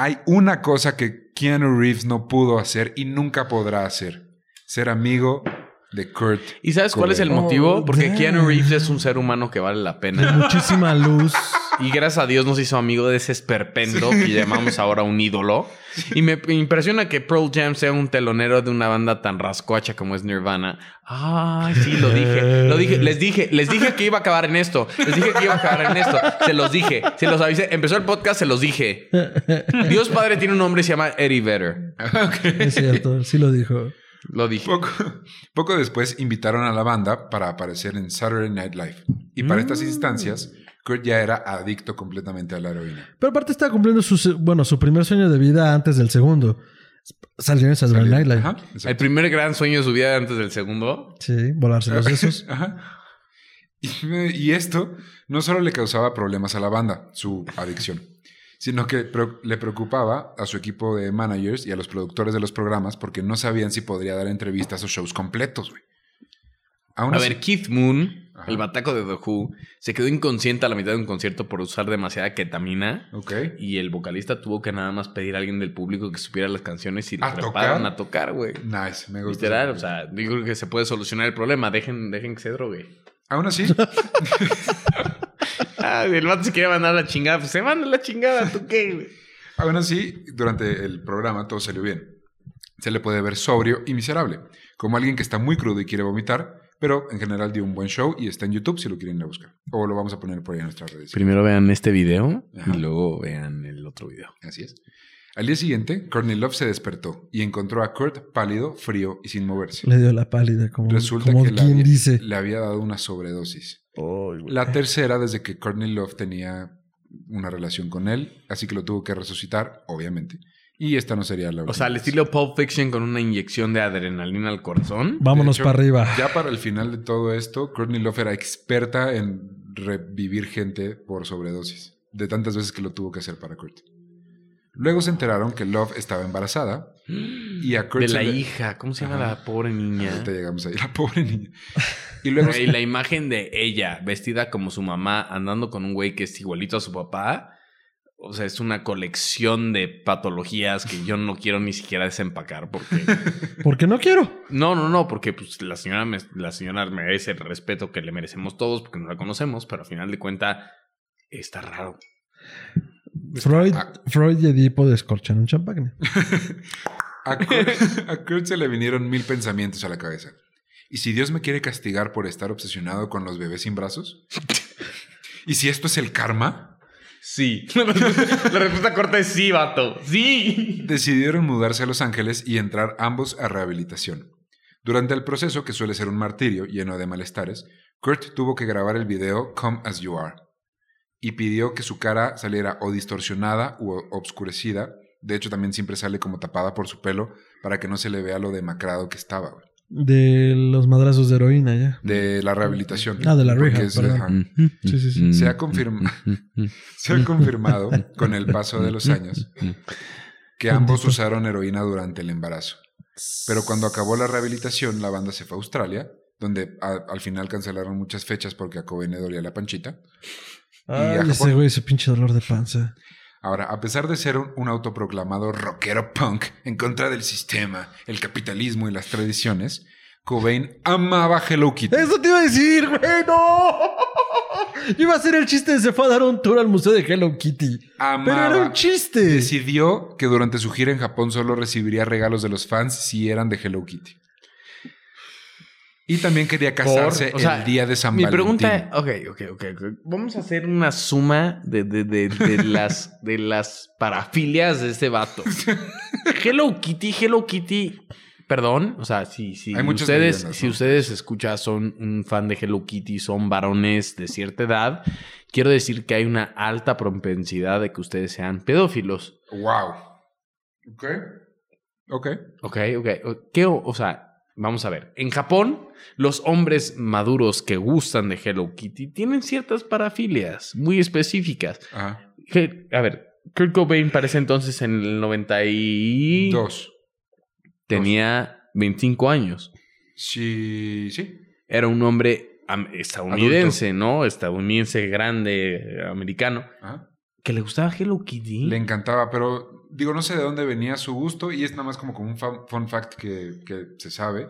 Hay una cosa que Keanu Reeves no pudo hacer y nunca podrá hacer: ser amigo de Kurt. ¿Y sabes cuál es el motivo? Oh, Porque damn. Keanu Reeves es un ser humano que vale la pena. muchísima luz. Y gracias a Dios nos hizo amigo de ese esperpento que llamamos ahora un ídolo. Y me impresiona que Pearl Jam sea un telonero de una banda tan rascuacha como es Nirvana. Ay, sí, lo dije. Lo dije. Les dije, les dije que iba a acabar en esto. Les dije que iba a acabar en esto. Se los dije. Se los avisé. Empezó el podcast, se los dije. Dios Padre tiene un nombre y se llama Eddie Vedder. Es cierto, sí lo dijo. Lo dije. Poco, poco después invitaron a la banda para aparecer en Saturday Night Live. Y para estas instancias, Kurt ya era adicto completamente a la heroína. Pero aparte estaba cumpliendo su, bueno, su primer sueño de vida antes del segundo. Salió en Saturday Night Live. Ajá, El primer gran sueño de su vida antes del segundo. Sí, volarse los sesos. Ajá. Y, y esto no solo le causaba problemas a la banda, su adicción, sino que le preocupaba a su equipo de managers y a los productores de los programas porque no sabían si podría dar entrevistas o shows completos, güey. Aún A así- ver, Keith Moon, Ajá. el bataco de The Who, se quedó inconsciente a la mitad de un concierto por usar demasiada ketamina. Ok. Y el vocalista tuvo que nada más pedir a alguien del público que supiera las canciones y le ¿A prepararon tocar? a tocar, güey. Nice, me gusta. Literal, o sea, digo que se puede solucionar el problema. Dejen, dejen que se drogue. Aún así, Ah, el vato se quiere mandar la chingada. Pues se manda la chingada, ¿tú qué, güey? aún así, durante el programa todo salió bien. Se le puede ver sobrio y miserable, como alguien que está muy crudo y quiere vomitar, pero en general dio un buen show y está en YouTube si lo quieren ir a buscar. O lo vamos a poner por ahí en nuestras redes. Primero vean este video Ajá. y luego vean el otro video. Así es. Al día siguiente, Courtney Love se despertó y encontró a Kurt pálido, frío y sin moverse. Le dio la pálida, como, Resulta como que le quien había, dice. le había dado una sobredosis. La tercera desde que Courtney Love tenía una relación con él, así que lo tuvo que resucitar, obviamente. Y esta no sería la O sea, al vez. estilo Pulp Fiction con una inyección de adrenalina al corazón. Vámonos hecho, para arriba. Ya para el final de todo esto, Courtney Love era experta en revivir gente por sobredosis, de tantas veces que lo tuvo que hacer para Kurt. Luego se enteraron que Love estaba embarazada y a Kurt De la le- hija. ¿Cómo se llama Ajá. la pobre niña? Ahorita llegamos ahí, la pobre niña. Y luego Y la imagen de ella vestida como su mamá andando con un güey que es igualito a su papá. o sea, es una colección de patologías que yo no quiero ni siquiera desempacar porque... Porque no quiero. No, no, no, porque pues, la, señora me- la señora merece el respeto que le merecemos todos porque no la conocemos, pero al final de cuenta está raro. Freud. Freud y Edipo descorchan un champagne. A Kurt, a Kurt se le vinieron mil pensamientos a la cabeza. ¿Y si Dios me quiere castigar por estar obsesionado con los bebés sin brazos? ¿Y si esto es el karma? Sí. La respuesta, la respuesta corta es sí, vato. Sí. Decidieron mudarse a Los Ángeles y entrar ambos a rehabilitación. Durante el proceso, que suele ser un martirio lleno de malestares, Kurt tuvo que grabar el video Come As You Are y pidió que su cara saliera o distorsionada u obscurecida. De hecho, también siempre sale como tapada por su pelo para que no se le vea lo demacrado que estaba. güey. De los madrazos de heroína ya. De la rehabilitación. Ah, de la rehab, es- perdón. ajá. Sí, sí, sí. Se ha, confirma- se ha confirmado con el paso de los años que ambos usaron heroína durante el embarazo. Pero cuando acabó la rehabilitación, la banda se fue a Australia, donde a- al final cancelaron muchas fechas porque a Cobain le dolía la panchita. y a Ay, Japón. ese güey, ese pinche dolor de panza. Ahora, a pesar de ser un, un autoproclamado rockero punk en contra del sistema, el capitalismo y las tradiciones, Cobain amaba Hello Kitty. Eso te iba a decir, güey, no. Iba a ser el chiste de se fue a dar un tour al museo de Hello Kitty. Amaba. Pero era un chiste. Decidió que durante su gira en Japón solo recibiría regalos de los fans si eran de Hello Kitty. Y también quería casarse O sea, el día de San Mi Valentín. pregunta, ok, ok, ok, ok. Vamos a hacer una suma de, de, de, de las, de las parafilias de este vato. Hello Kitty, Hello Kitty. Perdón, o sea, si, si Hay ustedes, si ustedes escuchan, son un fan de Hello Kitty, son varones de cierta edad, quiero decir que hay una alta propensidad de que ustedes sean pedófilos. Wow. Ok. Ok. Ok, ok. ¿Qué, o, o sea, vamos a ver. En Japón, los hombres maduros que gustan de Hello Kitty tienen ciertas parafilias muy específicas. Ajá. A ver, Kurt Cobain parece entonces en el 90 y... Dos. Tenía 25 años. Sí. Sí. Era un hombre estadounidense, ¿no? Estadounidense grande, americano, Ajá. que le gustaba Hello Kitty. Le encantaba, pero digo, no sé de dónde venía su gusto y es nada más como, como un fun fact que, que se sabe,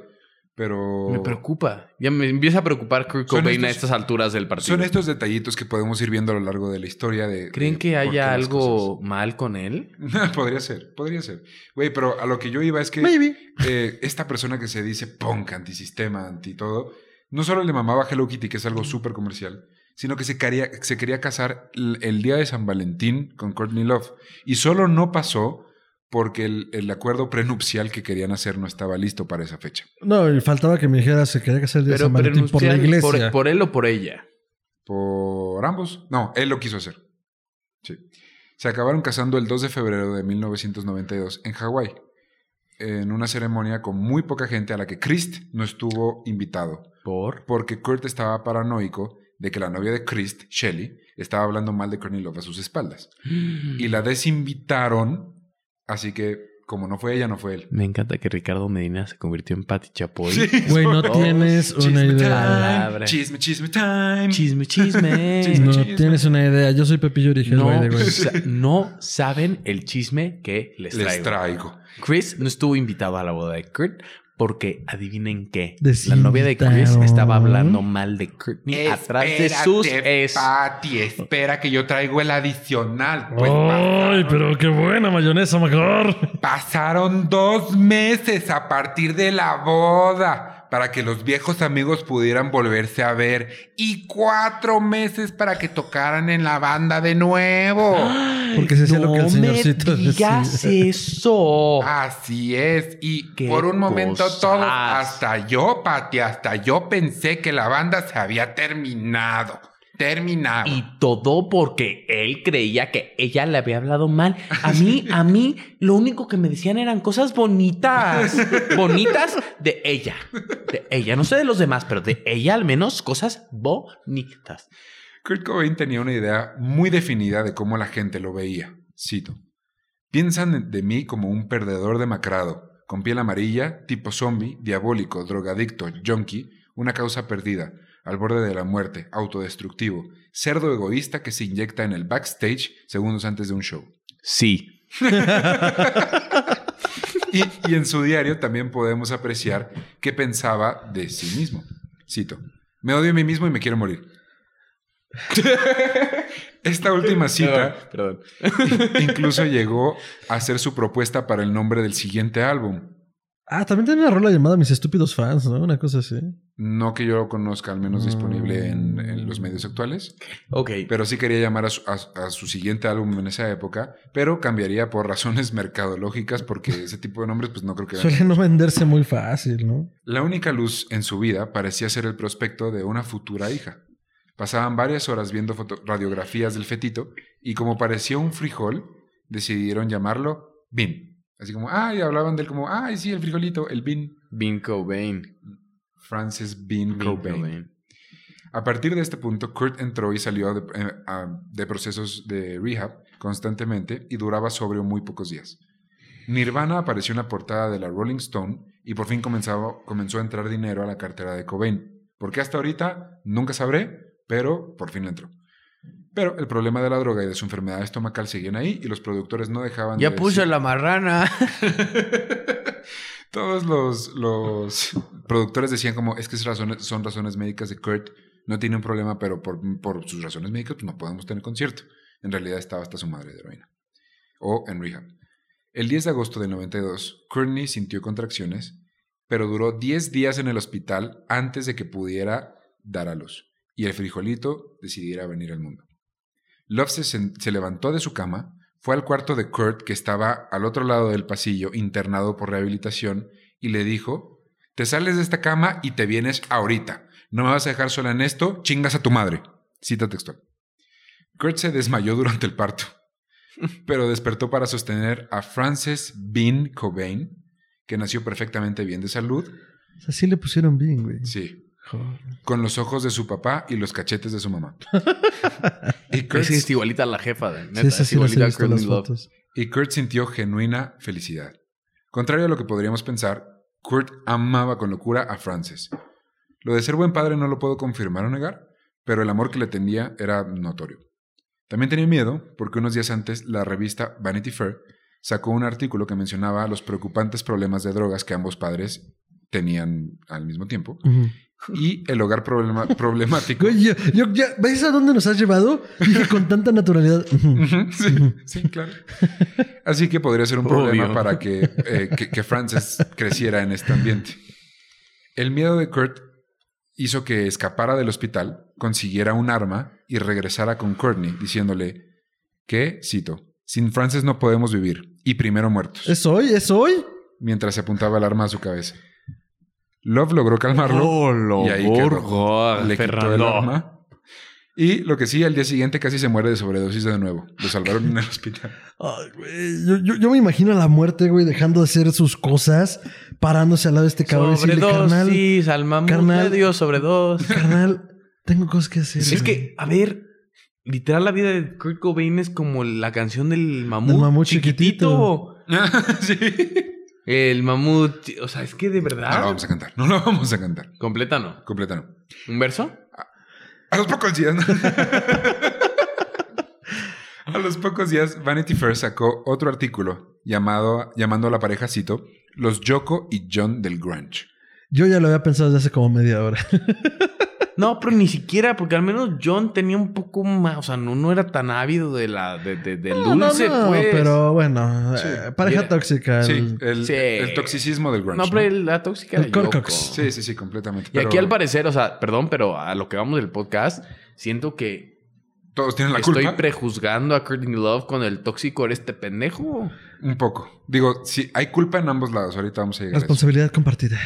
pero... Me preocupa. Ya me empieza a preocupar Kurt Cobain a estos- estas alturas del partido. Son estos detallitos que podemos ir viendo a lo largo de la historia de... ¿Creen de que haya algo mal con él? cosas. podría ser, podría ser. Güey, pero a lo que yo iba es que Maybe. eh, esta persona que se dice punk, antisistema, anti todo, no solo le mamaba Hello Kitty, que es algo súper comercial, sino que se quería, se quería casar el, el día de San Valentín con Courtney Love. Y solo no pasó porque el, el acuerdo prenupcial que querían hacer no estaba listo para esa fecha. No, y faltaba que me dijera se quería casar el día de San Valentín por la iglesia. Por, por él o por ella. ¿Por ambos? No, él lo quiso hacer. Sí. Se acabaron casando el 2 de febrero de 1992 en Hawái, en una ceremonia con muy poca gente a la que Christ no estuvo invitado, ¿Por? porque Kurt estaba paranoico de que la novia de Christ, Shelly, estaba hablando mal de Courtney Love a sus espaldas. Y la desinvitaron, así que como no fue ella, no fue él. Me encanta que Ricardo Medina se convirtió en Pati Chapoy. Güey, no Todos. tienes una Chisme idea. Chisme, chisme time. Chisme, chisme. Chisme, No chisme. tienes una idea. Yo soy Pepillo Origel, no saben el chisme que les traigo. Les traigo. Chris no estuvo invitado a la boda de Kurt porque adivinen qué. La novia de Chris estaba hablando mal de Courtney atrás de sus es. Pati, espera que yo traigo el adicional. Pues ¡Ay, pero qué buena mayonesa, mejor! pasaron dos meses a partir de la boda para que los viejos amigos pudieran volverse a ver y cuatro meses para que tocaran en la banda de nuevo. Porque se hacía lo que el no señorcito me digas decía. eso. Así es. Y Qué por un momento cosas. todos, hasta yo, Pati, hasta yo pensé que la banda se había terminado. Terminado. Y todo porque él creía que ella le había hablado mal. A mí, a mí, lo único que me decían eran cosas bonitas. Bonitas de ella. De ella. No sé de los demás, pero de ella al menos cosas bonitas. Kurt Cobain tenía una idea muy definida de cómo la gente lo veía. Cito. Piensan de mí como un perdedor demacrado, con piel amarilla, tipo zombie, diabólico, drogadicto, junkie, una causa perdida. Al borde de la muerte, autodestructivo, cerdo egoísta que se inyecta en el backstage segundos antes de un show. Sí. Y, y en su diario también podemos apreciar qué pensaba de sí mismo. Cito, me odio a mí mismo y me quiero morir. Esta última cita Perdón. incluso llegó a hacer su propuesta para el nombre del siguiente álbum. Ah, también tiene una rola llamada Mis estúpidos fans, ¿no? Una cosa así. No que yo lo conozca, al menos disponible en, en los medios actuales. Ok. Pero sí quería llamar a su, a- a su siguiente álbum en esa época, pero cambiaría por razones mercadológicas porque ese tipo de nombres pues no creo que... Suele no venderse muy fácil, ¿no? La única luz en su vida parecía ser el prospecto de una futura hija. Pasaban varias horas viendo foto- radiografías del fetito y como parecía un frijol, decidieron llamarlo Bean. Así como, ay, hablaban de él como, ay, sí, el frijolito, el Bean. Bean Cobain. Francis Bean, Bean Cobain. Cobain. A partir de este punto, Kurt entró y salió de, eh, de procesos de rehab constantemente y duraba sobrio muy pocos días. Nirvana apareció en la portada de la Rolling Stone y por fin comenzaba- comenzó a entrar dinero a la cartera de Cobain. ¿Por qué hasta ahorita? Nunca sabré, pero por fin entró. Pero el problema de la droga y de su enfermedad estomacal seguían ahí y los productores no dejaban Ya de puso decir- la marrana. Todos los, los productores decían como, es que es razones, son razones médicas de Kurt, no tiene un problema, pero por, por sus razones médicas pues no podemos tener concierto. En realidad estaba hasta su madre de heroína. O en rehab. El 10 de agosto del 92, Courtney sintió contracciones, pero duró 10 días en el hospital antes de que pudiera dar a luz y el frijolito decidiera venir al mundo. Love se, levantó de su cama, fue al cuarto de Kurt, que estaba al otro lado del pasillo, internado por rehabilitación, y le dijo, te sales de esta cama y te vienes ahorita. No me vas a dejar sola en esto, chingas a tu madre. Cita textual. Kurt se desmayó durante el parto, pero despertó para sostener a Frances Bean Cobain, que nació perfectamente bien de salud, O sea, sí le pusieron bien, güey. sí. Con los ojos de su papá y los cachetes de su mamá. y Kurt Es, es igualita a la jefa, de neta. Sí, esa es igualita a Courtney Love. Y Kurt sintió genuina felicidad. Contrario a lo que podríamos pensar, Kurt amaba con locura a Frances. Lo de ser buen padre no lo puedo confirmar o negar, pero el amor que le tenía era notorio. También tenía miedo porque unos días antes la revista Vanity Fair sacó un artículo que mencionaba los preocupantes problemas de drogas que ambos padres tenían al mismo tiempo Ujú. Y el hogar problema- problemático. Güey, yo, yo ya, ¿ves a dónde nos has llevado? Dije con tanta naturalidad. Sí, sí, claro. Así que podría ser un problema Obvio. para que, eh, que, que Frances creciera en este ambiente. El miedo de Kurt hizo que escapara del hospital, consiguiera un arma y regresara con Courtney, diciéndole que, cito, sin Frances no podemos vivir, y primero muertos, ¿Es hoy? ¿Es hoy? mientras se apuntaba el arma a su cabeza. Love logró calmarlo Oh, lo y ahí quedó. Le quitó el Fernando. arma. Y lo que sí, al día siguiente casi se muere de sobredosis de nuevo. Lo salvaron en el hospital. Ay, güey, Yo, yo- yo me imagino la muerte, güey, dejando de hacer sus cosas, parándose al lado de este cabrón Sobredosis, al mamut carnal. le dio sobredosis. carnal, tengo cosas que hacer. Es güey". que, a ver, literal la vida de Kurt Cobain es como la canción del mamut, Del mamut chiquitito. sí. El mamut, o sea, es que de verdad. No lo vamos a cantar. No lo vamos a cantar. Completa no. Completa no. ¿Un verso? A los pocos días. a los pocos días, Vanity Fair sacó otro artículo llamado, llamando a la pareja, cito, Los Yoko y John del Grunge. Yo ya lo había pensado desde hace como media hora. No, pero ni siquiera, porque al menos John tenía un poco más, o sea, no, no era tan ávido de la, de, de- del No, dulce, no, pues. Pero bueno, Sí. eh, pareja Mira. tóxica. Sí, el- el, Sí. el toxicismo del grunge. No, ¿no? pero la tóxica El era Yoko. Corcox. Sí, sí, sí, completamente. Y Pero aquí al parecer, o sea, perdón, pero a lo que vamos del podcast, siento que Todos tienen la estoy culpa. prejuzgando a Courtney Love con el tóxico eres este pendejo. Un poco. Digo, sí, hay culpa en ambos lados. Ahorita vamos a llegar a eso. Responsabilidad compartida.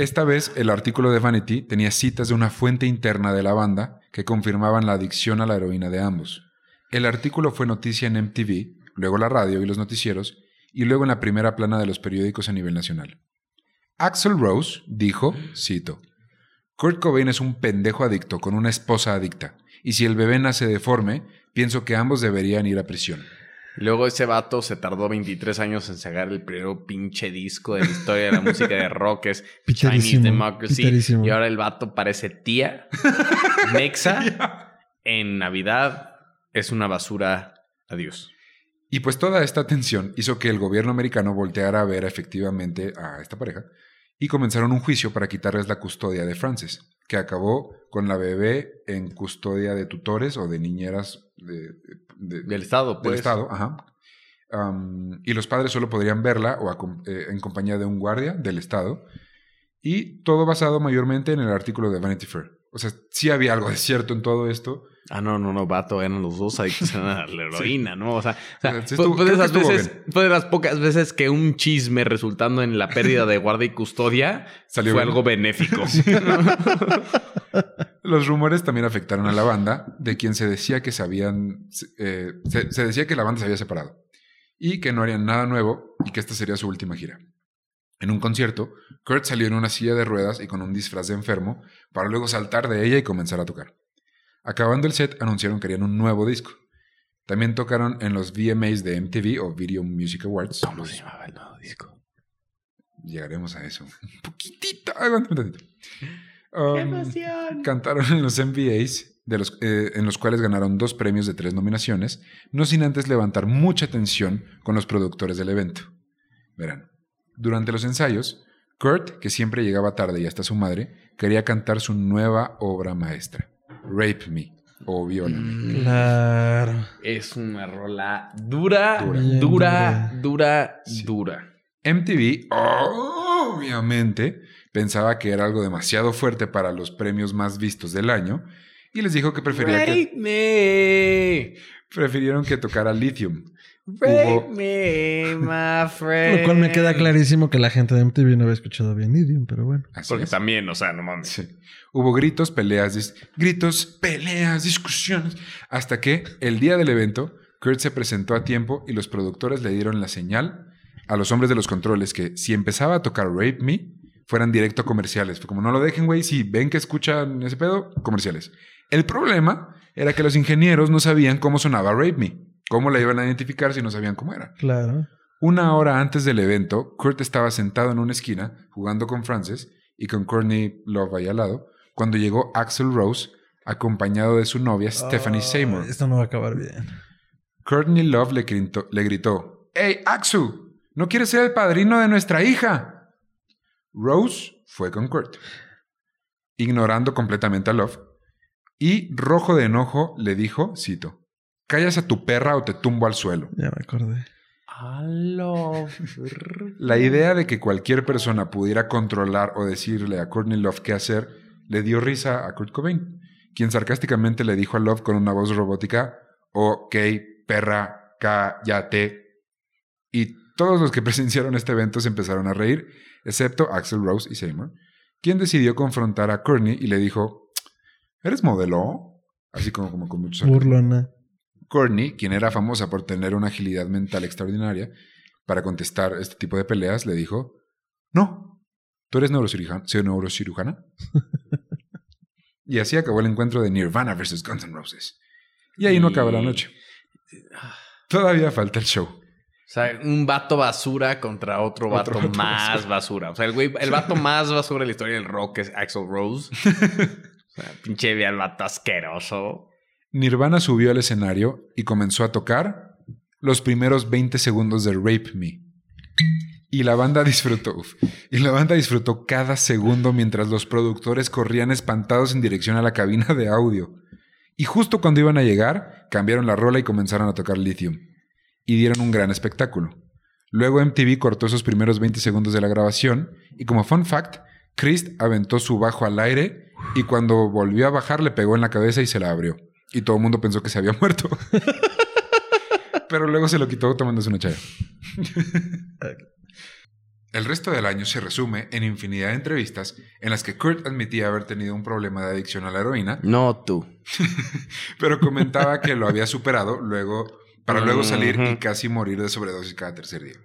Esta vez, el artículo de Vanity tenía citas de una fuente interna de la banda que confirmaban la adicción a la heroína de ambos. El artículo fue noticia en MTV, luego la radio y los noticieros, y luego en la primera plana de los periódicos a nivel nacional. Axel Rose dijo, cito, Kurt Cobain es un pendejo adicto con una esposa adicta, y si el bebé nace deforme, pienso que ambos deberían ir a prisión. Luego ese vato se tardó 23 años en sacar el primer pinche disco de la historia de la música de rock, es Chinese Democracy. piterísimo. Y ahora el vato parece tía, Mexa, en Navidad es una basura. Adiós. Y pues toda esta tensión hizo que el gobierno americano volteara a ver efectivamente a esta pareja y comenzaron un juicio para quitarles la custodia de Frances, que acabó con la bebé en custodia de tutores o de niñeras de- de- Del Estado, del pues. Estado. Ajá. Y los padres solo podrían verla o eh, en compañía de un guardia del Estado. Y todo basado mayormente en el artículo de Vanity Fair. O sea, sí había algo de cierto en todo esto. Ah, no, no, no, vato, eran los dos adictos a la heroína, ¿no? O sea, o sea, Sí fue, estuvo- fue de creo que esas estuvo veces, fue de las pocas veces que un chisme resultando en la pérdida de guardia y custodia Salió fue bien. algo benéfico. Los rumores también afectaron a la banda, de quien se decía que se habían. eh, se, se decía que la banda se había separado y que no harían nada nuevo y que esta sería su última gira. En un concierto, Kurt salió en una silla de ruedas y con un disfraz de enfermo para luego saltar de ella y comenzar a tocar. Acabando el set, anunciaron que harían un nuevo disco. También tocaron en los VMAs de MTV o Video Music Awards. ¿Cómo se llamaba el nuevo disco? Llegaremos a eso. Un poquitito. Aguántame un tantito. Um, Cantaron en los MVAs, de los, eh, en los cuales ganaron dos premios de tres nominaciones, no sin antes levantar mucha tensión con los productores del evento. Verán, durante los ensayos, Kurt, que siempre llegaba tarde y hasta su madre, quería cantar su nueva obra maestra, Rape Me o Viólame. Mm, Claro. Es una rola dura, Dura. Bien dura, dura, Sí. dura. MTV, obviamente, pensaba que era algo demasiado fuerte para los premios más vistos del año y les dijo que prefería que, Rape me. prefirieron que tocara Lithium. Rape Hubo- me, my friend. Lo cual me queda clarísimo que la gente de MTV no había escuchado bien Idiom, pero bueno. Así Porque es. también, o sea, no mames. Sí. Hubo gritos, peleas, dis- gritos, peleas, discusiones, hasta que el día del evento, Kurt se presentó a tiempo y los productores le dieron la señal a los hombres de los controles que si empezaba a tocar Rape Me, fueran directo a comerciales. Fue como no lo dejen, güey, si ven que escuchan ese pedo, comerciales. El problema era que los ingenieros no sabían cómo sonaba Rape Me. ¿Cómo la iban a identificar si no sabían cómo era? Claro. Una hora antes del evento, Kurt estaba sentado en una esquina jugando con Frances y con Courtney Love ahí al lado, cuando llegó Axel Rose acompañado de su novia Stephanie Ah, Seymour. Esto no va a acabar bien. Courtney Love le gritó, le gritó, ¡Hey, Axel! ¿No quieres ser el padrino de nuestra hija? Rose fue con Kurt, ignorando completamente a Love, y rojo de enojo le dijo, cito, «Callas a tu perra o te tumbo al suelo». Ya me acordé. Aló. La idea de que cualquier persona pudiera controlar o decirle a Courtney Love qué hacer le dio risa a Kurt Cobain, quien sarcásticamente le dijo a Love con una voz robótica, ok, perra, cállate. Y todos los que presenciaron este evento se empezaron a reír, excepto Axel Rose y Seymour, quien decidió confrontar a Courtney y le dijo, ¿eres modelo? Así como, como con muchos. Burlona. Courtney, quien era famosa por tener una agilidad mental extraordinaria para contestar este tipo de peleas, le dijo, no, ¿tú eres neurocirujana? ¿Soy neurocirujana? y así acabó el encuentro de Nirvana versus Guns N' Roses. Y ahí no acaba la noche. Todavía falta el show. O sea, un vato basura contra otro vato, Otro vato más basura. basura. O sea, el güey, el vato más basura de la historia del rock es Axel Rose. O sea, pinche ve al vato asqueroso. Nirvana subió al escenario y comenzó a tocar los primeros 20 segundos de Rape Me. Y la banda disfrutó, y la banda disfrutó cada segundo mientras los productores corrían espantados en dirección a la cabina de audio. Y justo cuando iban a llegar, cambiaron la rola y comenzaron a tocar Lithium. Y dieron un gran espectáculo. Luego MTV cortó esos primeros 20 segundos de la grabación y como fun fact, Chris aventó su bajo al aire y cuando volvió a bajar le pegó en la cabeza y se la abrió. Y todo el mundo pensó que se había muerto. Pero luego se lo quitó tomándose una chaya. El resto del año se resume en infinidad de entrevistas en las que Kurt admitía haber tenido un problema de adicción a la heroína, No tú. pero comentaba que lo había superado luego para luego salir y casi morir de sobredosis cada tercer día.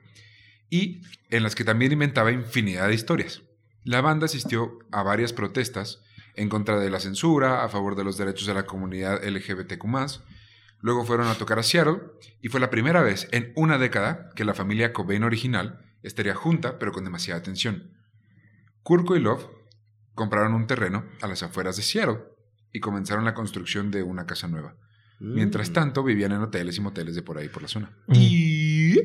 Y en las que también inventaba infinidad de historias. La banda asistió a varias protestas en contra de la censura, a favor de los derechos de la comunidad LGBTQ+, Luego fueron a tocar a Seattle y fue la primera vez en una década que la familia Cobain original estaría junta pero con demasiada tensión. Kurko y Love compraron un terreno a las afueras de Seattle y comenzaron la construcción de una casa nueva. Mientras Mm. tanto, vivían en hoteles y moteles de por ahí por la zona. Mm. Y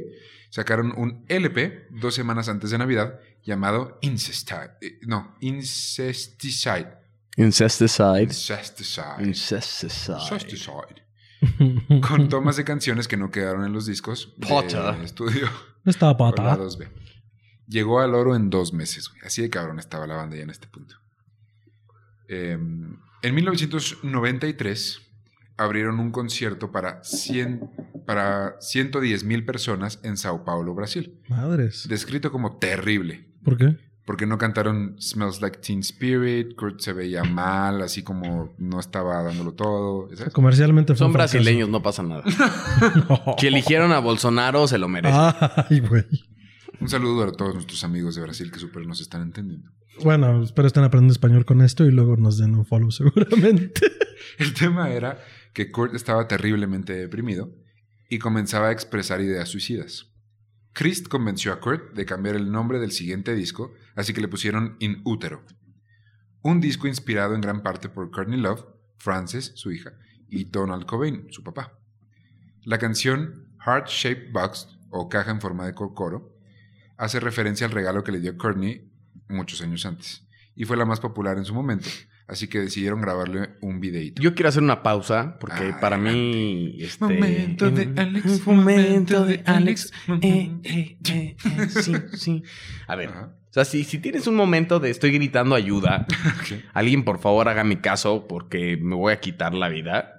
sacaron un LP dos semanas antes de Navidad llamado Incesticide. eh, No, Incesticide. Incesticide. Incesticide. Incesticide. Incesticide. Con tomas de canciones que no quedaron en los discos de Potter. estudio. Estaba. 2B. Llegó al oro en dos meses. güey. Así de cabrón estaba la banda ya en este punto. Eh, en 1993 abrieron un concierto para, 100, para 110 mil personas en Sao Paulo, Brasil. Madres. Descrito como terrible. ¿Por qué? Porque no cantaron Smells Like Teen Spirit, Kurt se veía mal, así como no estaba dándolo todo. ¿sabes? Comercialmente fue Son brasileños, no pasa nada. No. Si eligieron a Bolsonaro, se lo merecen. Ay, güey. Un saludo a todos nuestros amigos de Brasil que súper nos están entendiendo. Bueno, espero estén aprendiendo español con esto y luego nos den un follow seguramente. El tema era que Kurt estaba terriblemente deprimido y comenzaba a expresar ideas suicidas. Christ convenció a Kurt de cambiar el nombre del siguiente disco, así que le pusieron In Útero. Un disco inspirado en gran parte por Courtney Love, Frances, su hija, y Donald Cobain, su papá. La canción Heart Shaped Box, o caja en forma de cocoro, hace referencia al regalo que le dio Courtney muchos años antes, y fue la más popular en su momento, así que decidieron grabarle un videíto. Yo quiero hacer una pausa porque Ah, para mí. Este, Momento de Alex, un Momento de de Alex. Eh, eh, eh, eh, sí, sí. A ver. Ajá. O sea, si, si tienes un momento de estoy gritando ayuda, alguien por favor haga mi caso porque me voy a quitar la vida.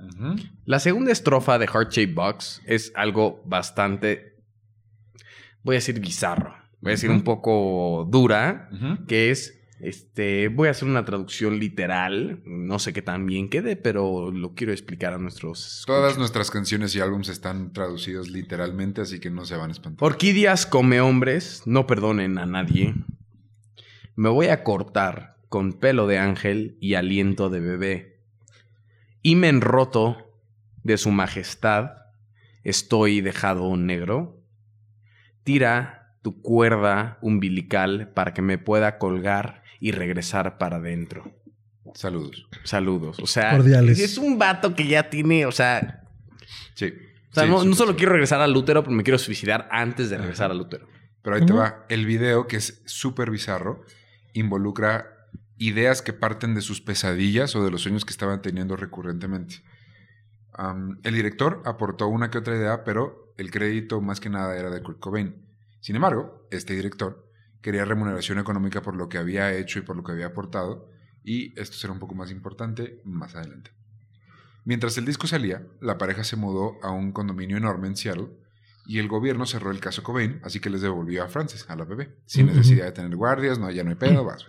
La segunda estrofa de Heart Shape Box es algo bastante, voy a decir bizarro, voy a decir un poco dura, que es, este, voy a hacer una traducción literal, no sé qué tan bien quede, pero lo quiero explicar a nuestros... Todas escuchas. nuestras canciones y álbums están traducidos literalmente, así que no se van a espantar. Orquídeas come hombres, no perdonen a nadie. Me voy a cortar con pelo de ángel y aliento de bebé. Y me enroto de su majestad, estoy dejado negro. Tira tu cuerda umbilical para que me pueda colgar y regresar para adentro. Saludos. Saludos. O sea, Cordiales. es un vato que ya tiene, o sea, Sí. o sea, Sí, no, solo sí. quiero regresar al útero, pero me quiero suicidar antes de regresar al útero. Pero ahí te va. El video, que es súper bizarro, involucra ideas que parten de sus pesadillas o de los sueños que estaban teniendo recurrentemente. El director aportó una que otra idea, pero el crédito más que nada era de Kurt Cobain. Sin embargo, este director quería remuneración económica por lo que había hecho y por lo que había aportado, y esto será un poco más importante más adelante. Mientras el disco salía, la pareja se mudó a un condominio enorme en Seattle y el gobierno cerró el caso Cobain, así que les devolvió a Frances, a la bebé, sin necesidad de tener guardias, no, ya no hay pedo, vas.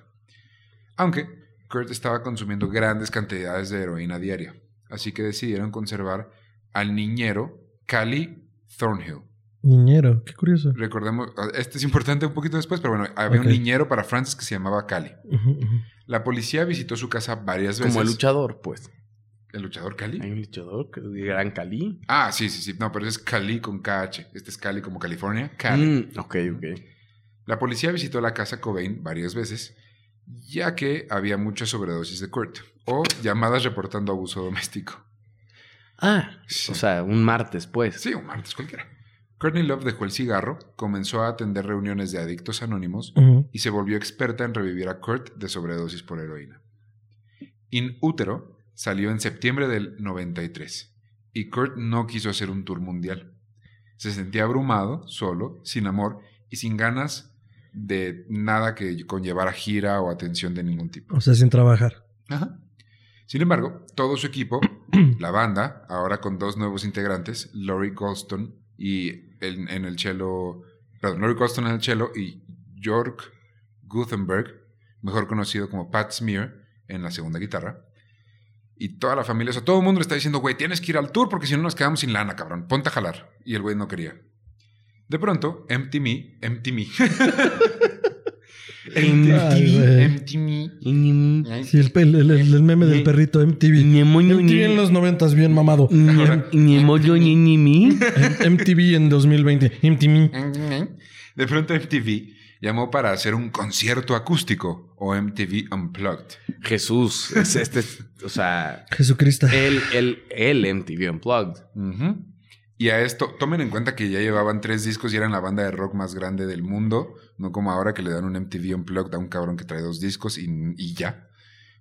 Aunque Kurt estaba consumiendo grandes cantidades de heroína diaria, así que decidieron conservar al niñero Cali Thornhill. Niñero, qué curioso. Recordemos, este es importante un poquito después, pero bueno, había un niñero para Frances que se llamaba Cali. La policía visitó su casa varias veces. Como el luchador, pues. ¿El luchador Cali? Hay un luchador de Gran Cali. Ah, sí, sí, sí. No, pero ese es Cali con KH. Este es Cali como California. Cali. Mm, ok, ok. La policía visitó la casa Cobain varias veces, ya que había mucha sobredosis de Kurt o llamadas reportando abuso doméstico. Ah, Sí. o sea, un martes, pues. Sí, un martes cualquiera. Courtney Love dejó el cigarro, comenzó a atender reuniones de adictos anónimos y se volvió experta en revivir a Kurt de sobredosis por heroína. In Útero salió en septiembre del 93 y Kurt no quiso hacer un tour mundial. Se sentía abrumado, solo, sin amor y sin ganas de nada que conllevara gira o atención de ningún tipo. O sea, sin trabajar. Ajá. Sin embargo, todo su equipo, la banda, ahora con dos nuevos integrantes, Laurie Colston y en el cello, perdón, Laurie Colston en el cello y York Gutenberg, mejor conocido como Pat Smear, en la segunda guitarra. Y toda la familia, o todo el mundo le está diciendo, güey, tienes que ir al tour porque si no nos quedamos sin lana, cabrón. Ponte a jalar. Y el güey no quería. De pronto, Empty Me, Empty Me. MTV. Sí, el, el- el- el meme del perrito MTV. MTV en los noventas, bien mamado. MTV en 2020. MTV. De pronto MTV llamó para hacer un concierto acústico o MTV Unplugged. Jesús. Es este, o sea, Jesucristo. el, el, el MTV Unplugged. Ujú. Y a esto, tomen en cuenta que ya llevaban tres discos y eran la banda de rock más grande del mundo, no como ahora que le dan un MTV Unplugged a un cabrón que trae dos discos y, y ya.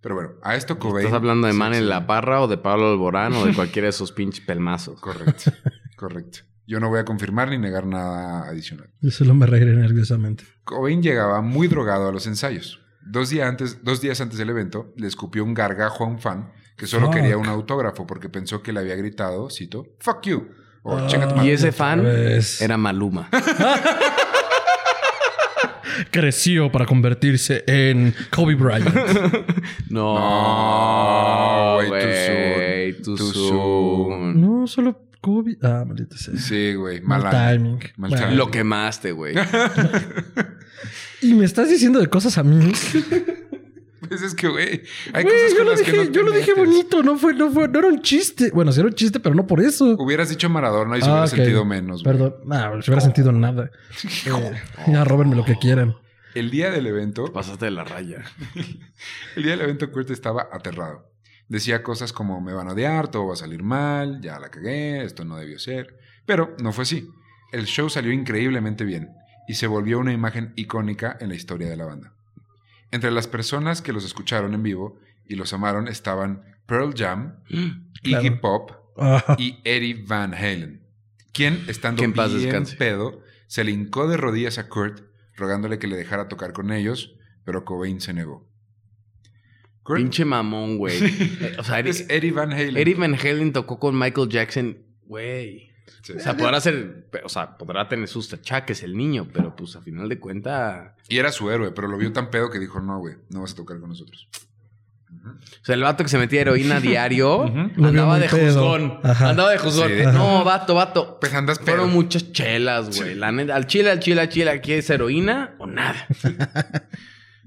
Pero bueno, a esto Cobain... ¿Estás hablando de Sí, Manel sí. La Parra o de Pablo Alborán o de cualquiera de esos pinches pelmazos? Correcto, correcto. Yo no voy a confirmar ni negar nada adicional. Yo solo me reiré nerviosamente. Cobain llegaba muy drogado a los ensayos. Dos, días antes, dos días antes del evento, le escupió un gargajo a un fan que solo Fuck. quería un autógrafo porque pensó que le había gritado, cito, fuck you. O Ah. chinga tu Y ese fan era Maluma. Creció para convertirse en Kobe Bryant. No, No, güey, soon. too Too soon. no, solo Kobe. Ah, maldita sea. Sí, güey, Mal timing. Mal Bueno. timing. Lo quemaste, güey. Y me estás diciendo de cosas a mí. Pues es que, güey, hay cosas yo con lo las que dije, no te yo lo dije bonito, no fue, no fue, no era un chiste. Bueno, sí era un chiste, pero no por eso. Hubieras dicho Maradona y se Ah, hubiera ok. sentido menos, güey. Perdón, no, se hubiera sentido nada. Eh, ya róbenme lo que quieran. El día del evento, Pasaste de la raya. el día del evento Kurt estaba aterrado. Decía cosas como me van a odiar, todo va a salir mal, ya la cagué, esto no debió ser. Pero no fue así. El show salió increíblemente bien y se volvió una imagen icónica en la historia de la banda. Entre las personas que los escucharon en vivo y los amaron estaban Pearl Jam, Claro. Iggy Pop Ah, y Eddie Van Halen, quien, estando en bien pedo, se le hincó de rodillas a Kurt, rogándole que le dejara tocar con ellos, pero Cobain se negó. Kurt Pinche mamón, güey. Eh, O sea, es Eddie Van Halen. Eddie Van Halen tocó con Michael Jackson, güey. Sí. O sea, podrá ser, o sea, podrá tener sus achaques el niño, pero pues a final de cuentas, Y era su héroe, pero lo vio tan pedo que dijo, no, güey, no vas a tocar con nosotros. O sea, el vato que se metía heroína diario andaba de juzgón. Andaba de juzgón. De- no, vato, vato. Pues andas pedo. Fueron muchas chelas, güey. Sí. La neta, al chile, al chile, al chile, ¿quieres heroína o nada?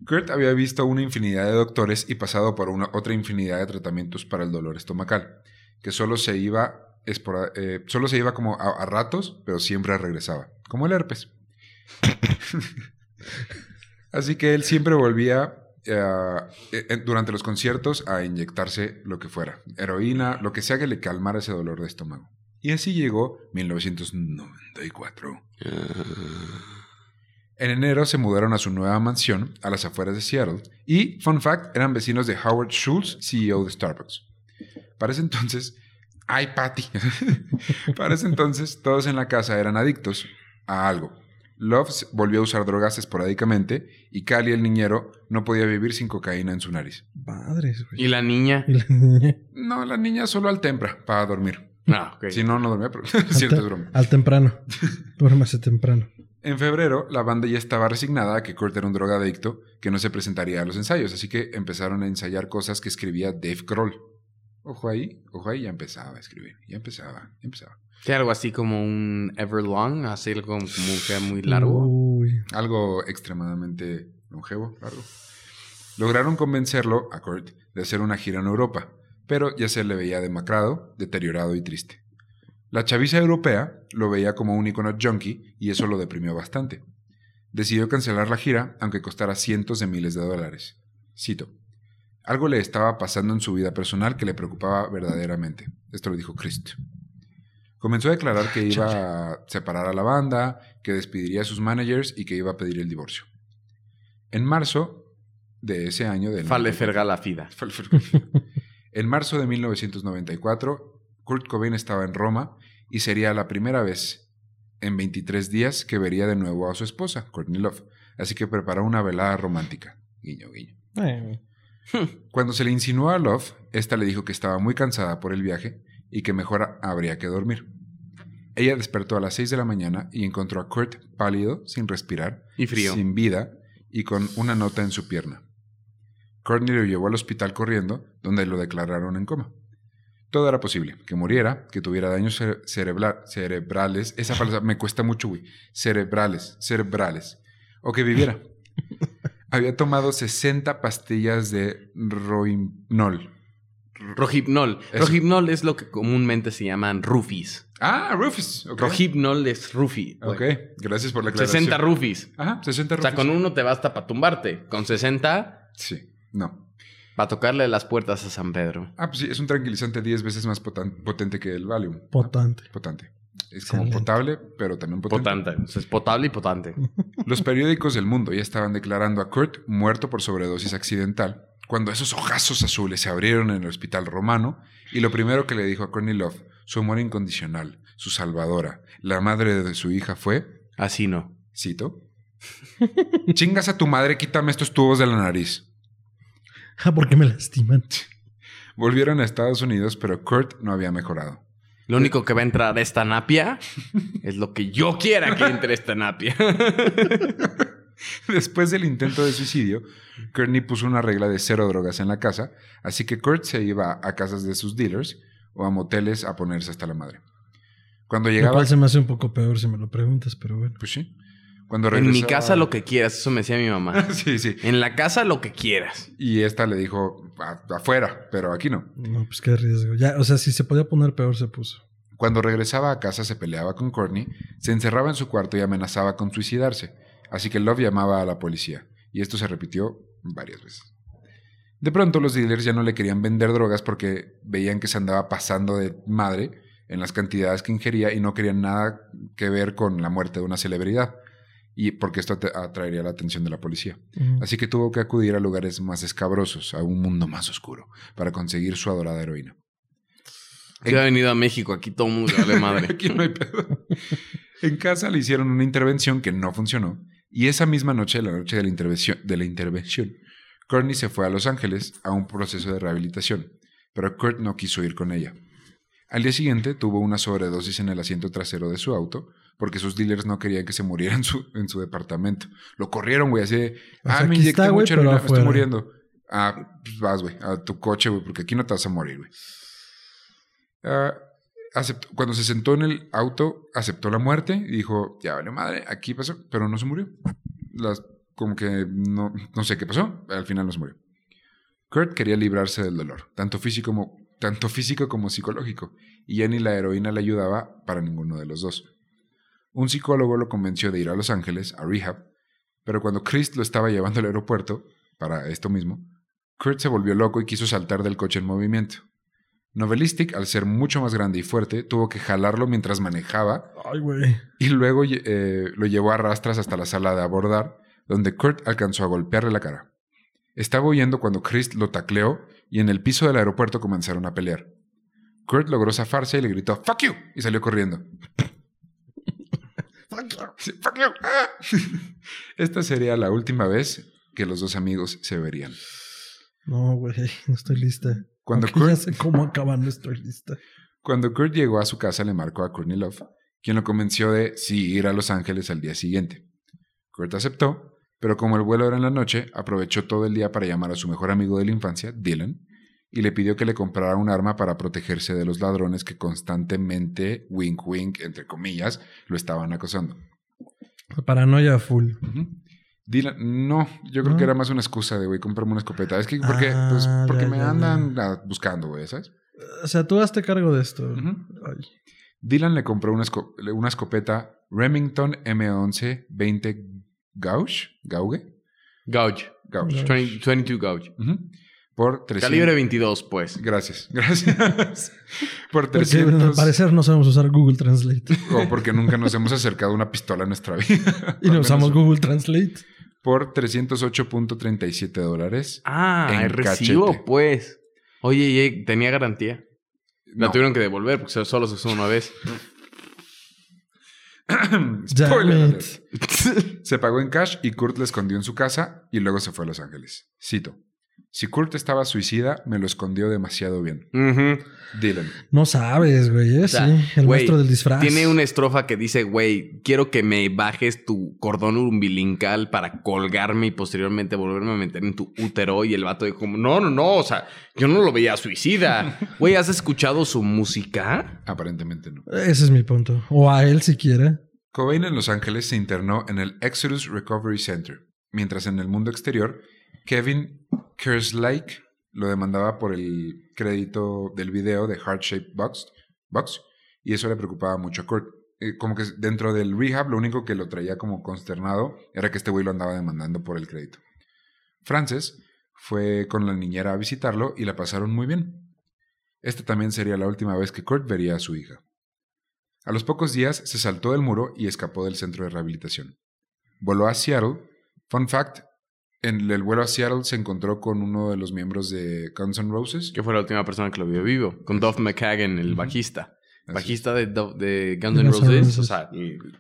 Kurt había visto una infinidad de doctores y pasado por una otra infinidad de tratamientos para el dolor estomacal, que solo se iba, eh, solo se iba como a, a ratos, pero siempre regresaba, como el herpes. Así que él siempre volvía eh, eh, durante los conciertos a inyectarse lo que fuera, heroína, lo que sea que le calmara ese dolor de estómago. Y así llegó 1994. En enero se mudaron a su nueva mansión a las afueras de Seattle y, fun fact, eran vecinos de Howard Schultz, CEO de Starbucks. Para ese entonces, ay, Patty. Para ese entonces, todos en la casa eran adictos a algo. Love volvió a usar drogas esporádicamente y Cali, el niñero, no podía vivir sin cocaína en su nariz. Madres, güey. Y la niña. Y la niña. No, la niña solo al tempra para dormir. No, ok. Si no, no dormía, pero Al, cierto es broma. al temprano. Duérmase temprano. En febrero, la banda ya estaba resignada a que Kurt era un drogadicto que no se presentaría a los ensayos, así que empezaron a ensayar cosas que escribía Dave Grohl. Ojo ahí, ojo ahí, ya empezaba a escribir, ya empezaba, ya empezaba. Que algo así como un Everlong, así algo como, como que muy largo. Uy. Algo extremadamente longevo, largo. Lograron convencerlo, a Kurt, de hacer una gira en Europa, pero ya se le veía demacrado, deteriorado y triste. La chaviza europea lo veía como un icono junkie y eso lo deprimió bastante. Decidió cancelar la gira, aunque costara cientos de miles de dólares. Cito. Algo le estaba pasando en su vida personal que le preocupaba verdaderamente. Esto lo dijo Christ. Comenzó a declarar que iba a separar a la banda, que despediría a sus managers y que iba a pedir el divorcio. En marzo de ese año del Fale ferga la fida. en marzo de 1994, Kurt Cobain estaba en Roma y sería la primera vez en 23 días que vería de nuevo a su esposa, Courtney Love. Así que preparó una velada romántica. Guiño, guiño. Eh, Cuando se le insinuó a Love, esta le dijo que estaba muy cansada por el viaje y que mejor habría que dormir. Ella despertó a las 6 de la mañana y encontró a Kurt pálido, sin respirar, Y frío. sin vida y con una nota en su pierna. Courtney lo llevó al hospital corriendo, donde lo declararon en coma. Todo era posible, que muriera, que tuviera daños cere- cerebra- cerebrales, esa palabra me cuesta mucho, güey, cerebrales, cerebrales, o que viviera. había tomado 60 pastillas de Rohypnol. Rojipnol. Eso. Rojipnol es lo que comúnmente se llaman rufis. Ah, Rufus. ok. Rojipnol es rufi. Ok, gracias por la aclaración. 60 rufis. Ajá, 60 O sea, con uno te basta para tumbarte. Con 60, Sí, no. para tocarle las puertas a San Pedro. Ah, pues sí, es un tranquilizante 10 veces más potan- potente que el Valium. Potente. Potente. Es como Excelente. potable, pero también potente. Potante. O sea, es potable y potente. Los periódicos del mundo ya estaban declarando a Kurt muerto por sobredosis accidental, cuando esos ojazos azules se abrieron en el hospital romano y lo primero que le dijo a Courtney Love, su amor incondicional, su salvadora, la madre de su hija fue, Así no. cito, chingas a tu madre, quítame estos tubos de la nariz. Ah, porque me lastiman. Volvieron a Estados Unidos, pero Kurt no había mejorado. Lo único que va a entrar a esta napia es lo que yo quiera que entre esta napia. Después del intento de suicidio, Courtney puso una regla de cero drogas en la casa, así que Kurt se iba a casas de sus dealers o a moteles a ponerse hasta la madre. Cuando Lo llegaba... cual se me hace un poco peor si me lo preguntas, pero bueno. Pues sí. Cuando En mi casa lo que quieras, eso me decía mi mamá. sí, sí. En la casa lo que quieras. Y esta le dijo "A- afuera, pero aquí no. No, pues qué riesgo. Ya, o sea, si se podía poner peor, se puso. Cuando regresaba a casa se peleaba con Courtney, se encerraba en su cuarto y amenazaba con suicidarse. Así que Love llamaba a la policía. Y esto se repitió varias veces. De pronto los dealers ya no le querían vender drogas porque veían que se andaba pasando de madre en las cantidades que ingería y no querían nada que ver con la muerte de una celebridad. Y porque esto atraería la atención de la policía. Así que tuvo que acudir a lugares más escabrosos, a un mundo más oscuro, para conseguir su adorada heroína. Si ha venido a México, aquí todo el mundo le vale madre. Aquí no hay pedo. En casa le hicieron una intervención que no funcionó. Y esa misma noche, la noche de la intervención, de la intervención Courtney se fue a Los Ángeles a un proceso de rehabilitación. Pero Kurt no quiso ir con ella. Al día siguiente tuvo una sobredosis en el asiento trasero de su auto porque sus dealers no querían que se muriera en su, en su departamento. Lo corrieron, güey, así de, O ah, sea, me inyecté heroína, me estoy afuera". muriendo. Ah, pues vas, güey, a tu coche, güey, porque aquí no te vas a morir, güey. Ah, aceptó- cuando se sentó en el auto, aceptó la muerte y dijo, ya vale madre, aquí pasó, pero no se murió. Las, como que no, no sé qué pasó, al final no se murió. Kurt quería librarse del dolor, tanto físico como, tanto físico como psicológico, y ya ni la heroína le ayudaba para ninguno de los dos. Un psicólogo lo convenció de ir a Los Ángeles, a rehab, pero cuando Chris lo estaba llevando al aeropuerto, para esto mismo, Kurt se volvió loco y quiso saltar del coche en movimiento. Novelistic, al ser mucho más grande y fuerte, tuvo que jalarlo mientras manejaba Ay, güey. y luego eh, lo llevó a rastras hasta la sala de abordar, donde Kurt alcanzó a golpearle la cara. Estaba huyendo cuando Chris lo tacleó y en el piso del aeropuerto comenzaron a pelear. Kurt logró zafarse y le gritó ¡Fuck you! y salió corriendo. Sí, "Fuck you". ¡Ah! Esta sería la última vez que los dos amigos se verían. No, güey, no estoy lista. Cuando Aunque ya Kurt, sé cómo acabar, no estoy lista. Cuando Kurt llegó a su casa, le marcó a Courtney Love, quien lo convenció de sí ir a Los Ángeles al día siguiente. Kurt aceptó, pero como el vuelo era en la noche, aprovechó todo el día para llamar a su mejor amigo de la infancia, Dylan, y le pidió que le comprara un arma para protegerse de los ladrones que constantemente, wink wink, entre comillas, lo estaban acosando. Paranoia full. Dylan, no, yo creo ¿No? que era más una excusa de, güey, comprarme una escopeta. Es que, porque, Ah, pues, porque ya, me ya, andan ah, buscando, güey, ¿sabes? O sea, tú hazte cargo de esto. Ay. Dylan le compró una, esco- una escopeta Remington M11 20 Gauge, Gauge, Gauge. Gauge. Gauge. 20 22 Gauge. Ujú. Por 300. Calibre 22, pues. Gracias, gracias. Por Porque al 300. parecer no sabemos usar Google Translate. O porque nunca nos hemos acercado a una pistola en nuestra vida. y no usamos menos Google Translate. Por 308.37 dólares. Ah, En el recibo, cachete. pues. Oye, oye, tenía garantía. La No. tuvieron que devolver porque solo se usó una vez. Spoiler. Se pagó en cash y Kurt lo escondió en su casa y luego se fue a Los Ángeles. Cito. Si Kurt estaba suicida, me lo escondió demasiado bien. Ujú. Dylan. No sabes, güey. ¿eh? O sea, sí, el güey, maestro del disfraz. Tiene una estrofa que dice, güey, quiero que me bajes tu cordón umbilical para colgarme y posteriormente volverme a meter en tu útero. Y el vato dijo, no, no, no, o sea, yo no lo veía suicida. Güey, ¿has escuchado su música? Aparentemente no. Ese es mi punto. O a él si quiere. Cobain en Los Ángeles se internó en el Exodus Recovery Center, mientras en el mundo exterior, Kevin Kerslake lo demandaba por el crédito del video de Heart Shaped Box, Box y eso le preocupaba mucho a Kurt. Eh, como que dentro del rehab lo único que lo traía como consternado era que este güey lo andaba demandando por el crédito. Frances fue con la niñera a visitarlo y la pasaron muy bien. Esta también sería la última vez que Kurt vería a su hija. A los pocos días se saltó del muro y escapó del centro de rehabilitación. Voló a Seattle. Fun fact, en el vuelo a Seattle se encontró con uno de los miembros de Guns N' Roses. Que fue la última persona que lo vio vivo. Con Duff McKagan, el bajista. Bajista de, de Guns N' Roses. Roses. O sea,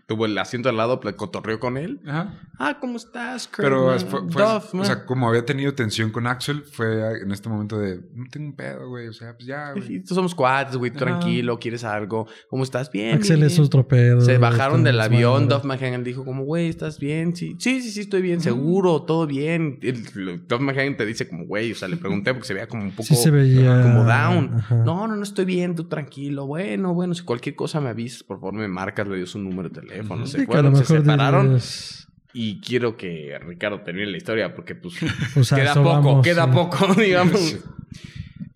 tuvo el asiento al lado, cotorreó con él. Ajá. Ah, ¿cómo estás, Kurt? Pero Man? fue, fue- Duff, o sea, como había tenido tensión con Axel, fue en este momento de, no tengo un pedo, güey, o sea, pues ya, güey. Somos cuates, güey, tranquilo, ¿quieres algo? ¿Cómo estás? Bien. Axel bien, es bien. otro pedo. Se bajaron del avión. Duff McKagan dijo como, güey, ¿estás bien? Sí, sí, sí, sí, estoy bien, seguro, todo bien. El- Duff McKagan te dice como, güey, o sea, le pregunté porque se veía como un poco... Sí se veía. Como down. Ajá. No, no, no estoy bien, tú tranquilo. Bueno, bueno, si cualquier cosa me avisas, por favor me marcas, le dio su número de teléfono. A lo fueron, se separaron. dirías, Y quiero que Ricardo termine la historia porque pues O sea, queda poco, vamos, queda sí. poco, digamos. Sí.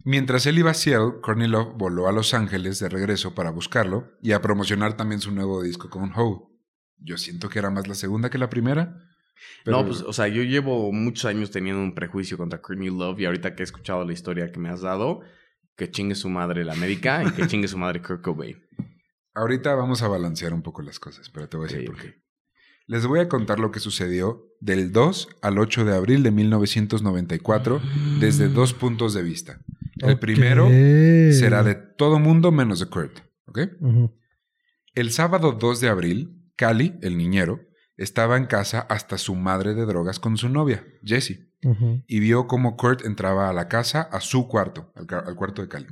Mientras él iba a Seattle, Courtney Love voló a Los Ángeles de regreso para buscarlo y a promocionar también su nuevo disco con Ho. Yo siento que era más la segunda que la primera. pero- No, pues, o sea, yo llevo muchos años teniendo un prejuicio contra Courtney Love y ahorita que he escuchado la historia que me has dado, que chingue su madre la América y que chingue su madre Kurt Cobain. Ahorita vamos a balancear un poco las cosas, pero te voy a decir por qué. Les voy a contar lo que sucedió del 2 al 8 de abril de 1994 desde dos puntos de vista. El primero será de todo mundo menos de Kurt. ¿ok? El sábado 2 de abril, Cali, el niñero, estaba en casa hasta su madre de drogas con su novia, Jessie, Y vio cómo Kurt entraba a la casa, a su cuarto, al, cuarto de Cali.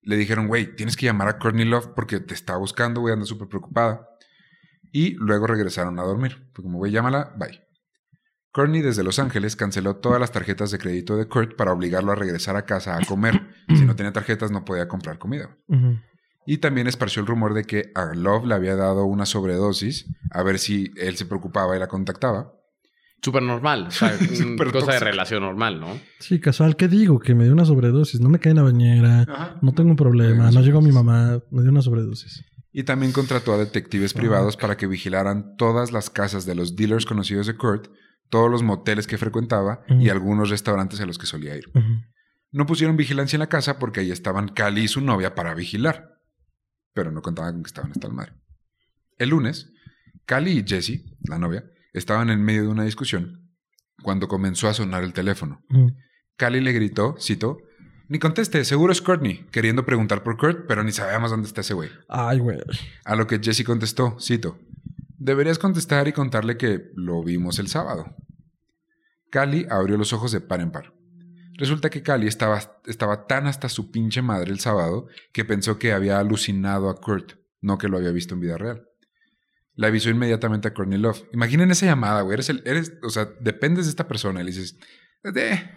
Le dijeron, güey, tienes que llamar a Courtney Love porque te está buscando, güey, anda súper preocupada. Y luego regresaron a dormir. Fue como, güey, llámala, bye. Courtney desde Los Ángeles canceló todas las tarjetas de crédito de Kurt para obligarlo a regresar a casa a comer. si no tenía tarjetas no podía comprar comida. Y también esparció el rumor de que a Love le había dado una sobredosis, a ver si él se preocupaba y la contactaba. Súper normal. O sea, Súper cosa de relación normal, ¿no? Sí, casual. ¿Qué digo? Que me dio una sobredosis. No me cae en la bañera. No tengo un problema. No llegó mi mamá. Me dio una sobredosis. Y también contrató a detectives privados para que vigilaran todas las casas de los dealers conocidos de Kurt, todos los moteles que frecuentaba y algunos restaurantes a los que solía ir. No pusieron vigilancia en la casa porque ahí estaban Cali y su novia para vigilar. Pero no contaban con que estaban hasta el mar. El lunes, Cali y Jessie, la novia, estaban en medio de una discusión cuando comenzó a sonar el teléfono. Ujú. Cali le gritó, cito, ni conteste, seguro es Courtney, queriendo preguntar por Kurt, pero ni sabemos dónde está ese güey. Ay, güey. A lo que Jesse contestó, cito, deberías contestar y contarle que lo vimos el sábado. Cali abrió los ojos de par en par. Resulta que Cali estaba, estaba tan hasta su pinche madre el sábado que pensó que había alucinado a Kurt, no que lo había visto en vida real. Le avisó inmediatamente a Courtney Love. Imaginen esa llamada, güey. Eres el, eres, o sea, dependes de esta persona. Y le dices, "Eh,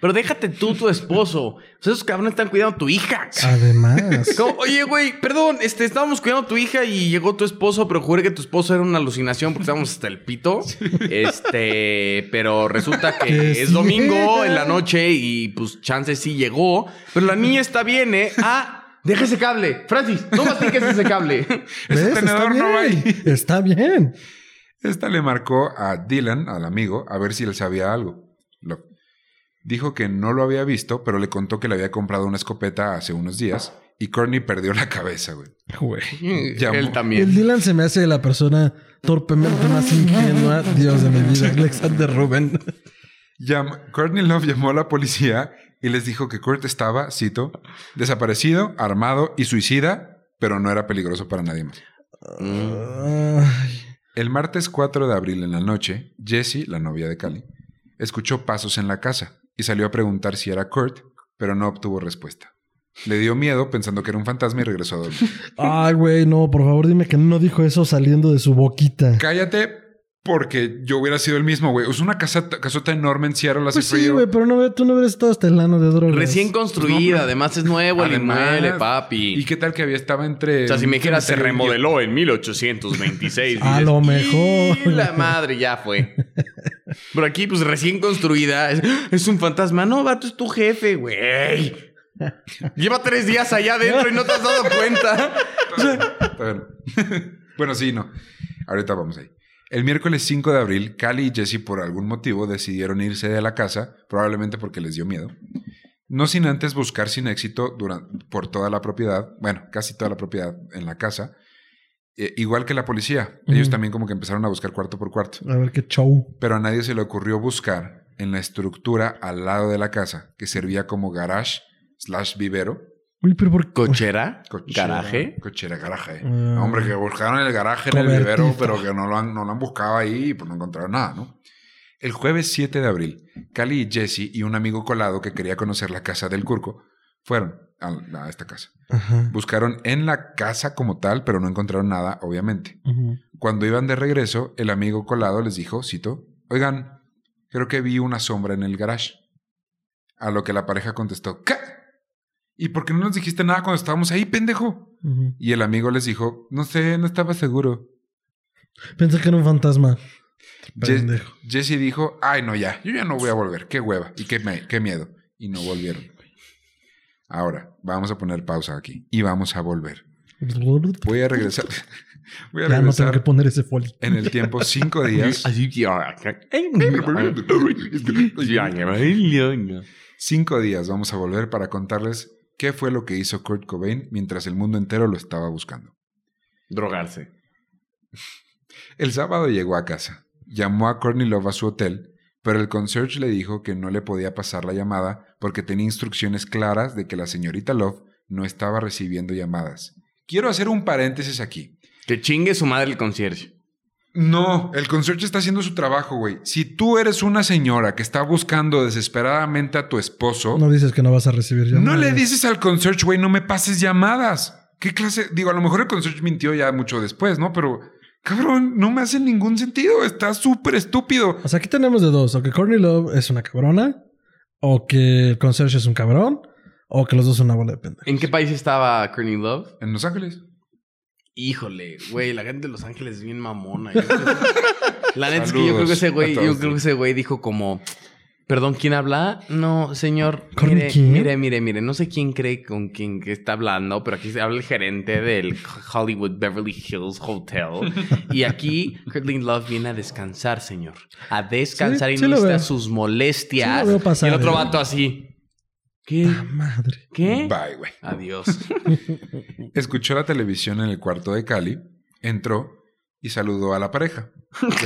Pero déjate tú, tu esposo. O sea, esos cabrones están cuidando a tu hija. Además. Como, Oye, güey, perdón, este, estábamos cuidando a tu hija y llegó tu esposo, pero juré que tu esposo era una alucinación porque estábamos hasta el pito. Este, pero resulta que Que es sí domingo era. en la noche y pues chance sí llegó, pero la niña está bien, ¿eh? Ah, deja ese cable. Francis, no mastiques ese cable. Ese ¿Ves? tenedor no va bien. ahí. Está bien. Esta le marcó a Dylan, al amigo, a ver si él sabía algo. Lo- Dijo que no lo había visto, pero le contó que le había comprado una escopeta hace unos días y Courtney perdió la cabeza, güey. Güey. Llamó. Él El también. Dylan se me hace la persona torpemente más ingenua. Dios de mi vida. Alexander Rubén. Llam- Courtney Love llamó a la policía y les dijo que Kurt estaba, cito, desaparecido, armado y suicida, pero no era peligroso para nadie más. Mm. El martes 4 de abril en la noche, Jessie, la novia de Cali, escuchó pasos en la casa y salió a preguntar si era Kurt, pero no obtuvo respuesta. Le dio miedo pensando que era un fantasma y regresó a dormir. Ay, güey, no, por favor, dime que no dijo eso saliendo de su boquita. Cállate, porque yo hubiera sido el mismo, güey. Es una casa, casota enorme en Seattle, hace Pues sí, frío. güey, pero no, tú no eres todo hasta el lano de drogas. Recién construida, No, pero- además es nuevo el inmueble, papi. ¿Y qué tal que había estaba entre... O sea, si me dijeras se remodeló en 1826. A dices, lo mejor. "Y La madre ya fue. Por aquí, pues recién construida. Es, es un fantasma. No, vato, es tu jefe, güey. Lleva tres días allá adentro y no te has dado cuenta. Bueno, sí, no. Ahorita vamos ahí. El miércoles 5 de abril, Cali y Jesse por algún motivo decidieron irse de la casa, probablemente porque les dio miedo. No sin antes buscar sin éxito durante, por toda la propiedad, bueno, casi toda la propiedad en la casa, eh, igual que la policía. Ellos también como que empezaron a buscar cuarto por cuarto. A ver qué show. Pero a nadie se le ocurrió buscar en la estructura al lado de la casa, que servía como garage slash vivero. Uy, pero por Cochera, Cochera, garaje. Cochera, garaje. Ah. Hombre, que buscaron el garaje en el vivero, pero que no lo han, no lo han buscado ahí y pues no encontraron nada, ¿no? El jueves 7 de abril, Cali y Jesse y un amigo colado que quería conocer la casa del Curco fueron a, a esta casa. Ajá. Buscaron en la casa como tal, pero no encontraron nada, obviamente. Cuando iban de regreso, el amigo colado les dijo, cito, oigan, creo que vi una sombra en el garage. A lo que la pareja contestó, ¿qué? ¿Y por qué no nos dijiste nada cuando estábamos ahí, pendejo? Y el amigo les dijo, no sé, no estaba seguro. Pensé que era un fantasma. Je- Pendejo. Jesse dijo, ay, no, ya, yo ya no voy a volver, qué hueva y qué, qué miedo. Y no volvieron. Ahora, vamos a poner pausa aquí y vamos a volver. Voy a regresar. Voy a Ya no tengo que poner ese folio. en el tiempo cinco días. Cinco días vamos a volver para contarles qué fue lo que hizo Kurt Cobain mientras el mundo entero lo estaba buscando. Drogarse. El sábado llegó a casa, llamó a Courtney Love a su hotel, pero el concierge le dijo que no le podía pasar la llamada porque tenía instrucciones claras de que la señorita Love no estaba recibiendo llamadas. Quiero hacer un paréntesis aquí. Que chingue su madre el concierge. No, el concierge está haciendo su trabajo, güey. Si tú eres una señora que está buscando desesperadamente a tu esposo, No dices que no vas a recibir No llamadas. le dices al concierge, güey, no me pases llamadas. ¿Qué clase? Digo, a lo mejor el concierge mintió ya mucho después, ¿no? Pero, cabrón, no me hace ningún sentido. Está súper estúpido. O sea, aquí tenemos de dos. O que Courtney Love es una cabrona. O que el concierge es un cabrón. O que los dos son una bola de pendejos. ¿En qué país estaba Courtney Love? En Los Ángeles. Híjole, güey, la gente de Los Ángeles es bien mamona. Yo creo que- la neta es que yo creo que ese güey, yo creo que ese güey dijo como, perdón, ¿quién habla? No, señor, ¿Courtney mire, quién? mire, mire, mire, no sé quién cree con quién que está hablando, pero aquí se habla el gerente del Hollywood Beverly Hills Hotel. y aquí Courtney Love viene a descansar, señor. A descansar Sí, y sí lo no veo. está sus molestias. Sí lo veo pasar, y el otro ¿eh? vato así. ¿Qué? Ah, madre. ¿Qué? Bye, güey. Adiós. Escuchó la televisión en el cuarto de Cali, entró y saludó a la pareja.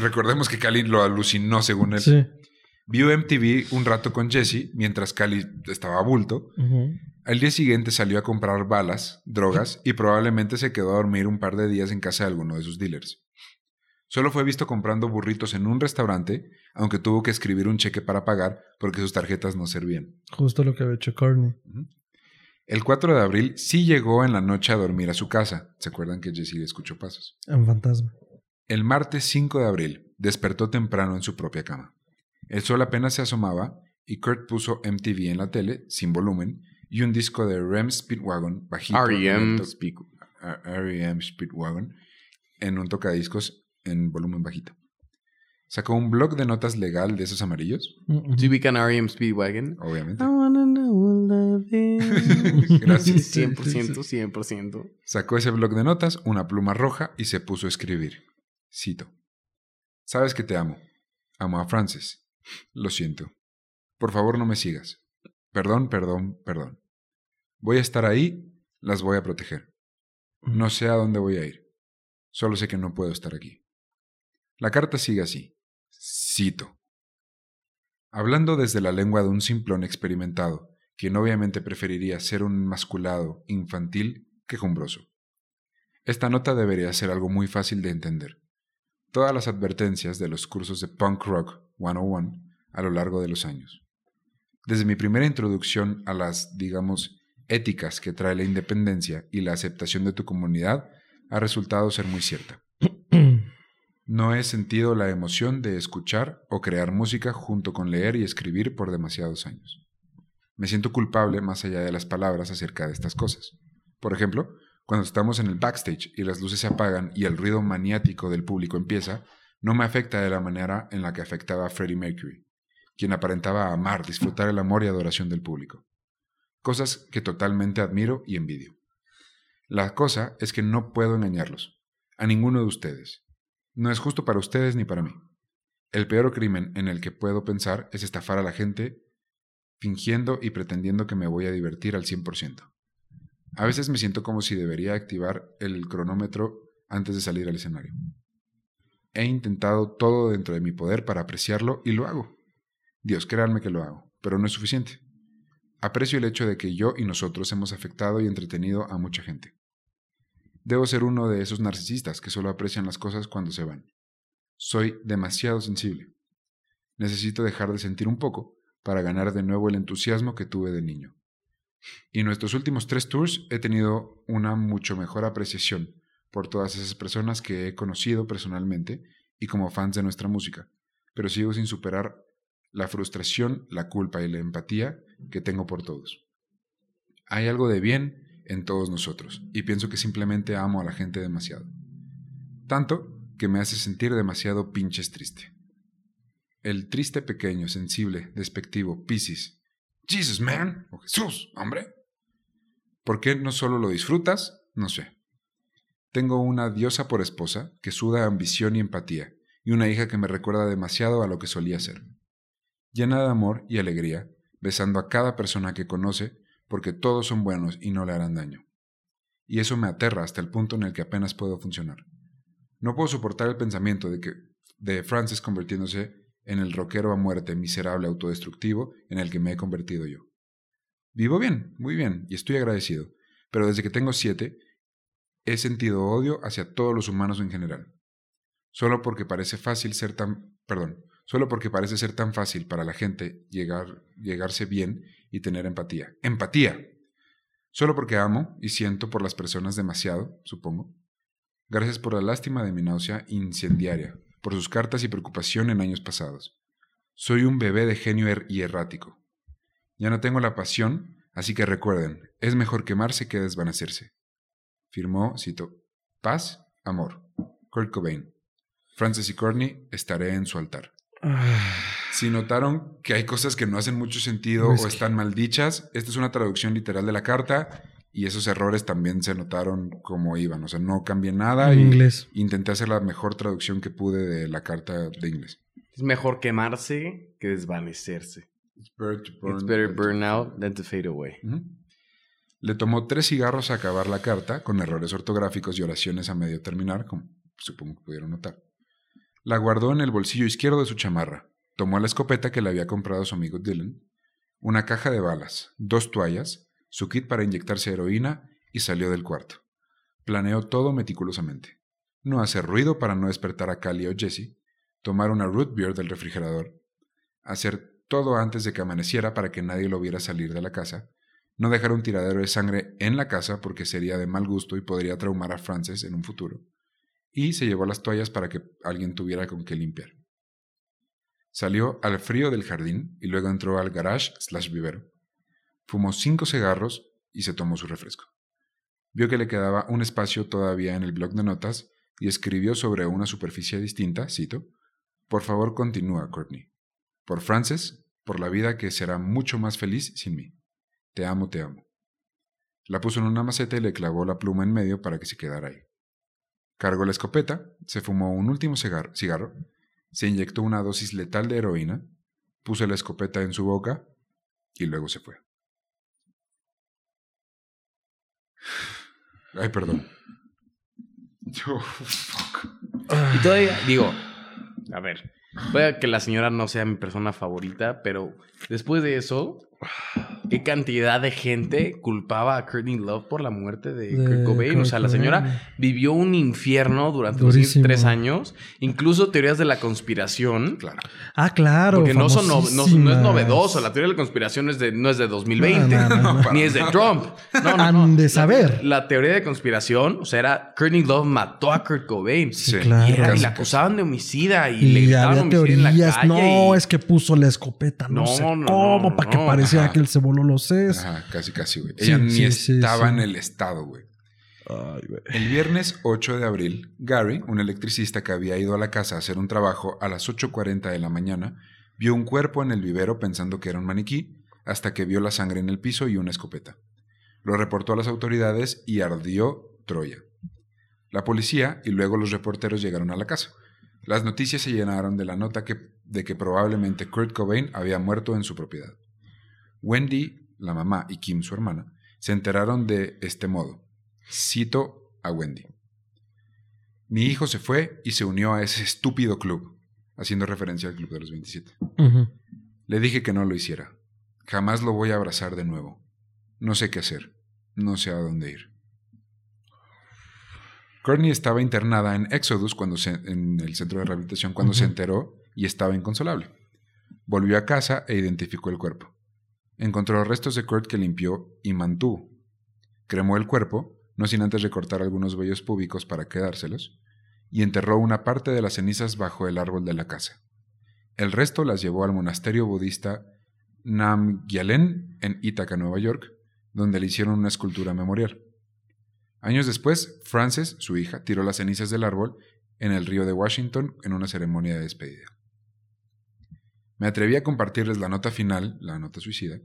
Recordemos que Cali lo alucinó según él. Sí. Vio MTV un rato con Jesse mientras Cali estaba a bulto. Al día siguiente salió a comprar balas, drogas y probablemente se quedó a dormir un par de días en casa de alguno de sus dealers. Solo fue visto comprando burritos en un restaurante, aunque tuvo que escribir un cheque para pagar porque sus tarjetas no servían. Justo lo que había hecho Courtney. El 4 de abril sí llegó en la noche a dormir a su casa. ¿Se acuerdan que Jesse escuchó pasos? Un fantasma. El martes 5 de abril despertó temprano en su propia cama. El sol apenas se asomaba y Kurt puso MTV en la tele, sin volumen, y un disco de REM Speedwagon bajito. R.E.M. el to- Speak. a- R.E.M. Speedwagon en un tocadiscos en volumen bajito. Sacó un blog de notas legal de esos amarillos. ¿Sí ubican R.E.M. Speedwagon? obviamente. I wanna know love is. Gracias. 100%, 100%. Sacó ese blog de notas, una pluma roja y se puso a escribir. Cito. Sabes que te amo. Amo a Frances. Lo siento. Por favor no me sigas. Perdón, perdón, perdón. Voy a estar ahí, las voy a proteger. No sé a dónde voy a ir. Solo sé que no puedo estar aquí. La carta sigue así. Cito. Hablando desde la lengua de un simplón experimentado, quien obviamente preferiría ser un enmasculado infantil quejumbroso. Esta nota debería ser algo muy fácil de entender. Todas las advertencias de los cursos de Punk Rock 101 a lo largo de los años. Desde mi primera introducción a las, digamos, éticas que trae la independencia y la aceptación de tu comunidad, ha resultado ser muy cierta. No he sentido la emoción de escuchar o crear música junto con leer y escribir por demasiados años. Me siento culpable más allá de las palabras acerca de estas cosas. Por ejemplo, cuando estamos en el backstage y las luces se apagan y el ruido maniático del público empieza, no me afecta de la manera en la que afectaba a Freddie Mercury, quien aparentaba amar, disfrutar el amor y adoración del público. Cosas que totalmente admiro y envidio. La cosa es que no puedo engañarlos, a ninguno de ustedes. No es justo para ustedes ni para mí. El peor crimen en el que puedo pensar es estafar a la gente fingiendo y pretendiendo que me voy a divertir al 100%. A veces me siento como si debería activar el cronómetro antes de salir al escenario. He intentado todo dentro de mi poder para apreciarlo y lo hago. Dios, créanme que lo hago, pero no es suficiente. Aprecio el hecho de que yo y nosotros hemos afectado y entretenido a mucha gente. Debo ser uno de esos narcisistas que solo aprecian las cosas cuando se van. Soy demasiado sensible. Necesito dejar de sentir un poco para ganar de nuevo el entusiasmo que tuve de niño. Y en nuestros últimos tres tours he tenido una mucho mejor apreciación por todas esas personas que he conocido personalmente y como fans de nuestra música, pero sigo sin superar la frustración, la culpa y la empatía que tengo por todos. Hay algo de bien en todos nosotros y pienso que simplemente amo a la gente demasiado. Tanto que me hace sentir demasiado pinches triste. El triste pequeño, sensible, despectivo, Piscis. Jesus, man. O Jesús, hombre. ¿Por qué no solo lo disfrutas? No sé. Tengo una diosa por esposa que suda ambición y empatía, y una hija que me recuerda demasiado a lo que solía ser llena de amor y alegría, besando a cada persona que conoce, porque todos son buenos y no le harán daño. Y eso me aterra hasta el punto en el que apenas puedo funcionar. No puedo soportar el pensamiento de que de Francis convirtiéndose en el rockero a muerte miserable autodestructivo en el que me he convertido yo. Vivo bien, muy bien, y estoy agradecido, pero desde que tengo siete he sentido odio hacia todos los humanos en general. Solo porque parece fácil ser tan, perdón, solo porque parece ser tan fácil para la gente llegar, llegarse bien y tener empatía. Empatía. Solo porque amo y siento por las personas demasiado, supongo. Gracias por la lástima de mi náusea incendiaria, por sus cartas y preocupación en años pasados. Soy un bebé de genio er y errático. Ya no tengo la pasión, así que recuerden, es mejor quemarse que desvanecerse. Firmó, cito, paz, amor. Kurt Cobain. Francis y Courtney, estaré en su altar. Si notaron que hay cosas que no hacen mucho sentido o están mal dichas, esta es una traducción literal de la carta y esos errores también se notaron como iban. O sea, no cambié nada. En y inglés. Intenté hacer la mejor traducción que pude de la carta de inglés. Es mejor quemarse que desvanecerse. It's better to burn, It's better out than to fade away. Le tomó tres cigarros a acabar la carta, con errores ortográficos y oraciones a medio terminar, como supongo que pudieron notar. La guardó en el bolsillo izquierdo de su chamarra. Tomó la escopeta que le había comprado su amigo Dylan, una caja de balas, dos toallas, su kit para inyectarse heroína y salió del cuarto. Planeó todo meticulosamente. No hacer ruido para no despertar a Callie o Jesse, tomar una root beer del refrigerador, hacer todo antes de que amaneciera para que nadie lo viera salir de la casa, no dejar un tiradero de sangre en la casa porque sería de mal gusto y podría traumar a Frances en un futuro, y se llevó las toallas para que alguien tuviera con qué limpiar. Salió al frío del jardín y luego entró al garage slash vivero. Fumó cinco cigarros y se tomó su refresco. Vio que le quedaba un espacio todavía en el bloc de notas y escribió sobre una superficie distinta, cito, Por favor continúa, Courtney. Por Frances, por la vida que será mucho más feliz sin mí. Te amo, te amo. La puso en una maceta y le clavó la pluma en medio para que se quedara ahí. Cargó la escopeta, se fumó un último cigar- cigarro, se inyectó una dosis letal de heroína, puso la escopeta en su boca y luego se fue. Ay, perdón. Yo. Y todavía, digo, a ver, puede que la señora no sea mi persona favorita, pero después de eso, ¿qué cantidad de gente culpaba a Courtney Love por la muerte de, De Kurt Cobain? O sea, la Cobain. señora vivió un infierno durante los tres años, incluso teorías de la conspiración. Claro. Ah, claro. Porque no, son no, no- no es novedoso. La teoría de la conspiración es de, no es de 2020. No, no, no, Ni es de Trump. No, no, no. Han de La- saber. La, teoría de conspiración, o sea, era Courtney Love mató a Kurt Cobain. Sí, claro. Y, era- y la acusaban de homicida y, le Y gritaban había homicida en la teorías. calle. No, y- es que puso la escopeta. No, No, sé no, cómo, no, para que no. Pareciera Ajá. que él se voló los sesos. Ajá, casi, casi, güey. Sí, Ella ni sí, estaba sí. en el estado, güey. El viernes 8 de abril, Gary, un electricista que había ido a la casa a hacer un trabajo a las 8.40 de la mañana, vio un cuerpo en el vivero pensando que era un maniquí, hasta que vio la sangre en el piso y una escopeta. Lo reportó a las autoridades y ardió Troya. La policía y luego los reporteros llegaron a la casa. Las noticias se llenaron de la nota que, de que probablemente Kurt Cobain había muerto en su propiedad. Wendy, la mamá, y Kim, su hermana, se enteraron de este modo. Cito a Wendy. Mi hijo se fue y se unió a ese estúpido club, haciendo referencia al Club de los 27. Ujú. Le dije que no lo hiciera. Jamás lo voy a abrazar de nuevo. No sé qué hacer. No sé a dónde ir. Courtney estaba internada en Exodus cuando se- en el centro de rehabilitación cuando se enteró y estaba inconsolable. Volvió a casa e identificó el cuerpo. Encontró restos de Kurt que limpió y mantuvo. Cremó el cuerpo, no sin antes recortar algunos vellos púbicos para quedárselos, y enterró una parte de las cenizas bajo el árbol de la casa. El resto las llevó al monasterio budista Namgyalen en Ítaca, Nueva York, donde le hicieron una escultura memorial. Años después, Frances, su hija, tiró las cenizas del árbol en el río de Washington en una ceremonia de despedida. Me atreví a compartirles la nota final, la nota suicida,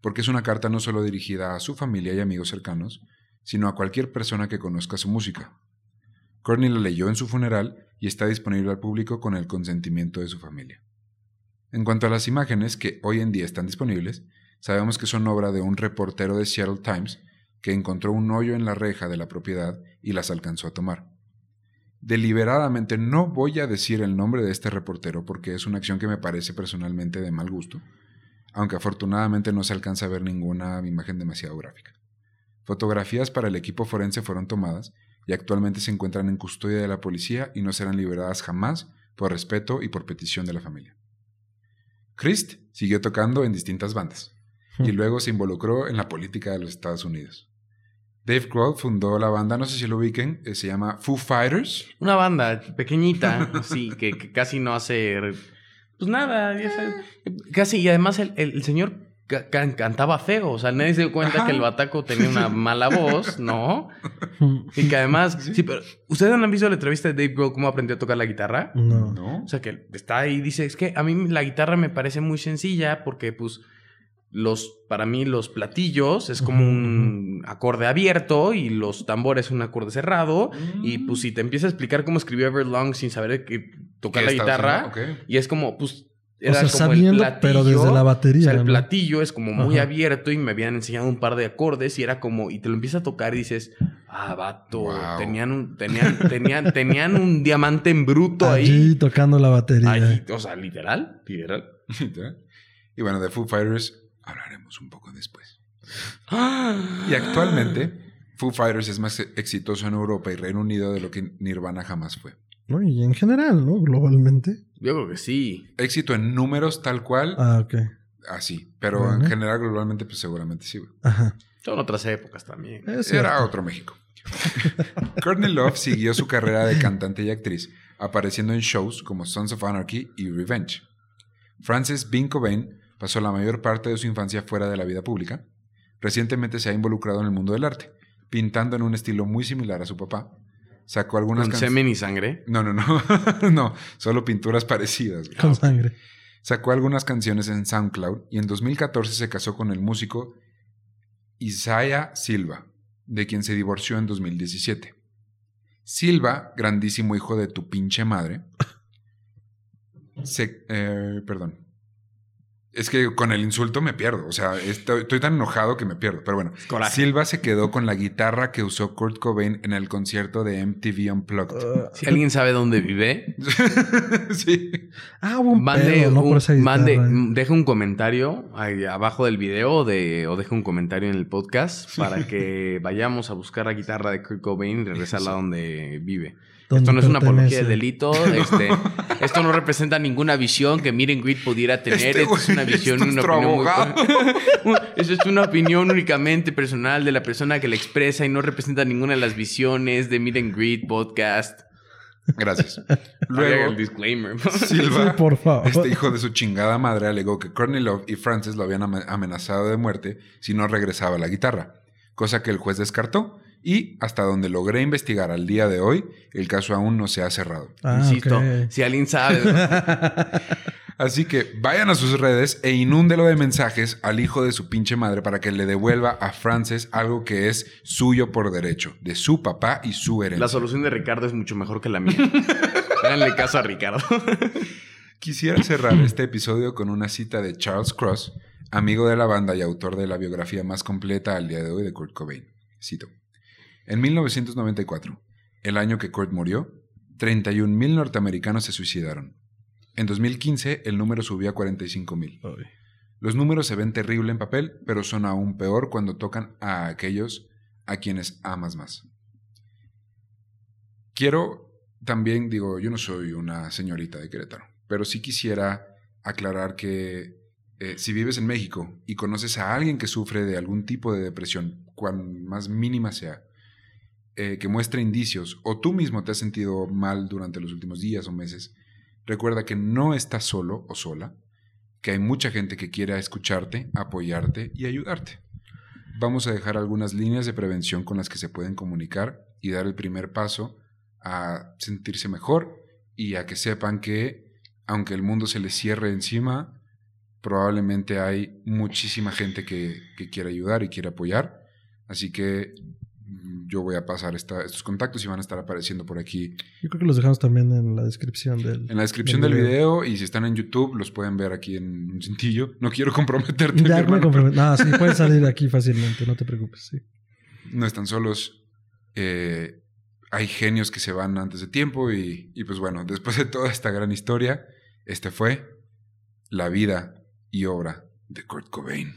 porque es una carta no solo dirigida a su familia y amigos cercanos, sino a cualquier persona que conozca su música. Courtney la leyó en su funeral y está disponible al público con el consentimiento de su familia. En cuanto a las imágenes que hoy en día están disponibles, sabemos que son obra de un reportero de Seattle Times que encontró un hoyo en la reja de la propiedad y las alcanzó a tomar. Deliberadamente no voy a decir el nombre de este reportero porque es una acción que me parece personalmente de mal gusto, aunque afortunadamente no se alcanza a ver ninguna imagen demasiado gráfica. Fotografías para el equipo forense fueron tomadas y actualmente se encuentran en custodia de la policía y no serán liberadas jamás por respeto y por petición de la familia. Christ siguió tocando en distintas bandas y luego se involucró en la política de los Estados Unidos. Dave Grohl fundó la banda, no sé si lo ubiquen, eh, se llama Foo Fighters. Una banda pequeñita, sí, que, que casi no hace. Pues nada, ya sabes. Casi, y además el, el- el señor ca- ca- cantaba feo. O sea, nadie se dio cuenta Ajá. que el bataco tenía una mala voz, ¿no? Y que además. Sí, pero. ¿Ustedes han visto la entrevista de Dave Grohl cómo aprendió a tocar la guitarra? No. ¿No? O sea, que está ahí y dice: Es que a mí la guitarra me parece muy sencilla porque, pues. Los, para mí, los platillos es como un acorde abierto y los tambores un acorde cerrado. Y Mm. pues si te empieza a explicar cómo escribió Everlong sin saber que tocar ¿Qué la guitarra, y es como, pues, O era sea, como sabiendo, el platillo, pero desde la O batería. sea, el ¿no? platillo es como muy Ajá. abierto y me habían enseñado un par de acordes y era como, y te lo empiezas a tocar y dices, ah, vato, Wow. tenían un, tenían, tenían, tenían un diamante en bruto Allí ahí. tocando la batería. O sea, literal, literal. Literal. y bueno, de Foo Fighters hablaremos un poco después. Y actualmente, Foo Fighters es más exitoso en Europa y Reino Unido de lo que Nirvana jamás fue. ¿No? Y en general, ¿no? Globalmente. Yo creo que sí. Éxito en números tal cual, Ah, ok. así. Pero Bueno. en general, globalmente, pues seguramente sí. güey. Ajá. Son otras épocas también. Era otro México. Courtney Love siguió su carrera de cantante y actriz, apareciendo en shows como Sons of Anarchy y Revenge. Frances Bean Cobain pasó la mayor parte de su infancia fuera de la vida pública. Recientemente se ha involucrado en el mundo del arte, pintando en un estilo muy similar a su papá. Sacó algunas Con canciones. semen y sangre. No, no, no. no, solo pinturas parecidas. güey. Con sangre. Sacó algunas canciones en SoundCloud y en 2014 se casó con el músico Isaiah Silva, de quien se divorció en 2017. Silva, grandísimo hijo de tu pinche madre, se... eh, perdón. Es que con el insulto me pierdo. O sea, estoy, estoy tan enojado que me pierdo. Pero bueno, Coraje. Silva se quedó con la guitarra que usó Kurt Cobain en el concierto de MTV Unplugged. Uh, Si alguien sabe dónde vive, sí. ah, hubo un mande, pedo, ¿no? un- Por esa guitarra. mande, deja un comentario ahí abajo del video o, de, o deja un comentario en el podcast para que vayamos a buscar la guitarra de Kurt Cobain y regresarla a donde vive. Esto no es una apología del delito. Este, esto no representa ninguna visión que Miren Grit pudiera tener. Este esto es una visión, una opinión muy-. Esto es una opinión únicamente personal de la persona que la expresa y no representa ninguna de las visiones de Miren Grit podcast. Gracias. Luego, el disclaimer. Silva, Sí, por favor. este hijo de su chingada madre, alegó que Courtney Love y Frances lo habían amenazado de muerte si no regresaba la guitarra, cosa que el juez descartó y hasta donde logré investigar al día de hoy, el caso aún no se ha cerrado. Ah, Insisto, si alguien sabe. Así que vayan a sus redes e inúndelo de mensajes al hijo de su pinche madre para que le devuelva a Frances algo que es suyo por derecho, de su papá y su herencia. La solución de Ricardo es mucho mejor que la mía. Háganle caso a Ricardo. Quisiera cerrar este episodio con una cita de Charles Cross, amigo de la banda y autor de la biografía más completa al día de hoy de Kurt Cobain. Cito. En 1994, el año que Kurt murió, 31.000 norteamericanos se suicidaron. En 2015, el número subió a 45.000. Los números se ven terrible en papel, pero son aún peor cuando tocan a aquellos a quienes amas más. Quiero también, digo, yo no soy una señorita de Querétaro, pero sí quisiera aclarar que eh, si vives en México y conoces a alguien que sufre de algún tipo de depresión, cuan más mínima sea, eh, que muestre indicios, o tú mismo te has sentido mal durante los últimos días o meses, recuerda que no estás solo o sola, que hay mucha gente que quiera escucharte, apoyarte y ayudarte. Vamos a dejar algunas líneas de prevención con las que se pueden comunicar y dar el primer paso a sentirse mejor y a que sepan que, aunque el mundo se les cierre encima, probablemente hay muchísima gente que, que quiere ayudar y quiere apoyar. Así que yo voy a pasar esta- estos contactos y van a estar apareciendo por aquí Yo creo que los dejamos también en la descripción del. en la descripción del video y si están en YouTube los pueden ver aquí en un cintillo. No quiero comprometerte, Ya me comprometo. No, sí, pueden salir aquí fácilmente, no te preocupes. Sí. no están solos. Eh, hay genios que se van antes de tiempo y, y pues bueno, después de toda esta gran historia, este fue la vida y obra de Kurt Cobain.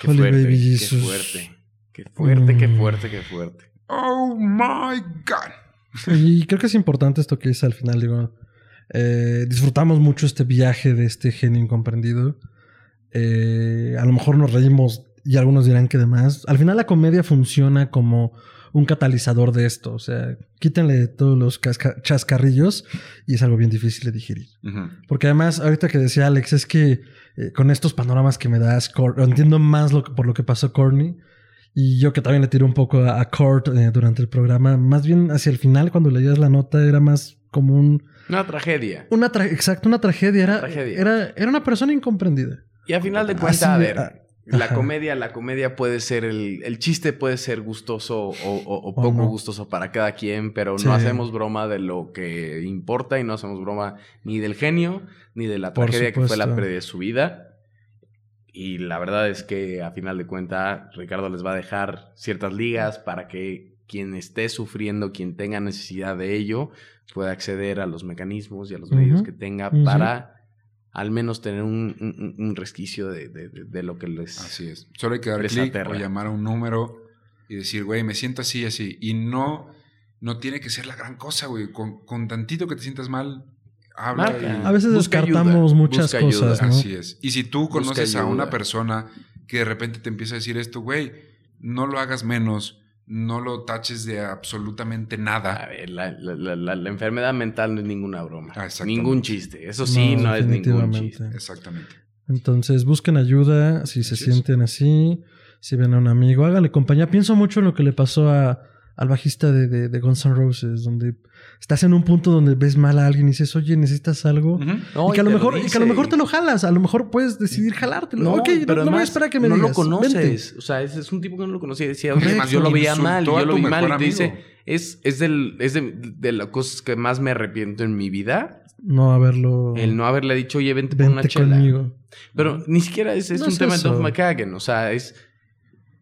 Qué Holy fuerte, baby qué Jesus. fuerte. Qué fuerte, qué Mm. fuerte, qué fuerte. Oh my God. Y creo que es importante esto que dice al final, digo. eh, disfrutamos mucho este viaje de este genio incomprendido. Eh, a lo mejor nos reímos y algunos dirán que demás. Al final la comedia funciona como un catalizador de esto. O sea, quítenle todos los chascarrillos y es algo bien difícil de digerir. Porque además, ahorita que decía Alex, es que eh, con estos panoramas que me das, Cor- entiendo más lo que- por lo que pasó Courtney. Y yo que también le tiré un poco a, a Kurt eh, durante el programa, más bien hacia el final, cuando leías la nota, era más como un. Una tragedia. Una tra- exacto, una tragedia. Era, tragedia. Era, era una persona incomprendida. Y a final de cuentas, a ver, ah, la ajá. comedia, la comedia puede ser el, el chiste puede ser gustoso o, o- o O poco no. gustoso para cada quien, pero Sí. no hacemos broma de lo que importa y no hacemos broma ni del genio ni de la Por tragedia que fue la pérdida de su vida. Y la verdad es que a final de cuentas, Ricardo les va a dejar ciertas ligas para que quien esté sufriendo, quien tenga necesidad de ello, pueda acceder a los mecanismos y a los medios que tenga para al menos tener un, un- un resquicio de, de- de- de lo que les... Así es. Solo hay que dar clic o llamar a un número y decir, güey, me siento así, así. Y no, no tiene que ser la gran cosa, güey. Con, con tantito que te sientas mal, habla. Marca. y- A veces Busca descartamos ayuda, muchas busca cosas, ayuda. ¿no? Así es. Y si tú conoces a una persona que de repente te empieza a decir esto, güey, no lo hagas menos, no lo taches de absolutamente A nada. ver, la, la- la- la- la enfermedad mental no es ninguna broma. Ah, ningún chiste. Eso sí, no, No, es ningún definitivamente. chiste. Exactamente. Entonces, busquen ayuda si se sienten así, si ven a un amigo, hágale compañía. Pienso mucho en lo que le pasó a, al bajista de, de, de Guns N' Roses, donde estás en un punto donde ves mal a alguien y dices, oye, necesitas algo. No, y, que a lo mejor, y que a lo mejor te lo jalas, a lo mejor puedes decidir jalártelo. No, ok, pero no, no voy a además esperar a que me no digas. lo conoces. vente. O sea, es, es un tipo que no lo conocía. y Decía, pues yo lo veía mal yo lo vi mal. Y te dice, es, es, del, es de, de las cosas que más me arrepiento en mi vida. No haberlo. El no haberle dicho, oye, vente por una chela. conmigo. Pero ni siquiera es, es No un es tema de. Duff McKagan. O sea, es.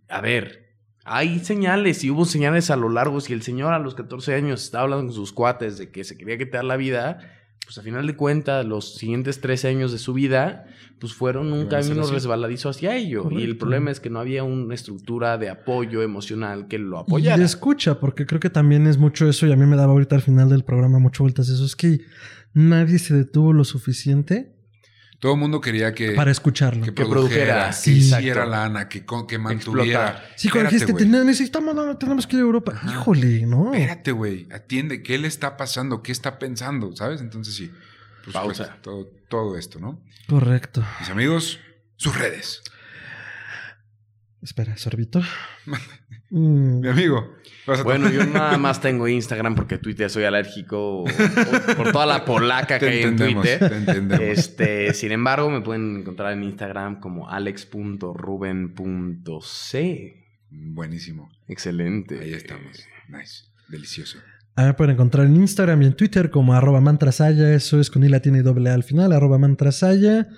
A ver, hay señales y hubo señales a lo largo. Si el señor a los 14 años estaba hablando con sus cuates de que se quería quitar la vida, pues a final de cuentas, los siguientes 13 años de su vida, pues fueron un camino así. resbaladizo hacia ello. Y el problema es que no había una estructura de apoyo emocional que lo Y apoyara. de escucha, porque creo que también es mucho eso, y a mí me daba ahorita al final del programa mucho vueltas eso, es que nadie se detuvo lo suficiente Todo el mundo quería que, para escucharlo. que, Que produjera, produjera, que sí, hiciera exacto. lana, que, que mantuviera. Explotar. Sí, cuando dijiste, güey. "Ten- necesitamos, no, tenemos que ir a Europa. Ajá. Híjole, ¿no? Espérate, güey. Atiende. ¿Qué le está pasando? ¿Qué está pensando? ¿Sabes? Entonces sí. Por Pausa. supuesto, todo, todo esto, ¿no? Correcto. Mis amigos, sus redes. Espera, sorbito. Mm, Mi amigo. Bueno, yo nada más tengo Instagram porque Twitter soy alérgico o- o por toda la polaca que Te hay en entendemos, Twitter. te entendemos. Este, sin embargo, me pueden encontrar en Instagram como alex.ruben.c. Buenísimo. Excelente. Ahí estamos. Nice. Delicioso. A mí me pueden encontrar en Instagram y en Twitter como arroba mantrasaya. Eso es con i latina y doble A al final, arroba mantrasaya.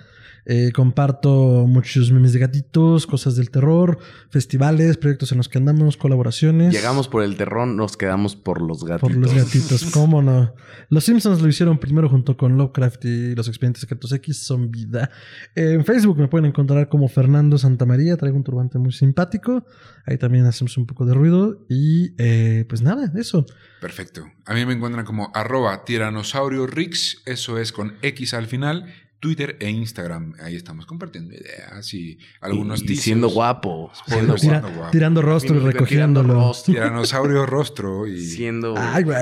Eh, comparto muchos memes de gatitos, cosas del terror, festivales, proyectos en los que andamos, colaboraciones. Llegamos por el terrón, nos quedamos por los gatitos. Por los gatitos, cómo no. Los Simpsons lo hicieron primero junto con Lovecraft y los expedientes secretos X son vida. Eh, en Facebook me pueden encontrar como Fernando Santamaría, traigo un turbante muy simpático. Ahí también hacemos un poco de ruido. Y eh, pues nada, eso. Perfecto. A mí me encuentran como arroba tiranosaurio rix, eso es con X al final, Twitter e Instagram. Ahí estamos compartiendo ideas y algunos y, y siendo guapo. Siendo, Spoilers. Tira- Cuando guapo. tirando rostro y Tirando recogiéndolo. rostro. Tiranosaurio rostro y siendo, Ay, güey.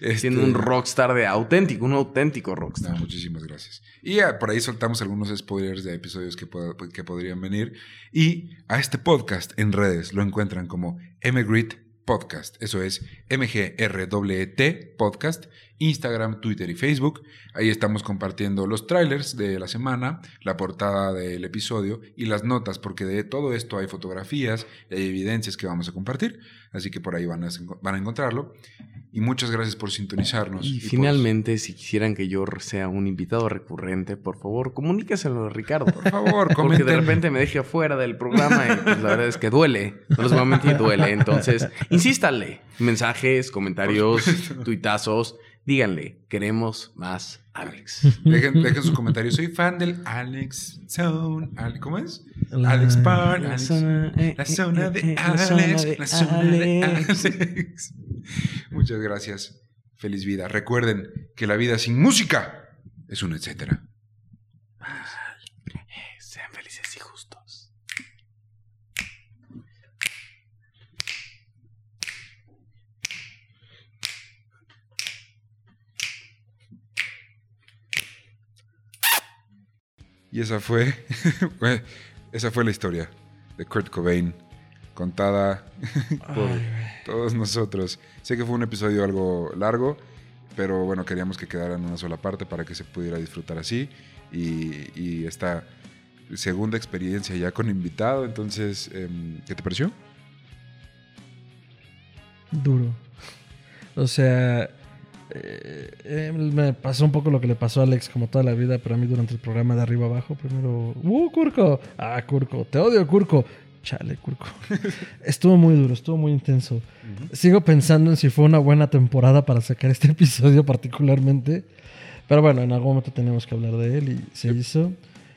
este, siendo un rockstar de auténtico, un auténtico rockstar. No, muchísimas gracias. Y por ahí soltamos algunos spoilers de episodios que, pod- que podrían venir. Y a este podcast en redes lo encuentran como Emigrit Podcast. Eso es MGRWT Podcast. Instagram, Twitter y Facebook. Ahí estamos compartiendo los trailers de la semana, la portada del episodio y las notas, porque de todo esto hay fotografías y hay evidencias que vamos a compartir. Así que por ahí van a, van a encontrarlo. Y muchas gracias por sintonizarnos. Y por- finalmente, si quisieran que yo sea un invitado recurrente, por favor, comuníqueselo a Ricardo. por favor, Porque comenten. de repente me deje afuera del programa y pues, la verdad es que duele. No les voy a mentir, duele. Entonces, insístanle. Mensajes, comentarios, tuitazos. Díganle, queremos más Alex. Dejen, dejen sus comentarios. Soy fan del Alex Zone. Ale- ¿Cómo es? La- Alex. La Alex- zona, eh, La zona eh, de eh, la zona Alex. de La zona de Alex. Alex. Muchas gracias. Feliz vida. Recuerden que la vida sin música es un etcétera. Sean felices y justos. Y esa fue, esa fue la historia de Kurt Cobain contada por todos nosotros. Sé que fue un episodio algo largo, pero bueno, queríamos que quedara en una sola parte para que se pudiera disfrutar así. Y, y esta segunda experiencia ya con invitado, entonces, em, ¿qué te pareció? Duro. O sea, eh, eh, me pasó un poco lo que le pasó a Alex como toda la vida, pero a mí durante el programa de arriba abajo, primero, ¡uh, Curco! Ah, Curco, te odio, Curco. Chale, Curco. estuvo muy duro, estuvo muy intenso. Sigo pensando en si fue una buena temporada para sacar este episodio particularmente. Pero bueno, en algún momento tenemos que hablar de él y se hizo.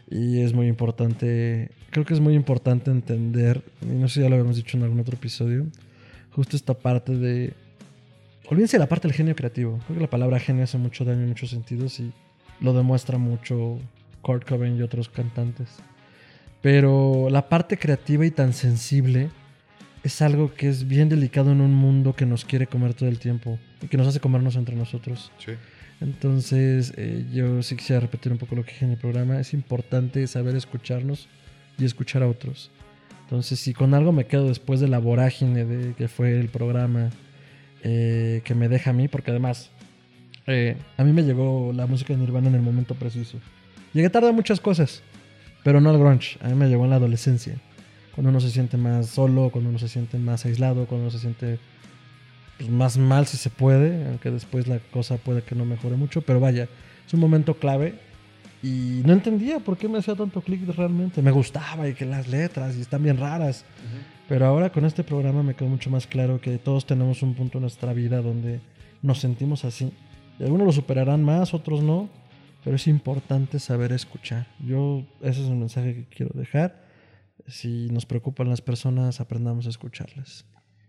Y es muy importante, creo que es muy importante entender, y no sé si ya lo habíamos dicho en algún otro episodio, justo esta parte de... Olvídense de la parte del genio creativo. Creo que la palabra genio hace mucho daño en muchos sentidos y lo demuestra mucho Kurt Cobain y otros cantantes. Pero la parte creativa y tan sensible es algo que es bien delicado en un mundo que nos quiere comer todo el tiempo y que nos hace comernos entre nosotros. Sí. Entonces, eh, yo sí quisiera repetir un poco lo que dije en el programa. Es importante saber escucharnos y escuchar a otros. Entonces, si con algo me quedo después de la vorágine de que fue el programa eh, que me deja a mí, porque además eh, a mí me llegó la música de Nirvana en el momento preciso. Llegué tarde a muchas cosas, pero no al grunge. A mí me llegó en la adolescencia. Cuando uno se siente más solo, cuando uno se siente más aislado, cuando uno se siente pues, más mal si se puede, aunque después la cosa puede que no mejore mucho, pero vaya, es un momento clave y no entendía por qué me hacía tanto clic realmente. Me gustaba y que las letras y están bien raras, pero ahora con este programa me quedó mucho más claro que todos tenemos un punto en nuestra vida donde nos sentimos así. Y algunos lo superarán más, otros no, pero es importante saber escuchar. Yo, ese es un mensaje que quiero dejar. Si nos preocupan las personas, aprendamos a escucharlas.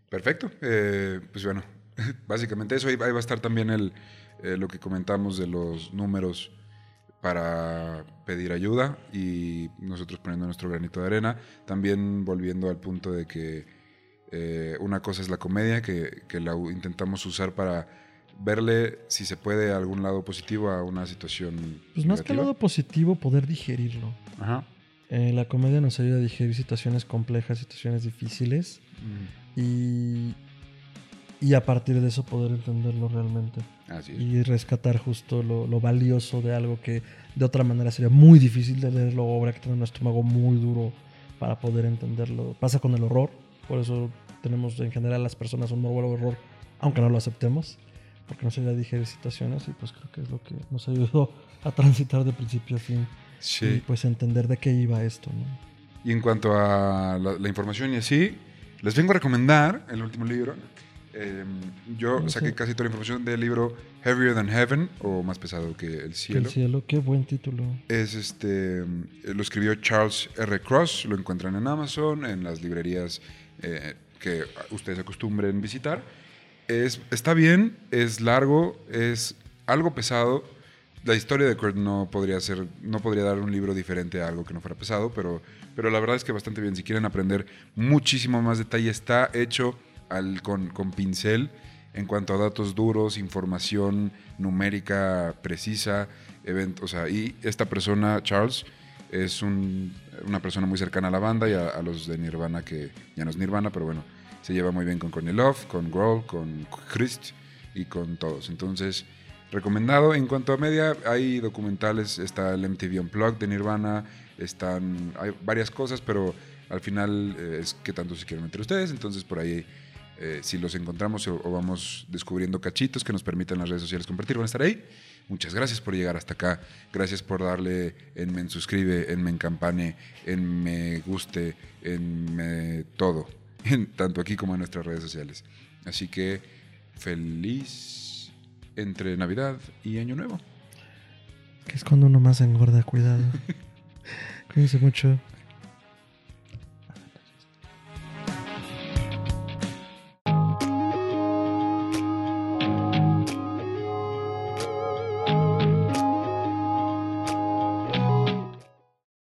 Perfecto. Eh, pues bueno, básicamente eso. Ahí, ahí va a estar también el, eh, lo que comentamos de los números para pedir ayuda y nosotros poniendo nuestro granito de arena. También volviendo al punto de que eh, una cosa es la comedia, que, que la intentamos usar para verle si se puede algún lado positivo a una situación. Pues más que negativa. lado positivo, poder digerirlo. Ajá. Eh, la comedia nos ayuda a digerir situaciones complejas, situaciones difíciles y, y a partir de eso poder entenderlo realmente Así es. y rescatar justo lo, lo valioso de algo que de otra manera sería muy difícil de leerlo o habría que tener un estómago muy duro para poder entenderlo. Pasa con el horror, por eso tenemos en general las personas un morbo al horror, aunque no lo aceptemos, porque nos ayuda a digerir situaciones y pues creo que es lo que nos ayudó a transitar de principio a fin y Sí. pues entender de qué iba esto, ¿no? Y en cuanto a la, la información y así, les vengo a recomendar el último libro. Eh, yo No saqué casi toda la información del libro Heavier Than Heaven, o Más pesado que el cielo. El cielo, qué buen título. Es este, lo escribió Charles R. Cross, lo encuentran en Amazon, en las librerías eh, que ustedes acostumbren visitar. Es, está bien, es largo, es algo pesado. La historia de Kurt no podría ser, no podría dar un libro diferente a algo que no fuera pesado, pero, pero la verdad es que bastante bien. Si quieren aprender muchísimo más detalle, está hecho al, con, pincel en cuanto a datos duros, información numérica precisa, event- o sea, y esta persona, Charles, es un- una persona muy cercana a la banda y a, los de Nirvana, que ya no es Nirvana, pero bueno, se lleva muy bien con Courtney Love, con Grohl, con Christ y con todos. Entonces, recomendado. En cuanto a media, hay documentales, está el MTV Unplugged de Nirvana, están, hay varias cosas, pero al final eh, es que tanto se quieren meter ustedes, entonces por ahí eh, si los encontramos o, o vamos descubriendo cachitos que nos permitan las redes sociales compartir, van a estar ahí. Muchas gracias por llegar hasta acá. Gracias por darle en me suscribe, en me encampane, en me guste, en me todo. En, tanto aquí como en nuestras redes sociales. Así que feliz entre Navidad y Año Nuevo. Que es cuando uno más engorda, cuidado. Cuídense mucho.